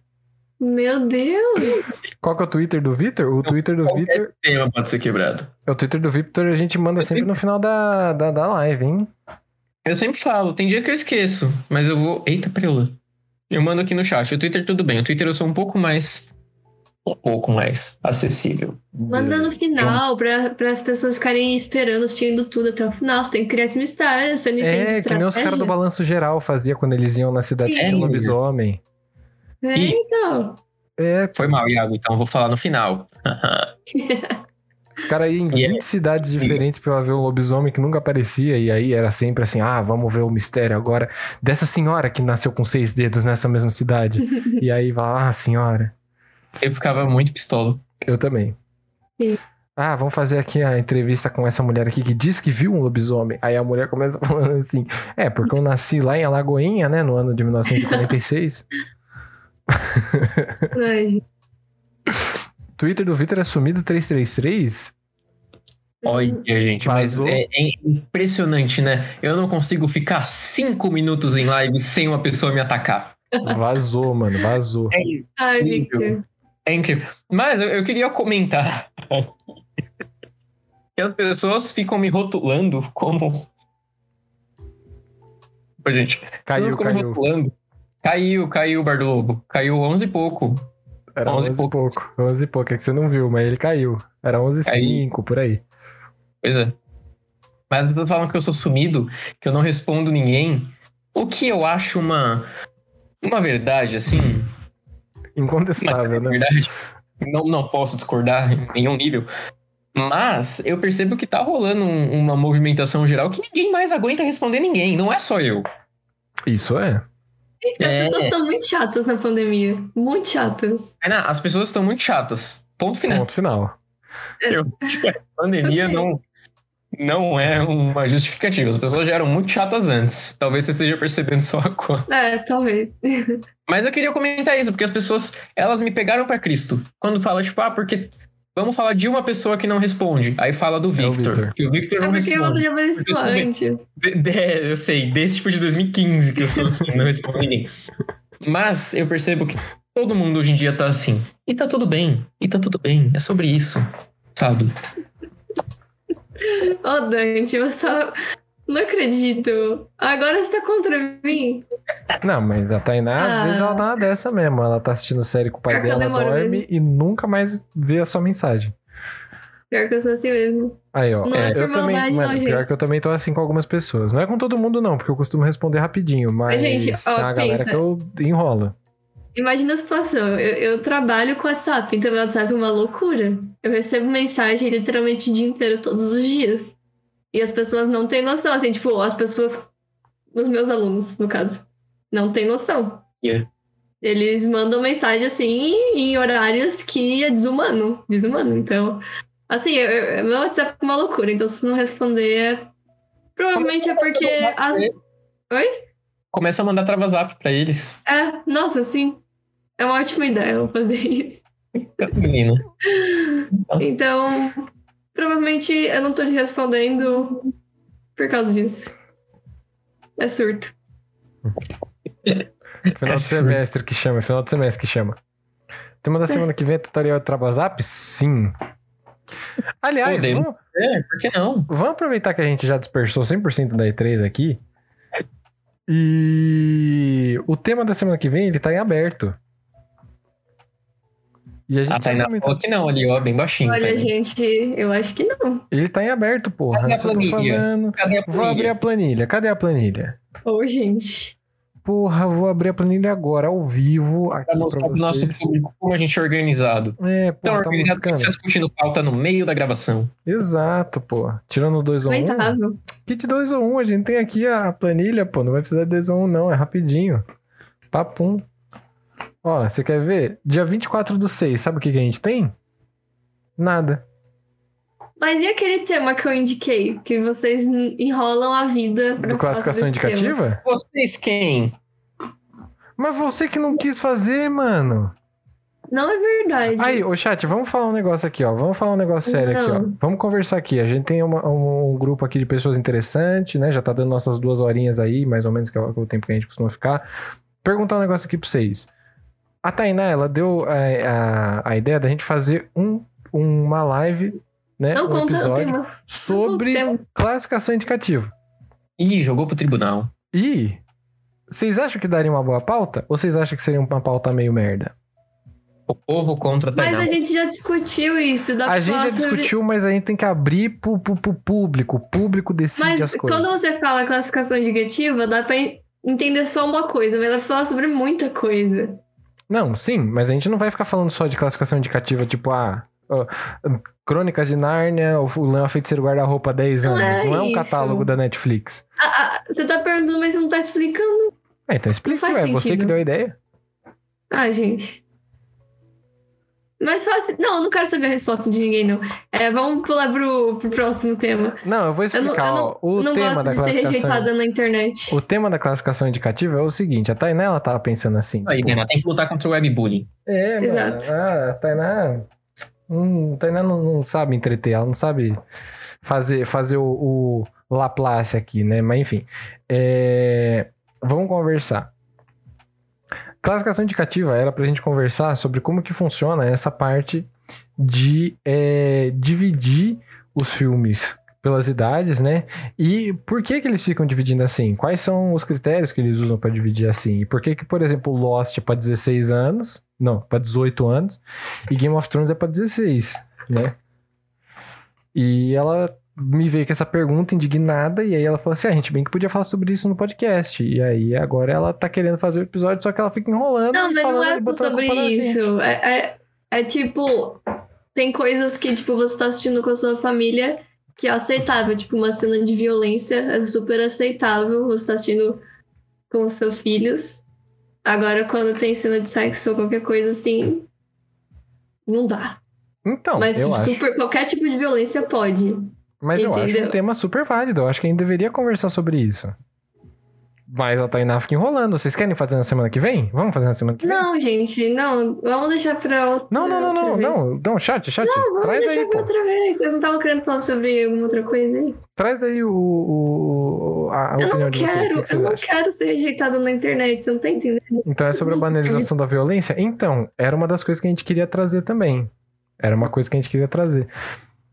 Speaker 2: Meu Deus.
Speaker 1: Qual que é o Twitter do Vitor? O Twitter do Vitor.
Speaker 3: sistema pode ser quebrado.
Speaker 1: É o Twitter do Vitor a gente manda sempre no final da, da, da live, hein?
Speaker 3: Eu sempre falo, tem dia que eu esqueço, mas eu vou. Eita, preula. Eu mando aqui no chat. O Twitter tudo bem. O Twitter eu sou um pouco mais. Um pouco mais acessível.
Speaker 2: Manda no final, pra, pra as pessoas ficarem esperando, assistindo tudo até o final. Você tem que criar esse mistério, você não entende
Speaker 1: É, que nem os caras do balanço geral fazia quando eles iam na cidade que
Speaker 2: Sim.
Speaker 1: tinha lobisomem.
Speaker 2: É, então.
Speaker 1: É,
Speaker 3: Foi mal, Iago, então eu vou falar no final.
Speaker 1: os caras iam em
Speaker 3: E é-
Speaker 1: 20 cidades diferentes pra ver um lobisomem que nunca aparecia. E aí era sempre assim: ah, vamos ver o mistério agora dessa senhora que nasceu com seis dedos nessa mesma cidade. e aí vai, ah, senhora.
Speaker 3: Eu ficava muito pistola.
Speaker 1: Eu também.
Speaker 2: Sim.
Speaker 1: Ah, vamos fazer aqui a entrevista com essa mulher aqui que diz que viu um lobisomem. Aí a mulher começa falando assim: É, porque eu nasci lá em Alagoinha, né, no ano de 1946.
Speaker 2: Ai.
Speaker 1: Twitter do Vitor é sumido 333?
Speaker 3: Olha, gente, mas
Speaker 1: Vazou.
Speaker 3: é, é impressionante, né? Eu não consigo ficar cinco minutos em live sem uma pessoa me atacar.
Speaker 1: Vazou, mano, vazou.
Speaker 2: Ai,
Speaker 3: Incrível.
Speaker 2: Victor.
Speaker 3: É incrível. Mas eu, eu queria comentar que as pessoas ficam me rotulando como. Ô, gente,
Speaker 1: Caiu, caiu.
Speaker 3: rotulando. Caiu, caiu, Bar do Lobo. Caiu 11 e pouco.
Speaker 1: Era
Speaker 3: 11
Speaker 1: 11
Speaker 3: e pouco.
Speaker 1: pouco. 11 e pouco, é que você não viu, mas ele caiu. Era 11 e
Speaker 3: Caiu.
Speaker 1: 5, por aí.
Speaker 3: Pois é. Mas as pessoas falam que eu sou sumido, que eu não respondo ninguém. O que eu acho uma. Uma verdade, assim.
Speaker 1: Incontestável, né?
Speaker 3: verdade. Não, não posso discordar em nenhum nível. Mas eu percebo que tá rolando um- uma movimentação geral que ninguém mais aguenta responder ninguém. Não é só eu.
Speaker 1: Isso é.
Speaker 2: As
Speaker 3: É.
Speaker 2: pessoas estão muito chatas na pandemia. Muito chatas.
Speaker 3: Ana, as pessoas estão muito chatas. Ponto final.
Speaker 1: Ponto final.
Speaker 3: Eu que a pandemia não, não é uma justificativa. As pessoas já eram muito chatas antes. Talvez você esteja percebendo só agora.
Speaker 2: É, talvez.
Speaker 3: Mas eu queria comentar isso, porque as pessoas, elas me pegaram pra Cristo. Quando fala, tipo, ah, porque vamos falar de uma pessoa que não responde. Aí fala do
Speaker 1: É o
Speaker 3: Victor.
Speaker 1: Victor.
Speaker 3: Que o Victor
Speaker 2: É
Speaker 3: não
Speaker 2: porque
Speaker 3: responde.
Speaker 2: você já fez isso antes.
Speaker 3: De- de- eu sei, desse tipo de 2015 que eu sou assim, não respondo ninguém. Mas eu percebo que todo mundo hoje em dia tá assim. E tá tudo bem. E tá tudo bem. É sobre isso. Sabe?
Speaker 2: Ô, Dante, você tá... Não acredito. Agora você tá contra mim.
Speaker 1: Não, mas a Tainá, às
Speaker 2: Ah.
Speaker 1: vezes, ela tá dessa mesmo. Ela tá assistindo série com o pai
Speaker 2: Pior
Speaker 1: dela, dorme
Speaker 2: mesmo.
Speaker 1: e nunca mais vê a sua mensagem.
Speaker 2: Pior que eu sou assim mesmo.
Speaker 1: Aí, ó.
Speaker 2: Não é
Speaker 1: eu também. mano,
Speaker 2: não,
Speaker 1: pior
Speaker 2: gente.
Speaker 1: que eu também tô assim com algumas pessoas. Não é com todo mundo, não, porque eu costumo responder rapidinho. Mas
Speaker 2: gente, ó,
Speaker 1: tem uma galera
Speaker 2: pensa.
Speaker 1: que eu enrolo.
Speaker 2: Imagina a situação. Eu, eu trabalho com WhatsApp, então meu WhatsApp é uma loucura. Eu recebo mensagem literalmente o dia inteiro, todos os dias. E as pessoas não têm noção, assim, tipo, as pessoas, os meus alunos, no caso, não têm noção.
Speaker 3: Yeah.
Speaker 2: Eles mandam mensagem assim em horários que é desumano. Desumano. Então, assim, eu, eu- meu WhatsApp é uma loucura. Então, se não responder, é- provavelmente é porque as. Oi?
Speaker 3: Começa a mandar travazap pra eles.
Speaker 2: É, nossa, sim. É uma ótima ideia eu fazer isso.
Speaker 3: Menina.
Speaker 2: Então, provavelmente eu não tô te respondendo por causa disso. É surto.
Speaker 1: Final
Speaker 3: É
Speaker 1: de semestre que chama, final de semestre que chama. Tema da semana que vem é tutorial de Travazap? Sim. Aliás,
Speaker 3: Podemos.
Speaker 1: vamos,
Speaker 3: É, por que não?
Speaker 1: vamos aproveitar que a gente já dispersou 100% da E3 aqui. E o tema da semana que vem, ele tá em aberto. E a gente
Speaker 3: A
Speaker 1: vai
Speaker 3: Tainá
Speaker 1: comentar.
Speaker 3: falou que não ali, ó, bem baixinho.
Speaker 2: Olha,
Speaker 3: Tainá.
Speaker 2: gente, eu acho que não.
Speaker 1: Ele tá em aberto, porra.
Speaker 3: Cadê a
Speaker 1: tô
Speaker 3: planilha? Cadê a
Speaker 1: Vou abrir a planilha. Cadê a planilha?
Speaker 2: Ô, gente.
Speaker 1: Porra, vou abrir a planilha agora, ao vivo, aqui
Speaker 3: Pra mostrar pro nosso público como a gente é organizado.
Speaker 1: É,
Speaker 3: Então,
Speaker 1: pô, tá
Speaker 3: organizado que
Speaker 1: buscando.
Speaker 3: você tá discutindo pauta no meio da gravação.
Speaker 1: Exato, pô. Tirando 2 ou 1. Um,
Speaker 2: Lamentável.
Speaker 1: kit 2 ou 1, um, a gente tem aqui a planilha, pô. Não vai precisar de 2 ou 1, um, não. É rapidinho. Papum. Ó, você quer ver? Dia 24 do 6, sabe o que, que a gente tem? Nada.
Speaker 2: Mas e aquele tema que eu indiquei? Que vocês enrolam a vida pra
Speaker 1: Do classificação
Speaker 2: esse tema?
Speaker 1: indicativa?
Speaker 3: Vocês quem?
Speaker 1: Mas você que não quis fazer, mano.
Speaker 2: Não é verdade.
Speaker 1: Aí, ô chat, vamos falar um negócio aqui, ó. Vamos falar um negócio sério aqui, ó.
Speaker 2: Não.
Speaker 1: Vamos conversar aqui. A gente tem uma- um, um grupo aqui de pessoas interessantes, né? Já tá dando nossas duas horinhas aí, mais ou menos, que é o, o tempo que a gente costuma ficar. Perguntar um negócio aqui pra vocês. A Tainá, ela deu é, a, a ideia da gente fazer um, uma live, né?
Speaker 2: não
Speaker 1: um
Speaker 2: conta
Speaker 1: episódio sobre classificação indicativa.
Speaker 3: Ih, jogou pro tribunal.
Speaker 1: E vocês acham que daria uma boa pauta? Ou vocês acham que seria uma pauta meio merda?
Speaker 3: O povo contra a
Speaker 2: Mas
Speaker 3: Tainá.
Speaker 2: a gente já discutiu isso. Dá
Speaker 1: A gente já
Speaker 2: sobre-
Speaker 1: discutiu, mas a gente tem que abrir pro, pro, pro público. O público decide
Speaker 2: Mas
Speaker 1: as coisas.
Speaker 2: quando você fala classificação indicativa, dá pra entender só uma coisa, mas dá pra falar sobre muita coisa.
Speaker 1: Não, sim, mas a gente não vai ficar falando só de classificação indicativa, tipo, ah, Crônicas de Nárnia, o Leão Feiticeiro Guarda-Roupa há 10
Speaker 2: Não
Speaker 1: anos.
Speaker 2: é
Speaker 1: não é um catálogo da Netflix.
Speaker 2: Ah, ah, você tá perguntando, mas não tá explicando.
Speaker 1: Ah, então explica, é você que deu a ideia.
Speaker 2: Ah, gente. Mas fácil. Não, eu não quero saber a resposta de ninguém, não. É, vamos pular pro, pro próximo tema.
Speaker 1: Não, eu vou
Speaker 2: Eu não,
Speaker 1: explicar,
Speaker 2: eu
Speaker 1: ó.
Speaker 2: não,
Speaker 1: O
Speaker 2: não
Speaker 1: tema
Speaker 2: gosto
Speaker 1: da
Speaker 2: de ser
Speaker 1: classificação.
Speaker 2: rejeitada na internet.
Speaker 1: O tema da classificação indicativa é o seguinte: a Tainá ela tava pensando assim.
Speaker 3: Aí,
Speaker 1: tipo,
Speaker 3: Tainá, tem que lutar contra o webbullying.
Speaker 1: É, mano.
Speaker 2: Exato.
Speaker 1: Ah, a Tainá. Hum, a Tainá não, não sabe entreter, ela não sabe fazer, fazer o, o Laplace aqui, né? Mas enfim. É, vamos conversar. Classificação indicativa era pra gente conversar sobre como que funciona essa parte de é, dividir os filmes pelas idades, né? E por que que eles ficam dividindo assim? Quais são os critérios que eles usam pra dividir assim? E por que que, por exemplo, Lost é pra 16 anos, não, pra 18 anos, e Game of Thrones é pra 16, né? E ela me veio com essa pergunta indignada, e aí ela falou assim: ah, a gente bem que podia falar sobre isso no podcast. E aí agora ela tá querendo fazer o episódio, só que ela fica enrolando.
Speaker 2: Não, mas
Speaker 1: falando
Speaker 2: não é sobre isso. É, é, é tipo, tem coisas que, tipo, você tá assistindo com a sua família que é aceitável. Tipo, uma cena de violência é super aceitável. Você tá assistindo com os seus filhos. Agora, quando tem cena de sexo ou qualquer coisa assim, não dá.
Speaker 1: Então,
Speaker 2: Mas tipo,
Speaker 1: acho.
Speaker 2: super, qualquer tipo de violência pode.
Speaker 1: Mas eu acho um
Speaker 2: Entendeu?
Speaker 1: tema super válido. Eu acho que a gente deveria conversar sobre isso. Mas a Tainá fica enrolando. Vocês querem fazer na semana que vem? Vamos fazer na semana que vem?
Speaker 2: Não, gente, não. Vamos deixar pra outra.
Speaker 1: Não, não, não, não, não, não, chat, chat,
Speaker 2: Vamos
Speaker 1: traz
Speaker 2: deixar
Speaker 1: aí,
Speaker 2: pra
Speaker 1: pô.
Speaker 2: outra vez. Vocês não estavam querendo falar sobre alguma outra coisa aí?
Speaker 1: Traz aí o, o- a,
Speaker 2: eu
Speaker 1: opinião
Speaker 2: não
Speaker 1: de vocês,
Speaker 2: quero,
Speaker 1: que que
Speaker 2: eu não
Speaker 1: acham?
Speaker 2: quero ser rejeitada na internet, você não tá entendendo?
Speaker 1: Então é sobre a banalização da violência? Então, era uma das coisas que a gente queria trazer também. Era uma coisa que a gente queria trazer.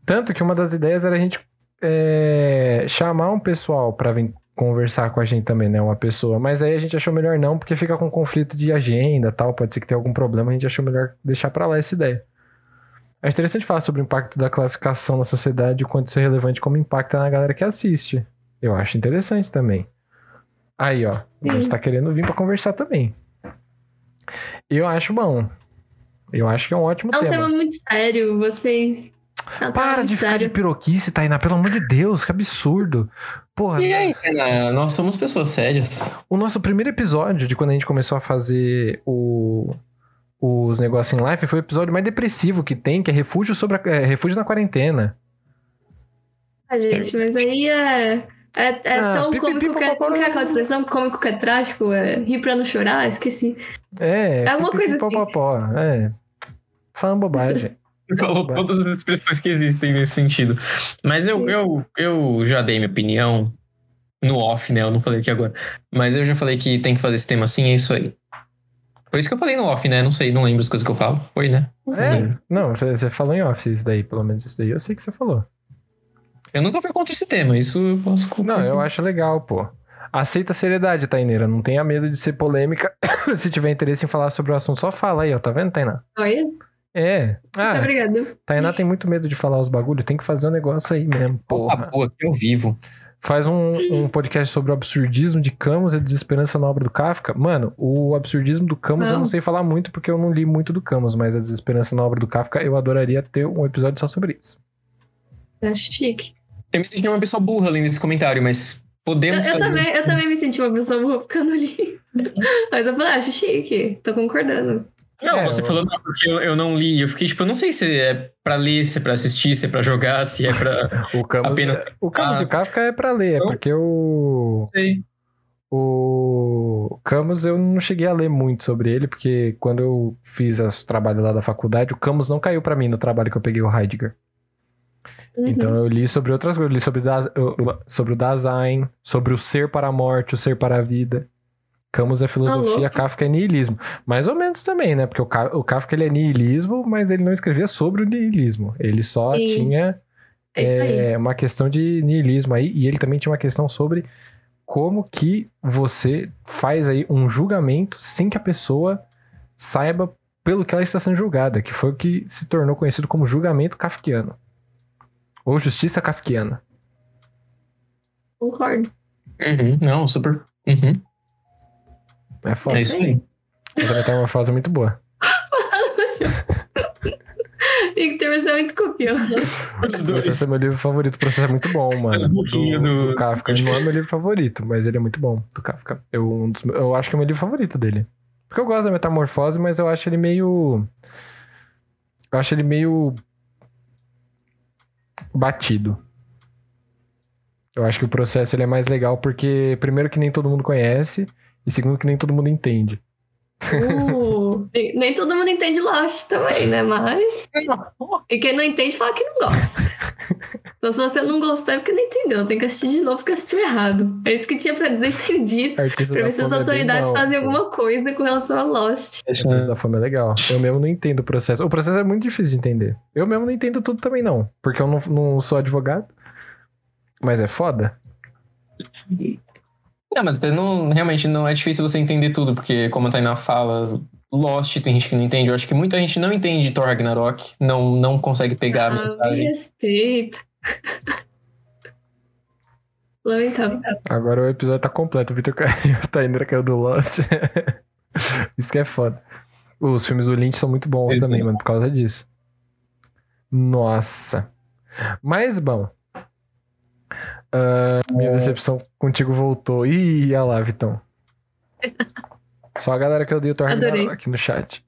Speaker 1: Tanto que uma das ideias era a gente é, chamar um pessoal pra vir conversar com a gente também, né? Uma pessoa. Mas aí a gente achou melhor não, porque fica com conflito de agenda tal. Pode ser que tenha algum problema, a gente achou melhor deixar pra lá essa ideia. É interessante falar sobre o impacto da classificação na sociedade e o quanto isso é relevante como impacta na galera que assiste. Eu acho interessante também. Aí, ó. A gente
Speaker 2: Sim.
Speaker 1: tá querendo vir pra conversar também. Eu acho bom. Eu acho que é um ótimo
Speaker 2: É um
Speaker 1: tema.
Speaker 2: tema muito sério, vocês. Um tema
Speaker 1: Para de ficar de piroquice, Tainá. Pelo amor de Deus, que absurdo. Porra,
Speaker 3: E aí, Tainá, nós somos pessoas sérias.
Speaker 1: o nosso primeiro episódio de quando a gente começou a fazer o, os negócios em live foi o episódio mais depressivo que tem, que é Refúgio, sobre a- é, Refúgio na Quarentena.
Speaker 2: Ah, gente, mas aí é. É, é
Speaker 1: Ah,
Speaker 2: tão
Speaker 1: pi, pi,
Speaker 2: cômico que é.
Speaker 1: pó, pó,
Speaker 2: Como que é
Speaker 1: pó.
Speaker 2: aquela expressão? Cômico que é trágico? É rir pra não chorar? Esqueci.
Speaker 1: É,
Speaker 2: É uma
Speaker 1: pi, pi,
Speaker 2: coisa
Speaker 1: pó,
Speaker 2: assim.
Speaker 1: pó, pó. É. Falando bobagem.
Speaker 3: Falou todas as expressões que existem nesse sentido. Mas eu, eu, eu já dei minha opinião no off, né? Eu não falei aqui agora. Mas eu já falei que tem que fazer esse tema assim, é isso aí. Foi isso que eu falei no off, né? Não sei, não lembro as coisas que eu falo. Foi, né? Não
Speaker 1: É, não, você você falou em office isso daí, pelo menos isso daí eu sei que você falou.
Speaker 3: Eu nunca fui contra esse tema, isso eu posso
Speaker 1: Não, eu acho legal, pô. Aceita a seriedade, Taineira. Não tenha medo de ser polêmica. Se tiver interesse em falar sobre o assunto, só fala aí, ó. Tá vendo, Tainá?
Speaker 2: Olha,
Speaker 1: É.
Speaker 2: muito
Speaker 1: Ah,
Speaker 2: obrigado.
Speaker 1: Tainá tem muito medo de falar os bagulho. Tem que fazer um negócio aí mesmo,
Speaker 3: Porra,
Speaker 1: porra.
Speaker 3: boa, que eu vivo.
Speaker 1: Faz um, um podcast sobre o absurdismo de Camus e a desesperança na obra do Kafka. Mano, o absurdismo do Camus eu
Speaker 2: Não.
Speaker 1: não sei falar muito porque eu não li muito do Camus, mas a desesperança na obra do Kafka eu adoraria ter um episódio só sobre isso.
Speaker 2: Acho chique.
Speaker 3: Eu me senti uma pessoa burra lendo esse comentário, mas
Speaker 2: Eu,
Speaker 3: podemos
Speaker 2: eu
Speaker 3: fazer.
Speaker 2: também, eu também me senti uma pessoa boa porque eu não li. Mas eu falei, acho chique. Tô concordando.
Speaker 3: Não,
Speaker 1: É,
Speaker 3: você
Speaker 1: eu-
Speaker 3: falou não, porque eu, eu não li. Eu fiquei tipo, eu não sei se é pra ler, se é pra assistir, se é pra jogar, se é pra.
Speaker 1: O Camus,
Speaker 3: Apenas-
Speaker 1: o Camus
Speaker 3: Ah.
Speaker 1: e o Kafka é pra ler, é
Speaker 3: Não.
Speaker 1: porque o,
Speaker 3: sei.
Speaker 1: o Camus eu não cheguei a ler muito sobre ele, porque quando eu fiz os trabalhos lá da faculdade, o Camus não caiu pra mim no trabalho que eu peguei o Heidegger.
Speaker 2: Uhum.
Speaker 1: Então eu li sobre outras coisas, eu li sobre, sobre o Dasein, sobre o ser para a morte, o ser para a vida. Camus é filosofia,
Speaker 2: louco.
Speaker 1: Kafka é niilismo. Mais ou menos também, né? Porque o, Ka- o Kafka ele é niilismo, mas ele não escrevia sobre o niilismo. Ele só
Speaker 2: Sim.
Speaker 1: tinha
Speaker 2: É
Speaker 1: é, uma questão de niilismo aí, e ele também tinha uma questão sobre como que você faz aí um julgamento sem que a pessoa saiba pelo que ela está sendo julgada, que foi o que se tornou conhecido como julgamento kafkiano. Ou justiça kafkiana.
Speaker 2: Concordo.
Speaker 3: Uhum, não, super. Uhum,
Speaker 1: É foda.
Speaker 3: é isso aí.
Speaker 1: Mas a metamorfose é muito boa.
Speaker 2: Victor, você é muito copião.
Speaker 1: Esse é meu livro favorito. O processo é muito bom, mano.
Speaker 3: Um pouquinho
Speaker 1: do,
Speaker 3: do-
Speaker 1: do Kafka. Ele não é meu livro favorito, mas ele é muito bom, do Kafka. Eu, um dos- eu acho que é o meu livro favorito dele. Porque eu gosto da metamorfose, mas eu acho ele meio. Eu acho ele meio. batido. Eu acho que o processo ele é mais legal porque, primeiro, que nem todo mundo conhece, e segundo, que nem todo mundo entende.
Speaker 2: Uh, nem todo mundo entende Lost também, né? Mas. E quem não entende fala que não gosta. Então, se você não gostou, é porque não entendeu. Tem que assistir de novo porque assistiu errado. É isso que tinha pra dizer entendido.
Speaker 1: Artista
Speaker 2: Pra ver se as
Speaker 1: é
Speaker 2: autoridades
Speaker 1: mal,
Speaker 2: fazem
Speaker 1: pô.
Speaker 2: alguma coisa com relação a Lost.
Speaker 1: Artista da Fome é legal. Eu mesmo não entendo o processo. O processo é muito difícil de entender. Eu mesmo não entendo tudo também, não. Porque eu não, não sou advogado. Mas é foda.
Speaker 3: Não, mas não, realmente não é difícil você entender tudo, porque como a Tainá fala, Lost tem gente que não entende. Eu acho que muita gente não entende Thor Ragnarok, não, não consegue pegar a
Speaker 2: Ah, me
Speaker 3: mensagem.
Speaker 2: respeita. Lamentável.
Speaker 1: Agora o episódio tá completo. O Victor caiu, a Tainera caiu do Lost. Isso que é foda. Os filmes do Lynch são muito bons também,
Speaker 3: é.
Speaker 1: mano, por causa disso. Nossa. Mas, bom. Ah, minha decepção contigo voltou. Ih, olha lá, Vitão. Só a galera que eu dei o Thor aqui no chat.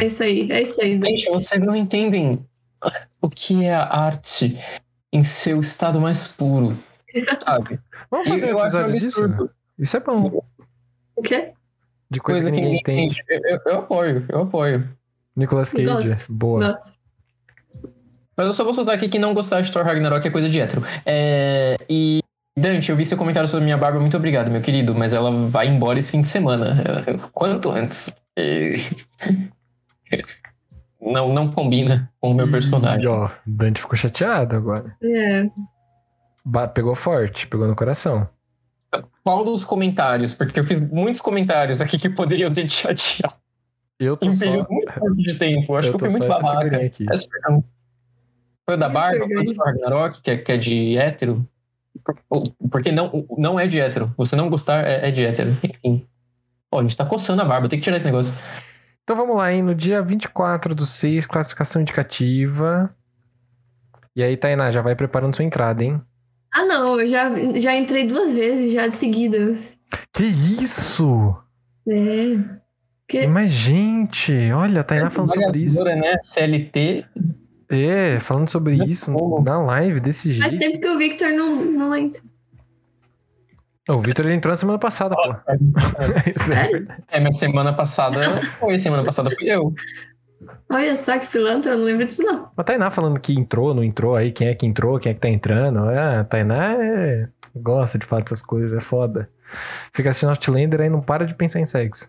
Speaker 2: É isso aí, é isso aí.
Speaker 3: Gente, vocês não entendem o que é a arte em seu estado mais puro, sabe?
Speaker 1: Vamos fazer
Speaker 3: Eu
Speaker 1: um episódio disso? Isso é bom.
Speaker 2: O quê?
Speaker 1: De coisa, que ninguém entende.
Speaker 3: Eu, eu- eu apoio, eu apoio.
Speaker 1: Nicolas Cage.
Speaker 2: Gosto.
Speaker 1: Boa.
Speaker 2: Nossa.
Speaker 3: Mas eu só vou soltar aqui que não gostar de Thor Ragnarok é coisa de hétero. É, e, Dante, eu vi seu comentário sobre minha barba, muito obrigado, meu querido, mas ela vai embora esse fim de semana. Quanto antes. E- Não, não combina com o meu personagem.
Speaker 1: E, ó, Dante ficou chateado agora.
Speaker 2: É.
Speaker 1: Ba- pegou forte, pegou no coração.
Speaker 3: Qual dos comentários? Porque eu fiz muitos comentários aqui que poderiam ter te chateado
Speaker 1: Eu tô
Speaker 3: em um
Speaker 1: só.
Speaker 3: período muito curto de tempo. Acho
Speaker 1: eu
Speaker 3: que eu fui muito babaca.
Speaker 1: aqui.
Speaker 3: Peço perdão. Foi o da
Speaker 2: Que
Speaker 3: Barba, foi do Ragnarok, que é, que é de hétero. Porque não, não é de hétero. Você não gostar é, é de hétero. Enfim. Pô, a gente tá coçando a barba, tem que tirar esse negócio.
Speaker 1: Então vamos lá, hein? No dia 24 do 6, classificação indicativa. E aí, Tainá, já vai preparando sua entrada, hein?
Speaker 2: Ah, não, eu já, já entrei duas vezes já de seguidas.
Speaker 1: Que isso?
Speaker 2: É. Que...
Speaker 1: Mas, gente, olha, a Tainá falando sobre isso.
Speaker 3: Né? CLT.
Speaker 1: É, falando sobre
Speaker 3: Não
Speaker 1: isso
Speaker 3: como.
Speaker 1: na live, desse
Speaker 2: Faz
Speaker 1: jeito.
Speaker 2: tempo que o Victor não, não entra.
Speaker 1: O Vitor ele entrou na semana passada, pô. Isso é verdade.
Speaker 3: É, minha semana passada foi, semana passada fui eu.
Speaker 2: Olha só que pilantra, eu não lembro disso não.
Speaker 1: A Tainá falando que entrou, não entrou, aí quem é que entrou, quem é que tá entrando. É, a Tainá é... gosta de falar dessas coisas, é foda. Fica assistindo Outlander aí não para de pensar em sexo.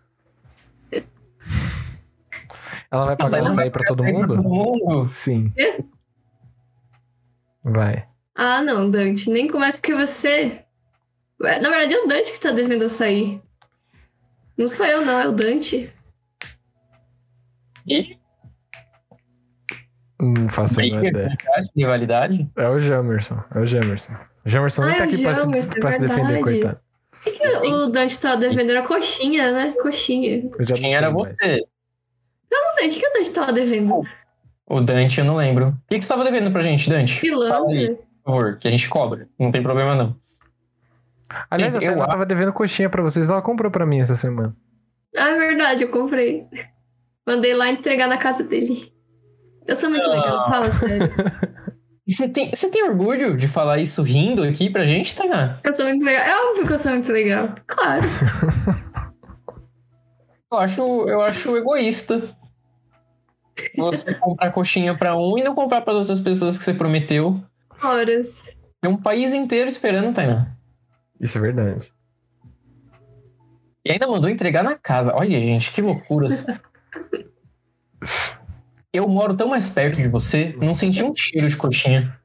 Speaker 1: Ela vai pagar açaí pra todo
Speaker 3: Pra todo
Speaker 1: mundo?
Speaker 3: mundo.
Speaker 1: Sim.
Speaker 2: Quê?
Speaker 1: Vai.
Speaker 2: Ah, não, Dante, nem começa porque você. Na verdade, é o Dante que tá devendo sair. Não sou eu, não, é o Dante.
Speaker 3: E
Speaker 1: Não faço a menor ideia.
Speaker 3: rivalidade.
Speaker 1: É o Jamerson. É o Jamerson. O Jamerson nem
Speaker 2: Ah,
Speaker 1: tá
Speaker 2: é o
Speaker 1: aqui pra, se,
Speaker 2: Jamerson,
Speaker 1: pra se
Speaker 2: é
Speaker 1: defender,
Speaker 2: verdade.
Speaker 1: coitado.
Speaker 2: O que, que o Dante tá devendo? Era coxinha, né? Coxinha.
Speaker 3: Quem era você?
Speaker 2: Eu não sei, o que, que o Dante tava devendo?
Speaker 3: O Dante, eu não lembro. O que, que você tava devendo pra gente, Dante?
Speaker 2: Pilantra.
Speaker 3: por favor, que a gente cobra. Não tem problema, não.
Speaker 1: Aliás,
Speaker 3: Eu
Speaker 1: ela tava devendo coxinha pra vocês, ela comprou pra mim essa semana.
Speaker 2: Ah, é verdade, eu comprei. Mandei lá entregar na casa dele. Eu sou muito
Speaker 3: Ah.
Speaker 2: legal, fala sério.
Speaker 3: Você tem, você tem orgulho de falar isso rindo aqui pra gente, Tainá?
Speaker 2: Eu sou muito legal. É óbvio que eu sou muito legal. Claro.
Speaker 3: Eu acho, eu acho egoísta. Você comprar coxinha pra um e não comprar para outras pessoas que você prometeu.
Speaker 2: Horas.
Speaker 3: Tem um país inteiro esperando, Tainá.
Speaker 1: Isso é verdade.
Speaker 3: E ainda mandou entregar na casa. Olha, gente, que loucuras. Eu moro tão mais perto de você, não senti um cheiro de coxinha.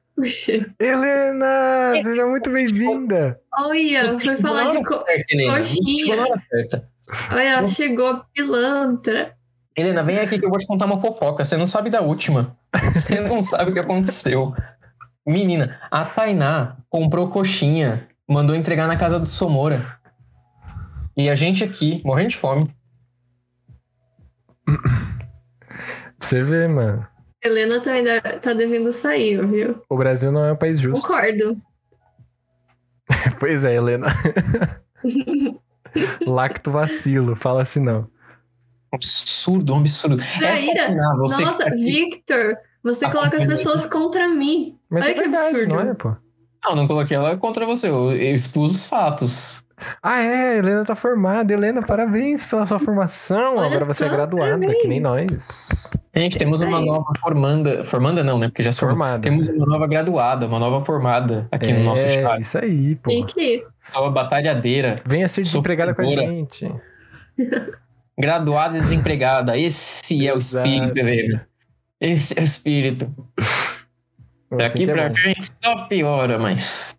Speaker 1: Helena, seja muito bem-vinda.
Speaker 2: Olha, foi falar de. Co...
Speaker 3: Você
Speaker 2: coxinha.
Speaker 3: chegou na hora certa.
Speaker 2: Olha, ela chegou a pilantra.
Speaker 3: Helena, vem aqui que eu vou te contar uma fofoca. Você não sabe da última. Você não sabe o que aconteceu. Menina, a Tainá comprou coxinha, mandou entregar na casa do Somora. E a gente aqui, morrendo de fome.
Speaker 1: Você vê, mano.
Speaker 2: Helena também dá- tá devendo sair, viu?
Speaker 1: O Brasil não é um país justo.
Speaker 2: Concordo.
Speaker 1: Pois é, Helena. Lacto vacilo, fala assim não.
Speaker 3: Um absurdo, um absurdo. Essa
Speaker 2: Traíra.
Speaker 3: Tainá, você
Speaker 2: Nossa,
Speaker 3: que tá
Speaker 2: Victor, você
Speaker 3: Ah,
Speaker 2: coloca as pessoas contra mim.
Speaker 1: Mas
Speaker 2: Olha
Speaker 1: é
Speaker 2: que
Speaker 1: verdade,
Speaker 2: absurdo.
Speaker 1: não é, pô?
Speaker 3: Não, não coloquei ela contra você. Eu expus os fatos.
Speaker 1: Ah, é, Helena tá formada. Helena, parabéns pela sua formação.
Speaker 2: Olha
Speaker 1: Agora você é graduada,
Speaker 2: parabéns.
Speaker 1: que nem nós.
Speaker 3: Gente, temos uma nova formanda. Formanda não, né? Porque já se.
Speaker 1: Formada.
Speaker 3: Temos uma nova graduada, uma nova formada aqui
Speaker 1: é,
Speaker 3: no nosso chat.
Speaker 1: isso aí, pô.
Speaker 2: Tem que.
Speaker 3: Só batalhadeira.
Speaker 1: Venha ser desempregada com a gente.
Speaker 3: Graduada e desempregada. Esse é o espírito, Helena. Esse é o espírito.
Speaker 1: Assim
Speaker 3: Daqui
Speaker 1: que é
Speaker 3: pra
Speaker 1: bom.
Speaker 3: frente só piora, mas...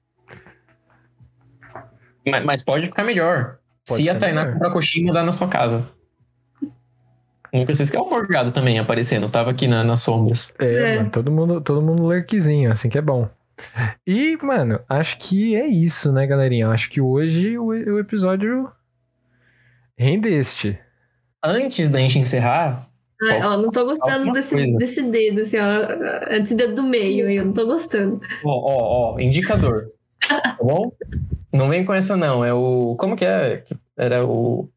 Speaker 3: mas. mas pode ficar melhor.
Speaker 1: Pode
Speaker 3: se a Tainá
Speaker 1: melhor.
Speaker 3: comprar coxinha e mandar na sua casa. Nunca se esquece. É o Morgado também aparecendo. Tava aqui na- nas sombras.
Speaker 1: É,
Speaker 2: É.
Speaker 1: mano, todo mundo, todo mundo lurkzinho, assim que é bom. E, mano, acho que é isso, né, galerinha? Acho que hoje o, o episódio rendeste.
Speaker 3: Antes da gente encerrar,
Speaker 2: Ai, ó, não tô gostando desse,
Speaker 3: coisa.
Speaker 2: desse dedo, assim, ó. Desse dedo do meio aí, eu não tô gostando.
Speaker 3: ó, ó, ó, indicador. tá bom? Não vem com essa, não. É o. Como que é? Era o.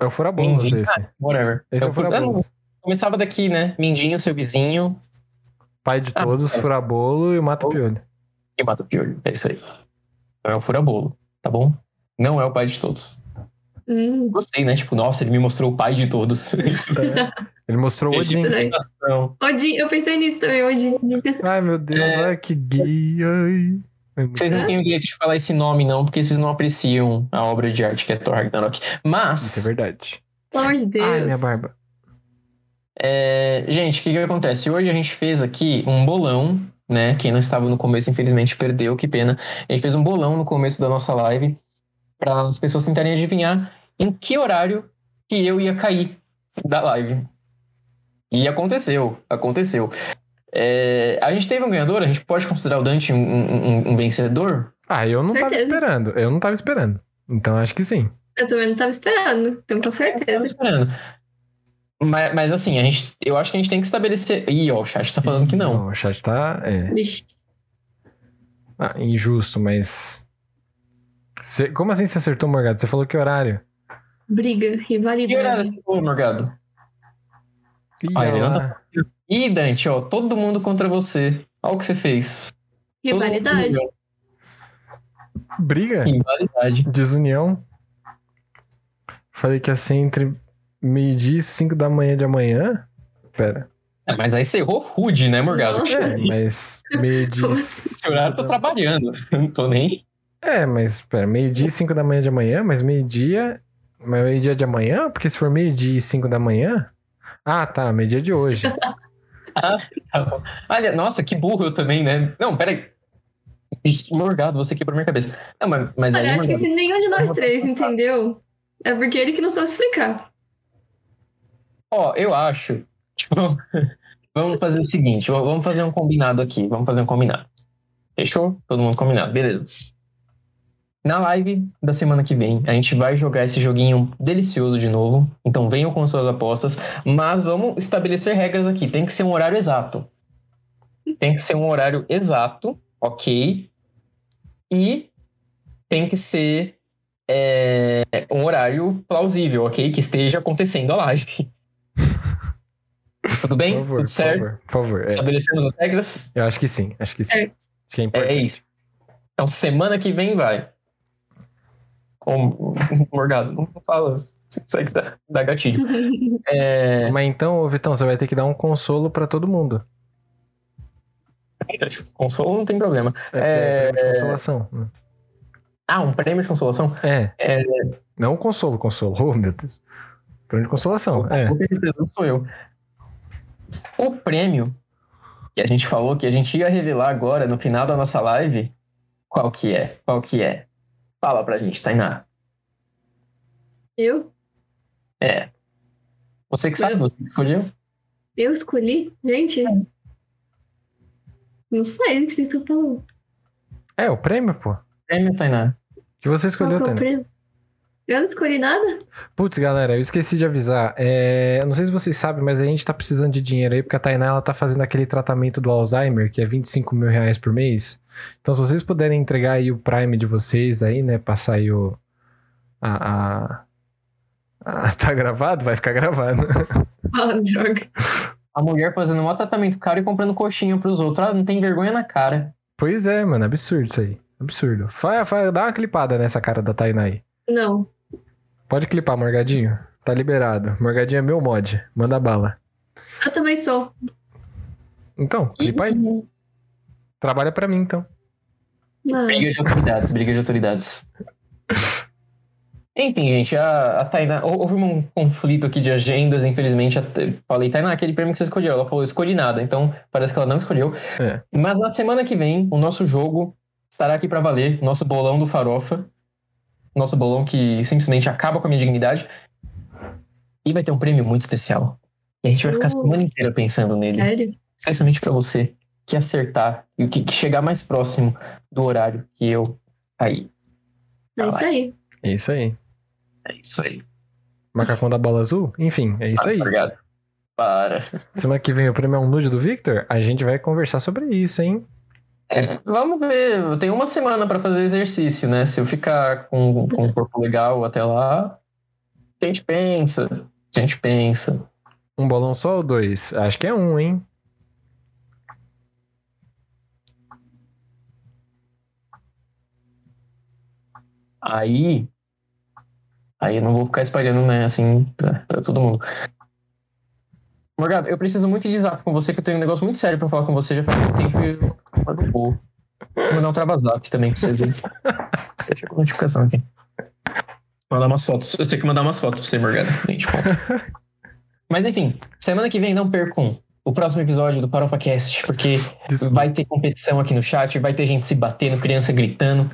Speaker 1: É o
Speaker 3: Mindinho.
Speaker 1: esse.
Speaker 3: Whatever.
Speaker 1: Esse é,
Speaker 3: É
Speaker 1: o
Speaker 3: o fura-
Speaker 1: furabolos.
Speaker 3: Começava daqui, né? Mindinho, seu vizinho
Speaker 1: Pai de
Speaker 3: Ah,
Speaker 1: todos,
Speaker 3: é.
Speaker 1: furabolo e mata o piolho.
Speaker 3: e mata o piolho. É isso aí. Não é o furabolo, tá bom? Não é o pai de todos.
Speaker 2: Hum,
Speaker 3: Gostei, né? Tipo, nossa, ele me mostrou o pai de todos.
Speaker 1: É. Ele mostrou o Odin.
Speaker 2: Odin, eu pensei nisso também, Odin.
Speaker 1: Ai, meu Deus,
Speaker 3: É.
Speaker 1: olha que gay. Ai. Ai,
Speaker 3: Vocês não têm o direito de falar esse nome, não, porque vocês não apreciam a obra de arte que é Thor Ragnarok.
Speaker 1: Isso é
Speaker 3: Mas,
Speaker 1: verdade.
Speaker 2: Pelo amor de Deus.
Speaker 1: Ai, minha barba.
Speaker 3: é, gente, o que, que acontece? Hoje a gente fez aqui um bolão, né? Quem não estava no começo, infelizmente, perdeu, que pena. A gente fez um bolão no começo da nossa live para as pessoas tentarem adivinhar em que horário que eu ia cair da live. E aconteceu, aconteceu. É, a gente teve um ganhador, a gente pode considerar o Dante um, um- um vencedor?
Speaker 1: Ah, eu não tava
Speaker 2: Certeza.
Speaker 1: esperando. Eu não tava esperando. Então acho que sim.
Speaker 2: Eu também não tava esperando, então com
Speaker 3: Tava
Speaker 2: certeza.
Speaker 3: esperando. Mas, mas assim, a gente, eu acho que a gente tem que estabelecer. Ih, ó, o chat tá falando que não.
Speaker 1: o chat tá. É.
Speaker 2: Vixe.
Speaker 1: Ah, injusto, mas. Cê- como assim você acertou, Morgado? Você falou que horário?
Speaker 2: Briga,
Speaker 3: Que horário
Speaker 2: rivalidade.
Speaker 3: você falou, Morgado?
Speaker 1: Ih,
Speaker 3: Ah. Ih, Dante, ó, todo mundo contra você. Olha o que você fez.
Speaker 2: Rivalidade.
Speaker 1: Briga?
Speaker 3: Rivalidade.
Speaker 1: Desunião. Falei que ia ser entre meio-dia e 5 da manhã de amanhã. Pera.
Speaker 3: É, mas aí você errou rude, né, Morgado?
Speaker 1: É, mas meio-dia.
Speaker 2: Assim?
Speaker 3: Esse horário eu tô trabalhando. Não tô nem.
Speaker 1: É, mas pera, meio-dia e 5 da manhã de amanhã, mas meio-dia. Mas meio-dia de amanhã? Porque se for meio-dia e 5 da manhã. Ah, tá, meio-dia de hoje.
Speaker 3: Tá bom. Olha, nossa, que burro eu também, né? Não, peraí. Morgado, você quebrou minha cabeça. Não, mas, mas aí,
Speaker 2: Olha, acho que se nenhum de nós três entendeu, é porque ele que não sabe explicar.
Speaker 3: Ó, eu acho. Tipo, vamos fazer o seguinte: vamos fazer um combinado aqui. Vamos fazer um combinado. Fechou? Todo mundo combinado, beleza. Na live da semana que vem, a gente vai jogar esse joguinho delicioso de novo. Então venham com suas apostas. Mas vamos estabelecer regras aqui. Tem que ser um horário exato. Tem que ser um horário exato, ok? E tem que ser é, um horário plausível, ok? Que esteja acontecendo a live. Tudo bem?
Speaker 1: Por favor,
Speaker 3: Tudo certo?
Speaker 1: por favor. Por favor. É,
Speaker 3: Estabelecemos as regras?
Speaker 1: eu acho que sim, acho que sim.
Speaker 2: É.
Speaker 1: Acho que é
Speaker 3: É, é isso. Então, semana que vem vai. Ô, Morgado, não fala. Isso aí que dá, dá gatilho. É,
Speaker 1: Mas então, Vitão, você vai ter que dar um consolo pra todo mundo.
Speaker 3: consolo não tem problema.
Speaker 1: É,
Speaker 3: É.
Speaker 1: prêmio de consolação.
Speaker 3: Ah, um prêmio de consolação?
Speaker 1: É.
Speaker 3: É.
Speaker 1: Não consolo, consolo. Oh, meu Deus. Prêmio de consolação. É.
Speaker 3: O que representa sou eu. O prêmio que a gente falou que a gente ia revelar agora no final da nossa live, qual que é? Qual que é? Fala pra gente, Tainá.
Speaker 2: Eu?
Speaker 3: É. Você que sabe, você que escolheu.
Speaker 2: Eu escolhi? Gente. Não sei do que vocês estão falando.
Speaker 1: É, o prêmio, pô.
Speaker 3: Prêmio, Tainá.
Speaker 1: Que você escolheu,
Speaker 2: Qual Eu não escolhi nada?
Speaker 1: Putz, galera, eu esqueci de avisar. É, eu não sei se vocês sabem, mas a gente tá precisando de dinheiro aí, porque a Tainá ela tá fazendo aquele tratamento do Alzheimer, que é 25 mil reais por mês. Então, se vocês puderem entregar aí o Prime de vocês aí, né? Passar aí o. A. a- a- tá gravado? Vai ficar gravado.
Speaker 2: Ah, droga.
Speaker 3: A mulher fazendo um tratamento caro e comprando coxinha pros outros. Ah, não tem vergonha na cara.
Speaker 1: pois é, mano, absurdo isso aí. Absurdo. Fa, fa, dá uma clipada nessa cara da Tainá aí.
Speaker 2: Não.
Speaker 1: Pode clipar, Morgadinho. Tá liberado. Morgadinho é meu mod. Manda bala.
Speaker 2: Eu também sou.
Speaker 1: Então, clipa aí. Trabalha pra mim, então.
Speaker 2: Ah,
Speaker 3: Briga de autoridades, briga de autoridades. Enfim, gente, a, a Tainá. hou- Houve um conflito aqui de agendas, infelizmente. até- Falei, Tainá, aquele prêmio que você escolheu. Ela falou, escolhi nada. Então, parece que ela não escolheu.
Speaker 1: É.
Speaker 3: Mas na semana que vem, o nosso jogo estará aqui pra valer. Nosso bolão do Farofa. Nosso bolão que simplesmente acaba com a minha dignidade. E vai ter um prêmio muito especial. E a gente vai ficar a
Speaker 2: Uh.
Speaker 3: semana inteira pensando nele
Speaker 2: sério?
Speaker 3: especialmente pra você que acertar e o que, que chegar mais próximo do horário que eu aí.
Speaker 2: É isso aí.
Speaker 1: É isso aí.
Speaker 3: É isso aí.
Speaker 1: Macacão da bola azul? Enfim, é isso aí.
Speaker 3: Obrigado. Para.
Speaker 1: Semana que vem o prêmio é um nude do Victor? A gente vai conversar sobre isso, hein?
Speaker 3: É, vamos ver. Eu tenho uma semana pra fazer exercício, né? Se eu ficar com, com um corpo legal até lá, a gente pensa. A gente pensa.
Speaker 1: Um bolão só ou dois? Acho que é um, hein?
Speaker 3: Aí. Aí eu não vou ficar espalhando, né, assim, pra, pra todo mundo. Morgado, eu preciso muito de zap com você, que eu tenho um negócio muito sério pra falar com você já faz muito tempo e eu mas não vou. Vou mandar um travazap também pra você ver. Deixa com notificação aqui. Mandar umas fotos. Eu tenho que mandar umas fotos pra você. Gente, bom. Mas enfim, semana que vem não percam o próximo episódio do ParofaCast, porque
Speaker 1: Desculpa.
Speaker 3: vai ter competição aqui no chat, vai ter gente se batendo, criança gritando.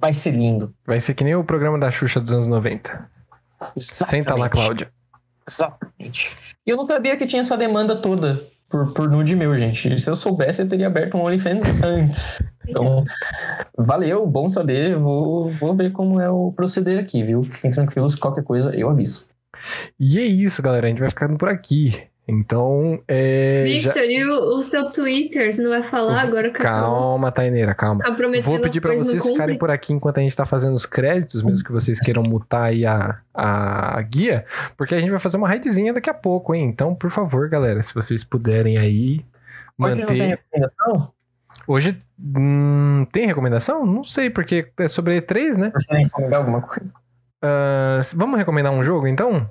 Speaker 3: Vai ser lindo.
Speaker 1: Vai ser que nem o programa da Xuxa dos anos 90. Senta lá,
Speaker 3: Exatamente.
Speaker 1: Cláudia.
Speaker 3: Exatamente. E eu não sabia que tinha essa demanda toda por, por nude meu, gente. Se eu soubesse, eu teria aberto um OnlyFans antes. Então, valeu, bom saber. Vou, vou ver como é o proceder aqui, viu? Fiquem tranquilos, qualquer coisa eu aviso.
Speaker 1: E é isso, galera. A gente vai ficando por aqui. Então, é. já-
Speaker 2: Victor, e o, o seu Twitter? Você não vai falar agora? que eu falo?
Speaker 1: Calma, Taineira, calma.
Speaker 2: Tá
Speaker 1: Vou pedir
Speaker 2: não
Speaker 1: vocês ficarem por aqui enquanto a gente tá fazendo os créditos, mesmo que vocês queiram mutar aí a, a guia, porque a gente vai fazer uma raidzinha daqui a pouco, hein? Então, por favor, galera, se vocês puderem aí
Speaker 3: Hoje não tem
Speaker 1: manter.
Speaker 3: recomendação?
Speaker 1: Hoje hum, tem recomendação? Não sei, porque é sobre E3, né?
Speaker 3: Você recomendar alguma coisa?
Speaker 1: Ah, vamos recomendar um jogo, então?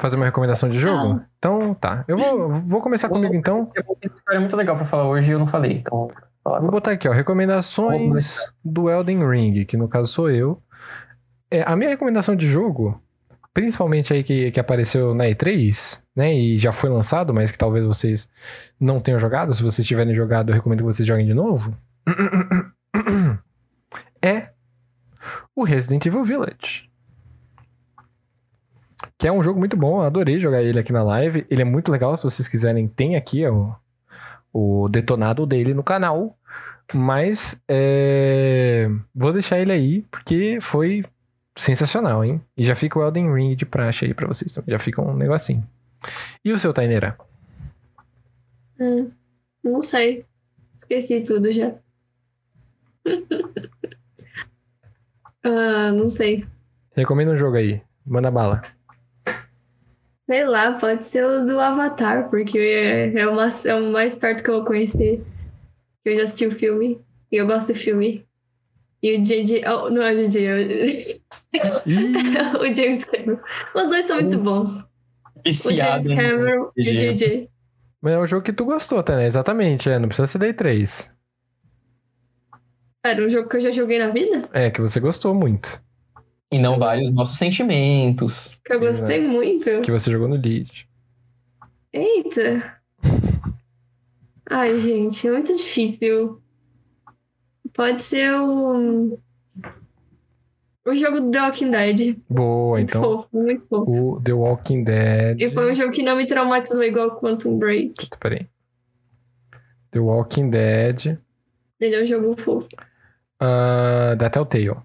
Speaker 1: Fazer uma recomendação de jogo? Então, tá. Eu vou, vou começar comigo, então.
Speaker 3: Eu uma história muito legal pra falar hoje e eu não falei. Então, vou
Speaker 1: Vou botar aqui, ó, recomendações do Elden Ring, que no caso sou eu. É, a minha recomendação de jogo, principalmente aí que, que apareceu na E3, né, e já foi lançado, mas que talvez vocês não tenham jogado, se vocês tiverem jogado, eu recomendo que vocês joguem de novo, é o Resident Evil Village. Que é um jogo muito bom, eu adorei jogar ele aqui na live. Ele é muito legal, se vocês quiserem, tem aqui ó, o detonado dele no canal. Mas é, vou deixar ele aí, porque foi sensacional, hein? E já fica o Elden Ring de praxe aí pra vocês. Então já fica um negocinho. E o seu, Taineira?
Speaker 2: Hum, não sei. Esqueci tudo já. ah, não sei.
Speaker 1: Recomenda um jogo aí. Manda bala.
Speaker 2: Sei lá, pode ser o do Avatar, porque é, é, o mais, é o mais perto que eu vou conhecer. Eu já assisti o filme e eu gosto do filme. E o JJ. Oh, não é o JJ, é o, o James Cameron. Os dois são muito bons. O James
Speaker 3: Viciado.
Speaker 2: Cameron e o
Speaker 3: JJ.
Speaker 1: Mas é um jogo que tu gostou né? Exatamente, é. Não precisa ser Day 3.
Speaker 2: Era um jogo que eu já joguei na vida?
Speaker 1: É, que você gostou muito.
Speaker 3: E não vale os nossos sentimentos.
Speaker 2: Que eu gostei muito.
Speaker 1: Que você jogou no lead.
Speaker 2: Eita! Ai, gente, é muito difícil. Pode ser o. O jogo do The Walking Dead.
Speaker 1: Boa,
Speaker 2: Muito
Speaker 1: então.
Speaker 2: fofo, muito fofo.
Speaker 1: O The Walking Dead.
Speaker 2: E foi um jogo que não me traumatizou igual Quantum Break.
Speaker 1: Puta, Peraí. The Walking Dead.
Speaker 2: Ele é um jogo fofo.
Speaker 1: ah, da Telltale.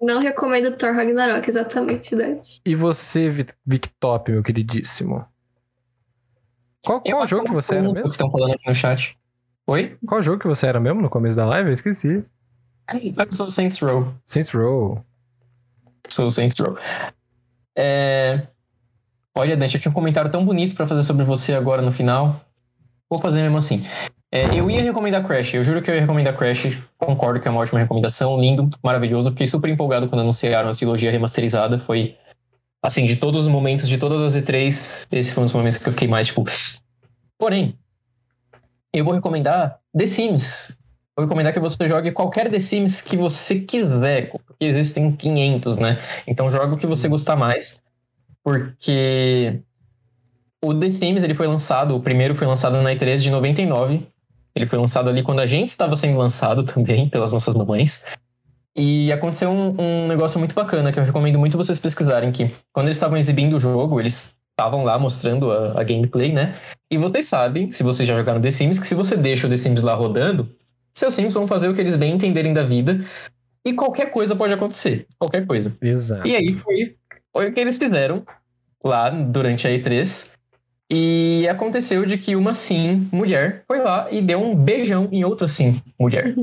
Speaker 2: Não recomendo Thor Ragnarok, exatamente, Dante.
Speaker 1: E você, Vi- Victop, meu queridíssimo? Qual, qual jogo que você era mesmo?
Speaker 3: que estão falando aqui no chat. Oi?
Speaker 1: Qual jogo que você era mesmo no começo da live? Eu esqueci.
Speaker 3: Eu sou o Saints Row.
Speaker 1: Saints Row.
Speaker 3: Sou o Saints Row. É... Olha, Dante, eu tinha um comentário tão bonito pra fazer sobre você agora no final. Vou fazer mesmo assim. É, eu ia recomendar Crash, eu juro que eu ia recomendar Crash. Concordo que é uma ótima recomendação, lindo, maravilhoso. Fiquei super empolgado quando anunciaram a trilogia remasterizada. Foi, assim, de todos os momentos, de todas as E3, esse foi um dos momentos que eu fiquei mais, tipo. Porém, eu vou recomendar The Sims. Vou recomendar que você jogue qualquer The Sims que você quiser, porque existem 500, né? Então joga o que você gostar mais, porque o The Sims ele foi lançado, o primeiro foi lançado na E3 de 99. Ele foi lançado ali quando a gente estava sendo lançado também pelas nossas mamães. E aconteceu um, um negócio muito bacana que eu recomendo muito vocês pesquisarem que quando eles estavam exibindo o jogo, eles estavam lá mostrando a, a gameplay, né? E vocês sabem, se vocês já jogaram The Sims, que se você deixa o The Sims lá rodando, seus Sims vão fazer o que eles bem entenderem da vida e qualquer coisa pode acontecer. Qualquer coisa.
Speaker 1: Exato.
Speaker 3: E aí foi, foi o que eles fizeram lá durante a E3. E aconteceu de que uma sim mulher foi lá e deu um beijão em outra sim mulher.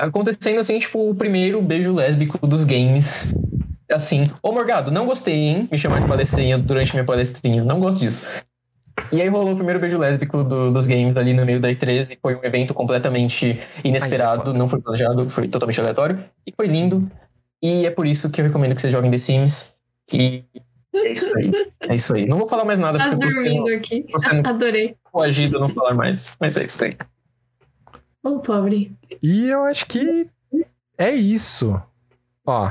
Speaker 3: Acontecendo assim, tipo, o primeiro beijo lésbico dos games. Assim, ô Morgado, não gostei, hein? Me chamar de palestrinha durante minha palestrinha. Não gosto disso. E aí rolou o primeiro beijo lésbico do- dos games ali no meio da E3 e foi um evento completamente inesperado, não foi planejado, foi totalmente aleatório. E foi lindo. E é por isso que eu recomendo que vocês joguem The Sims. E é isso aí. É isso aí. Não vou falar mais nada
Speaker 2: Tá dormindo
Speaker 3: sendo
Speaker 2: aqui.
Speaker 3: você não-
Speaker 2: Adorei.
Speaker 3: coagido a não falar mais. Mas é isso aí.
Speaker 2: Ô, pobre.
Speaker 1: E eu acho que é isso. Ó,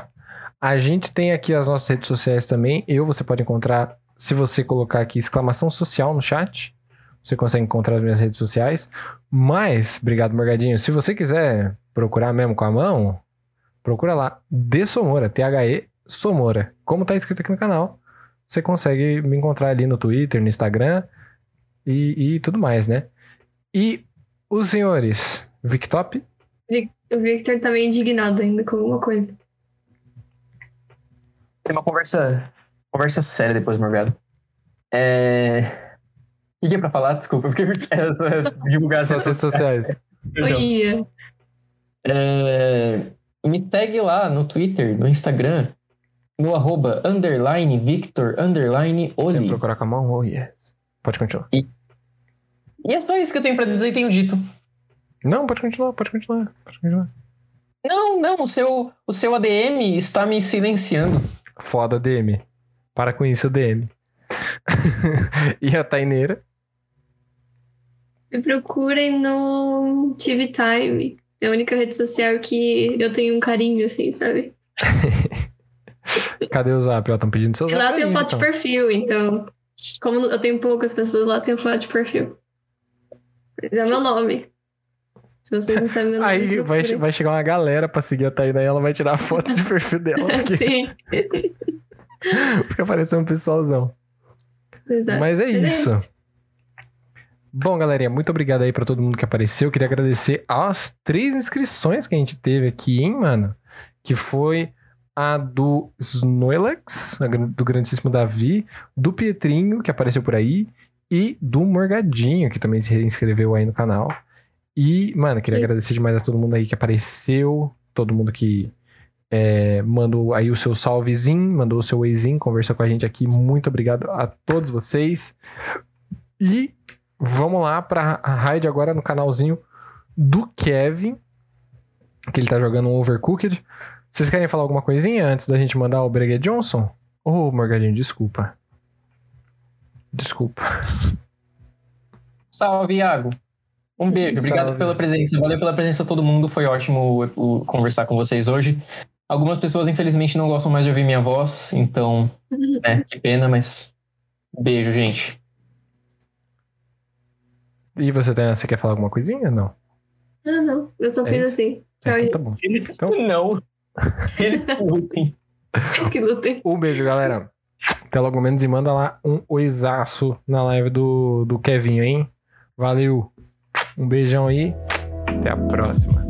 Speaker 1: a gente tem aqui as nossas redes sociais também. Eu você pode encontrar, se você colocar aqui exclamação social no chat, você consegue encontrar as minhas redes sociais. Mas, obrigado, Morgadinho. Se você quiser procurar mesmo com a mão, procura lá, De Somora, T-H-E Somora. Como tá escrito aqui no canal, você consegue me encontrar ali no Twitter, no Instagram e, e tudo mais, né? E os senhores, Victop,
Speaker 2: O Victor tá meio indignado ainda com alguma coisa.
Speaker 3: Tem uma conversa, conversa séria depois, Morgado. É... O que que é pra falar? Desculpa, porque essa divulgar as
Speaker 1: redes sociais.
Speaker 2: Oi,
Speaker 3: É, Me segue lá no Twitter, no Instagram, no arroba underline Victor underline Oli.
Speaker 1: procurar com a mão? Oh, yes. Pode continuar.
Speaker 3: E é só isso que eu tenho pra dizer e tenho dito.
Speaker 1: Não, pode continuar, pode continuar. Pode continuar.
Speaker 3: Não, não, o seu, o seu ADM está me silenciando.
Speaker 1: Foda, DM. Para com isso, DM. e a Taineira?
Speaker 2: Me procurem no TV Time. É a única rede social que eu tenho um carinho, assim, sabe?
Speaker 1: Cadê o zap? Ó, estão pedindo seu zap.
Speaker 2: lá tem foto
Speaker 1: então.
Speaker 2: de perfil, então. Como eu tenho poucas pessoas, lá tem foto de perfil. É meu nome. Se vocês não sabem meu nome.
Speaker 1: Aí vai, vai chegar uma galera pra seguir a Tainá e ela vai tirar a foto de perfil dela. Porque,
Speaker 2: Sim,
Speaker 1: porque apareceu um pessoalzão.
Speaker 2: exato.
Speaker 1: Mas é
Speaker 2: é
Speaker 1: isso. Bom, galerinha, muito obrigado aí pra todo mundo que apareceu. Queria agradecer as três inscrições que a gente teve aqui, hein, mano? Que foi a do Snoilex, do grandíssimo Davi, do Pietrinho, que apareceu por aí, e do Morgadinho, que também se inscreveu aí no canal. E, mano, queria
Speaker 2: Sim.
Speaker 1: agradecer demais a todo mundo aí que apareceu, todo mundo que é, mandou aí o seu salvezinho, mandou o seu oizinho, conversou com a gente aqui. Muito obrigado a todos vocês. E vamos lá para a raid agora no canalzinho do Kevin, que ele tá jogando um Overcooked. Vocês querem falar alguma coisinha antes da gente mandar o Breguet Johnson? Ô, oh, Morgadinho, desculpa. Desculpa.
Speaker 3: Salve, Iago. Um beijo, obrigado Salve. pela presença. Valeu pela presença de todo mundo. Foi ótimo conversar com vocês hoje. Algumas pessoas, infelizmente, não gostam mais de ouvir minha voz, então, é, que pena, mas beijo, gente.
Speaker 1: E você, tem, você quer falar alguma coisinha? Não.
Speaker 2: Não, não. Eu só é fiz assim.
Speaker 1: É, então tá bom. Então...
Speaker 3: Não. Eles que lutem.
Speaker 2: Eles que lutem.
Speaker 1: Um beijo, galera. Até logo menos e manda lá um oisaço na live do, do Kevinho, hein? Valeu. Um beijão aí. Até a próxima.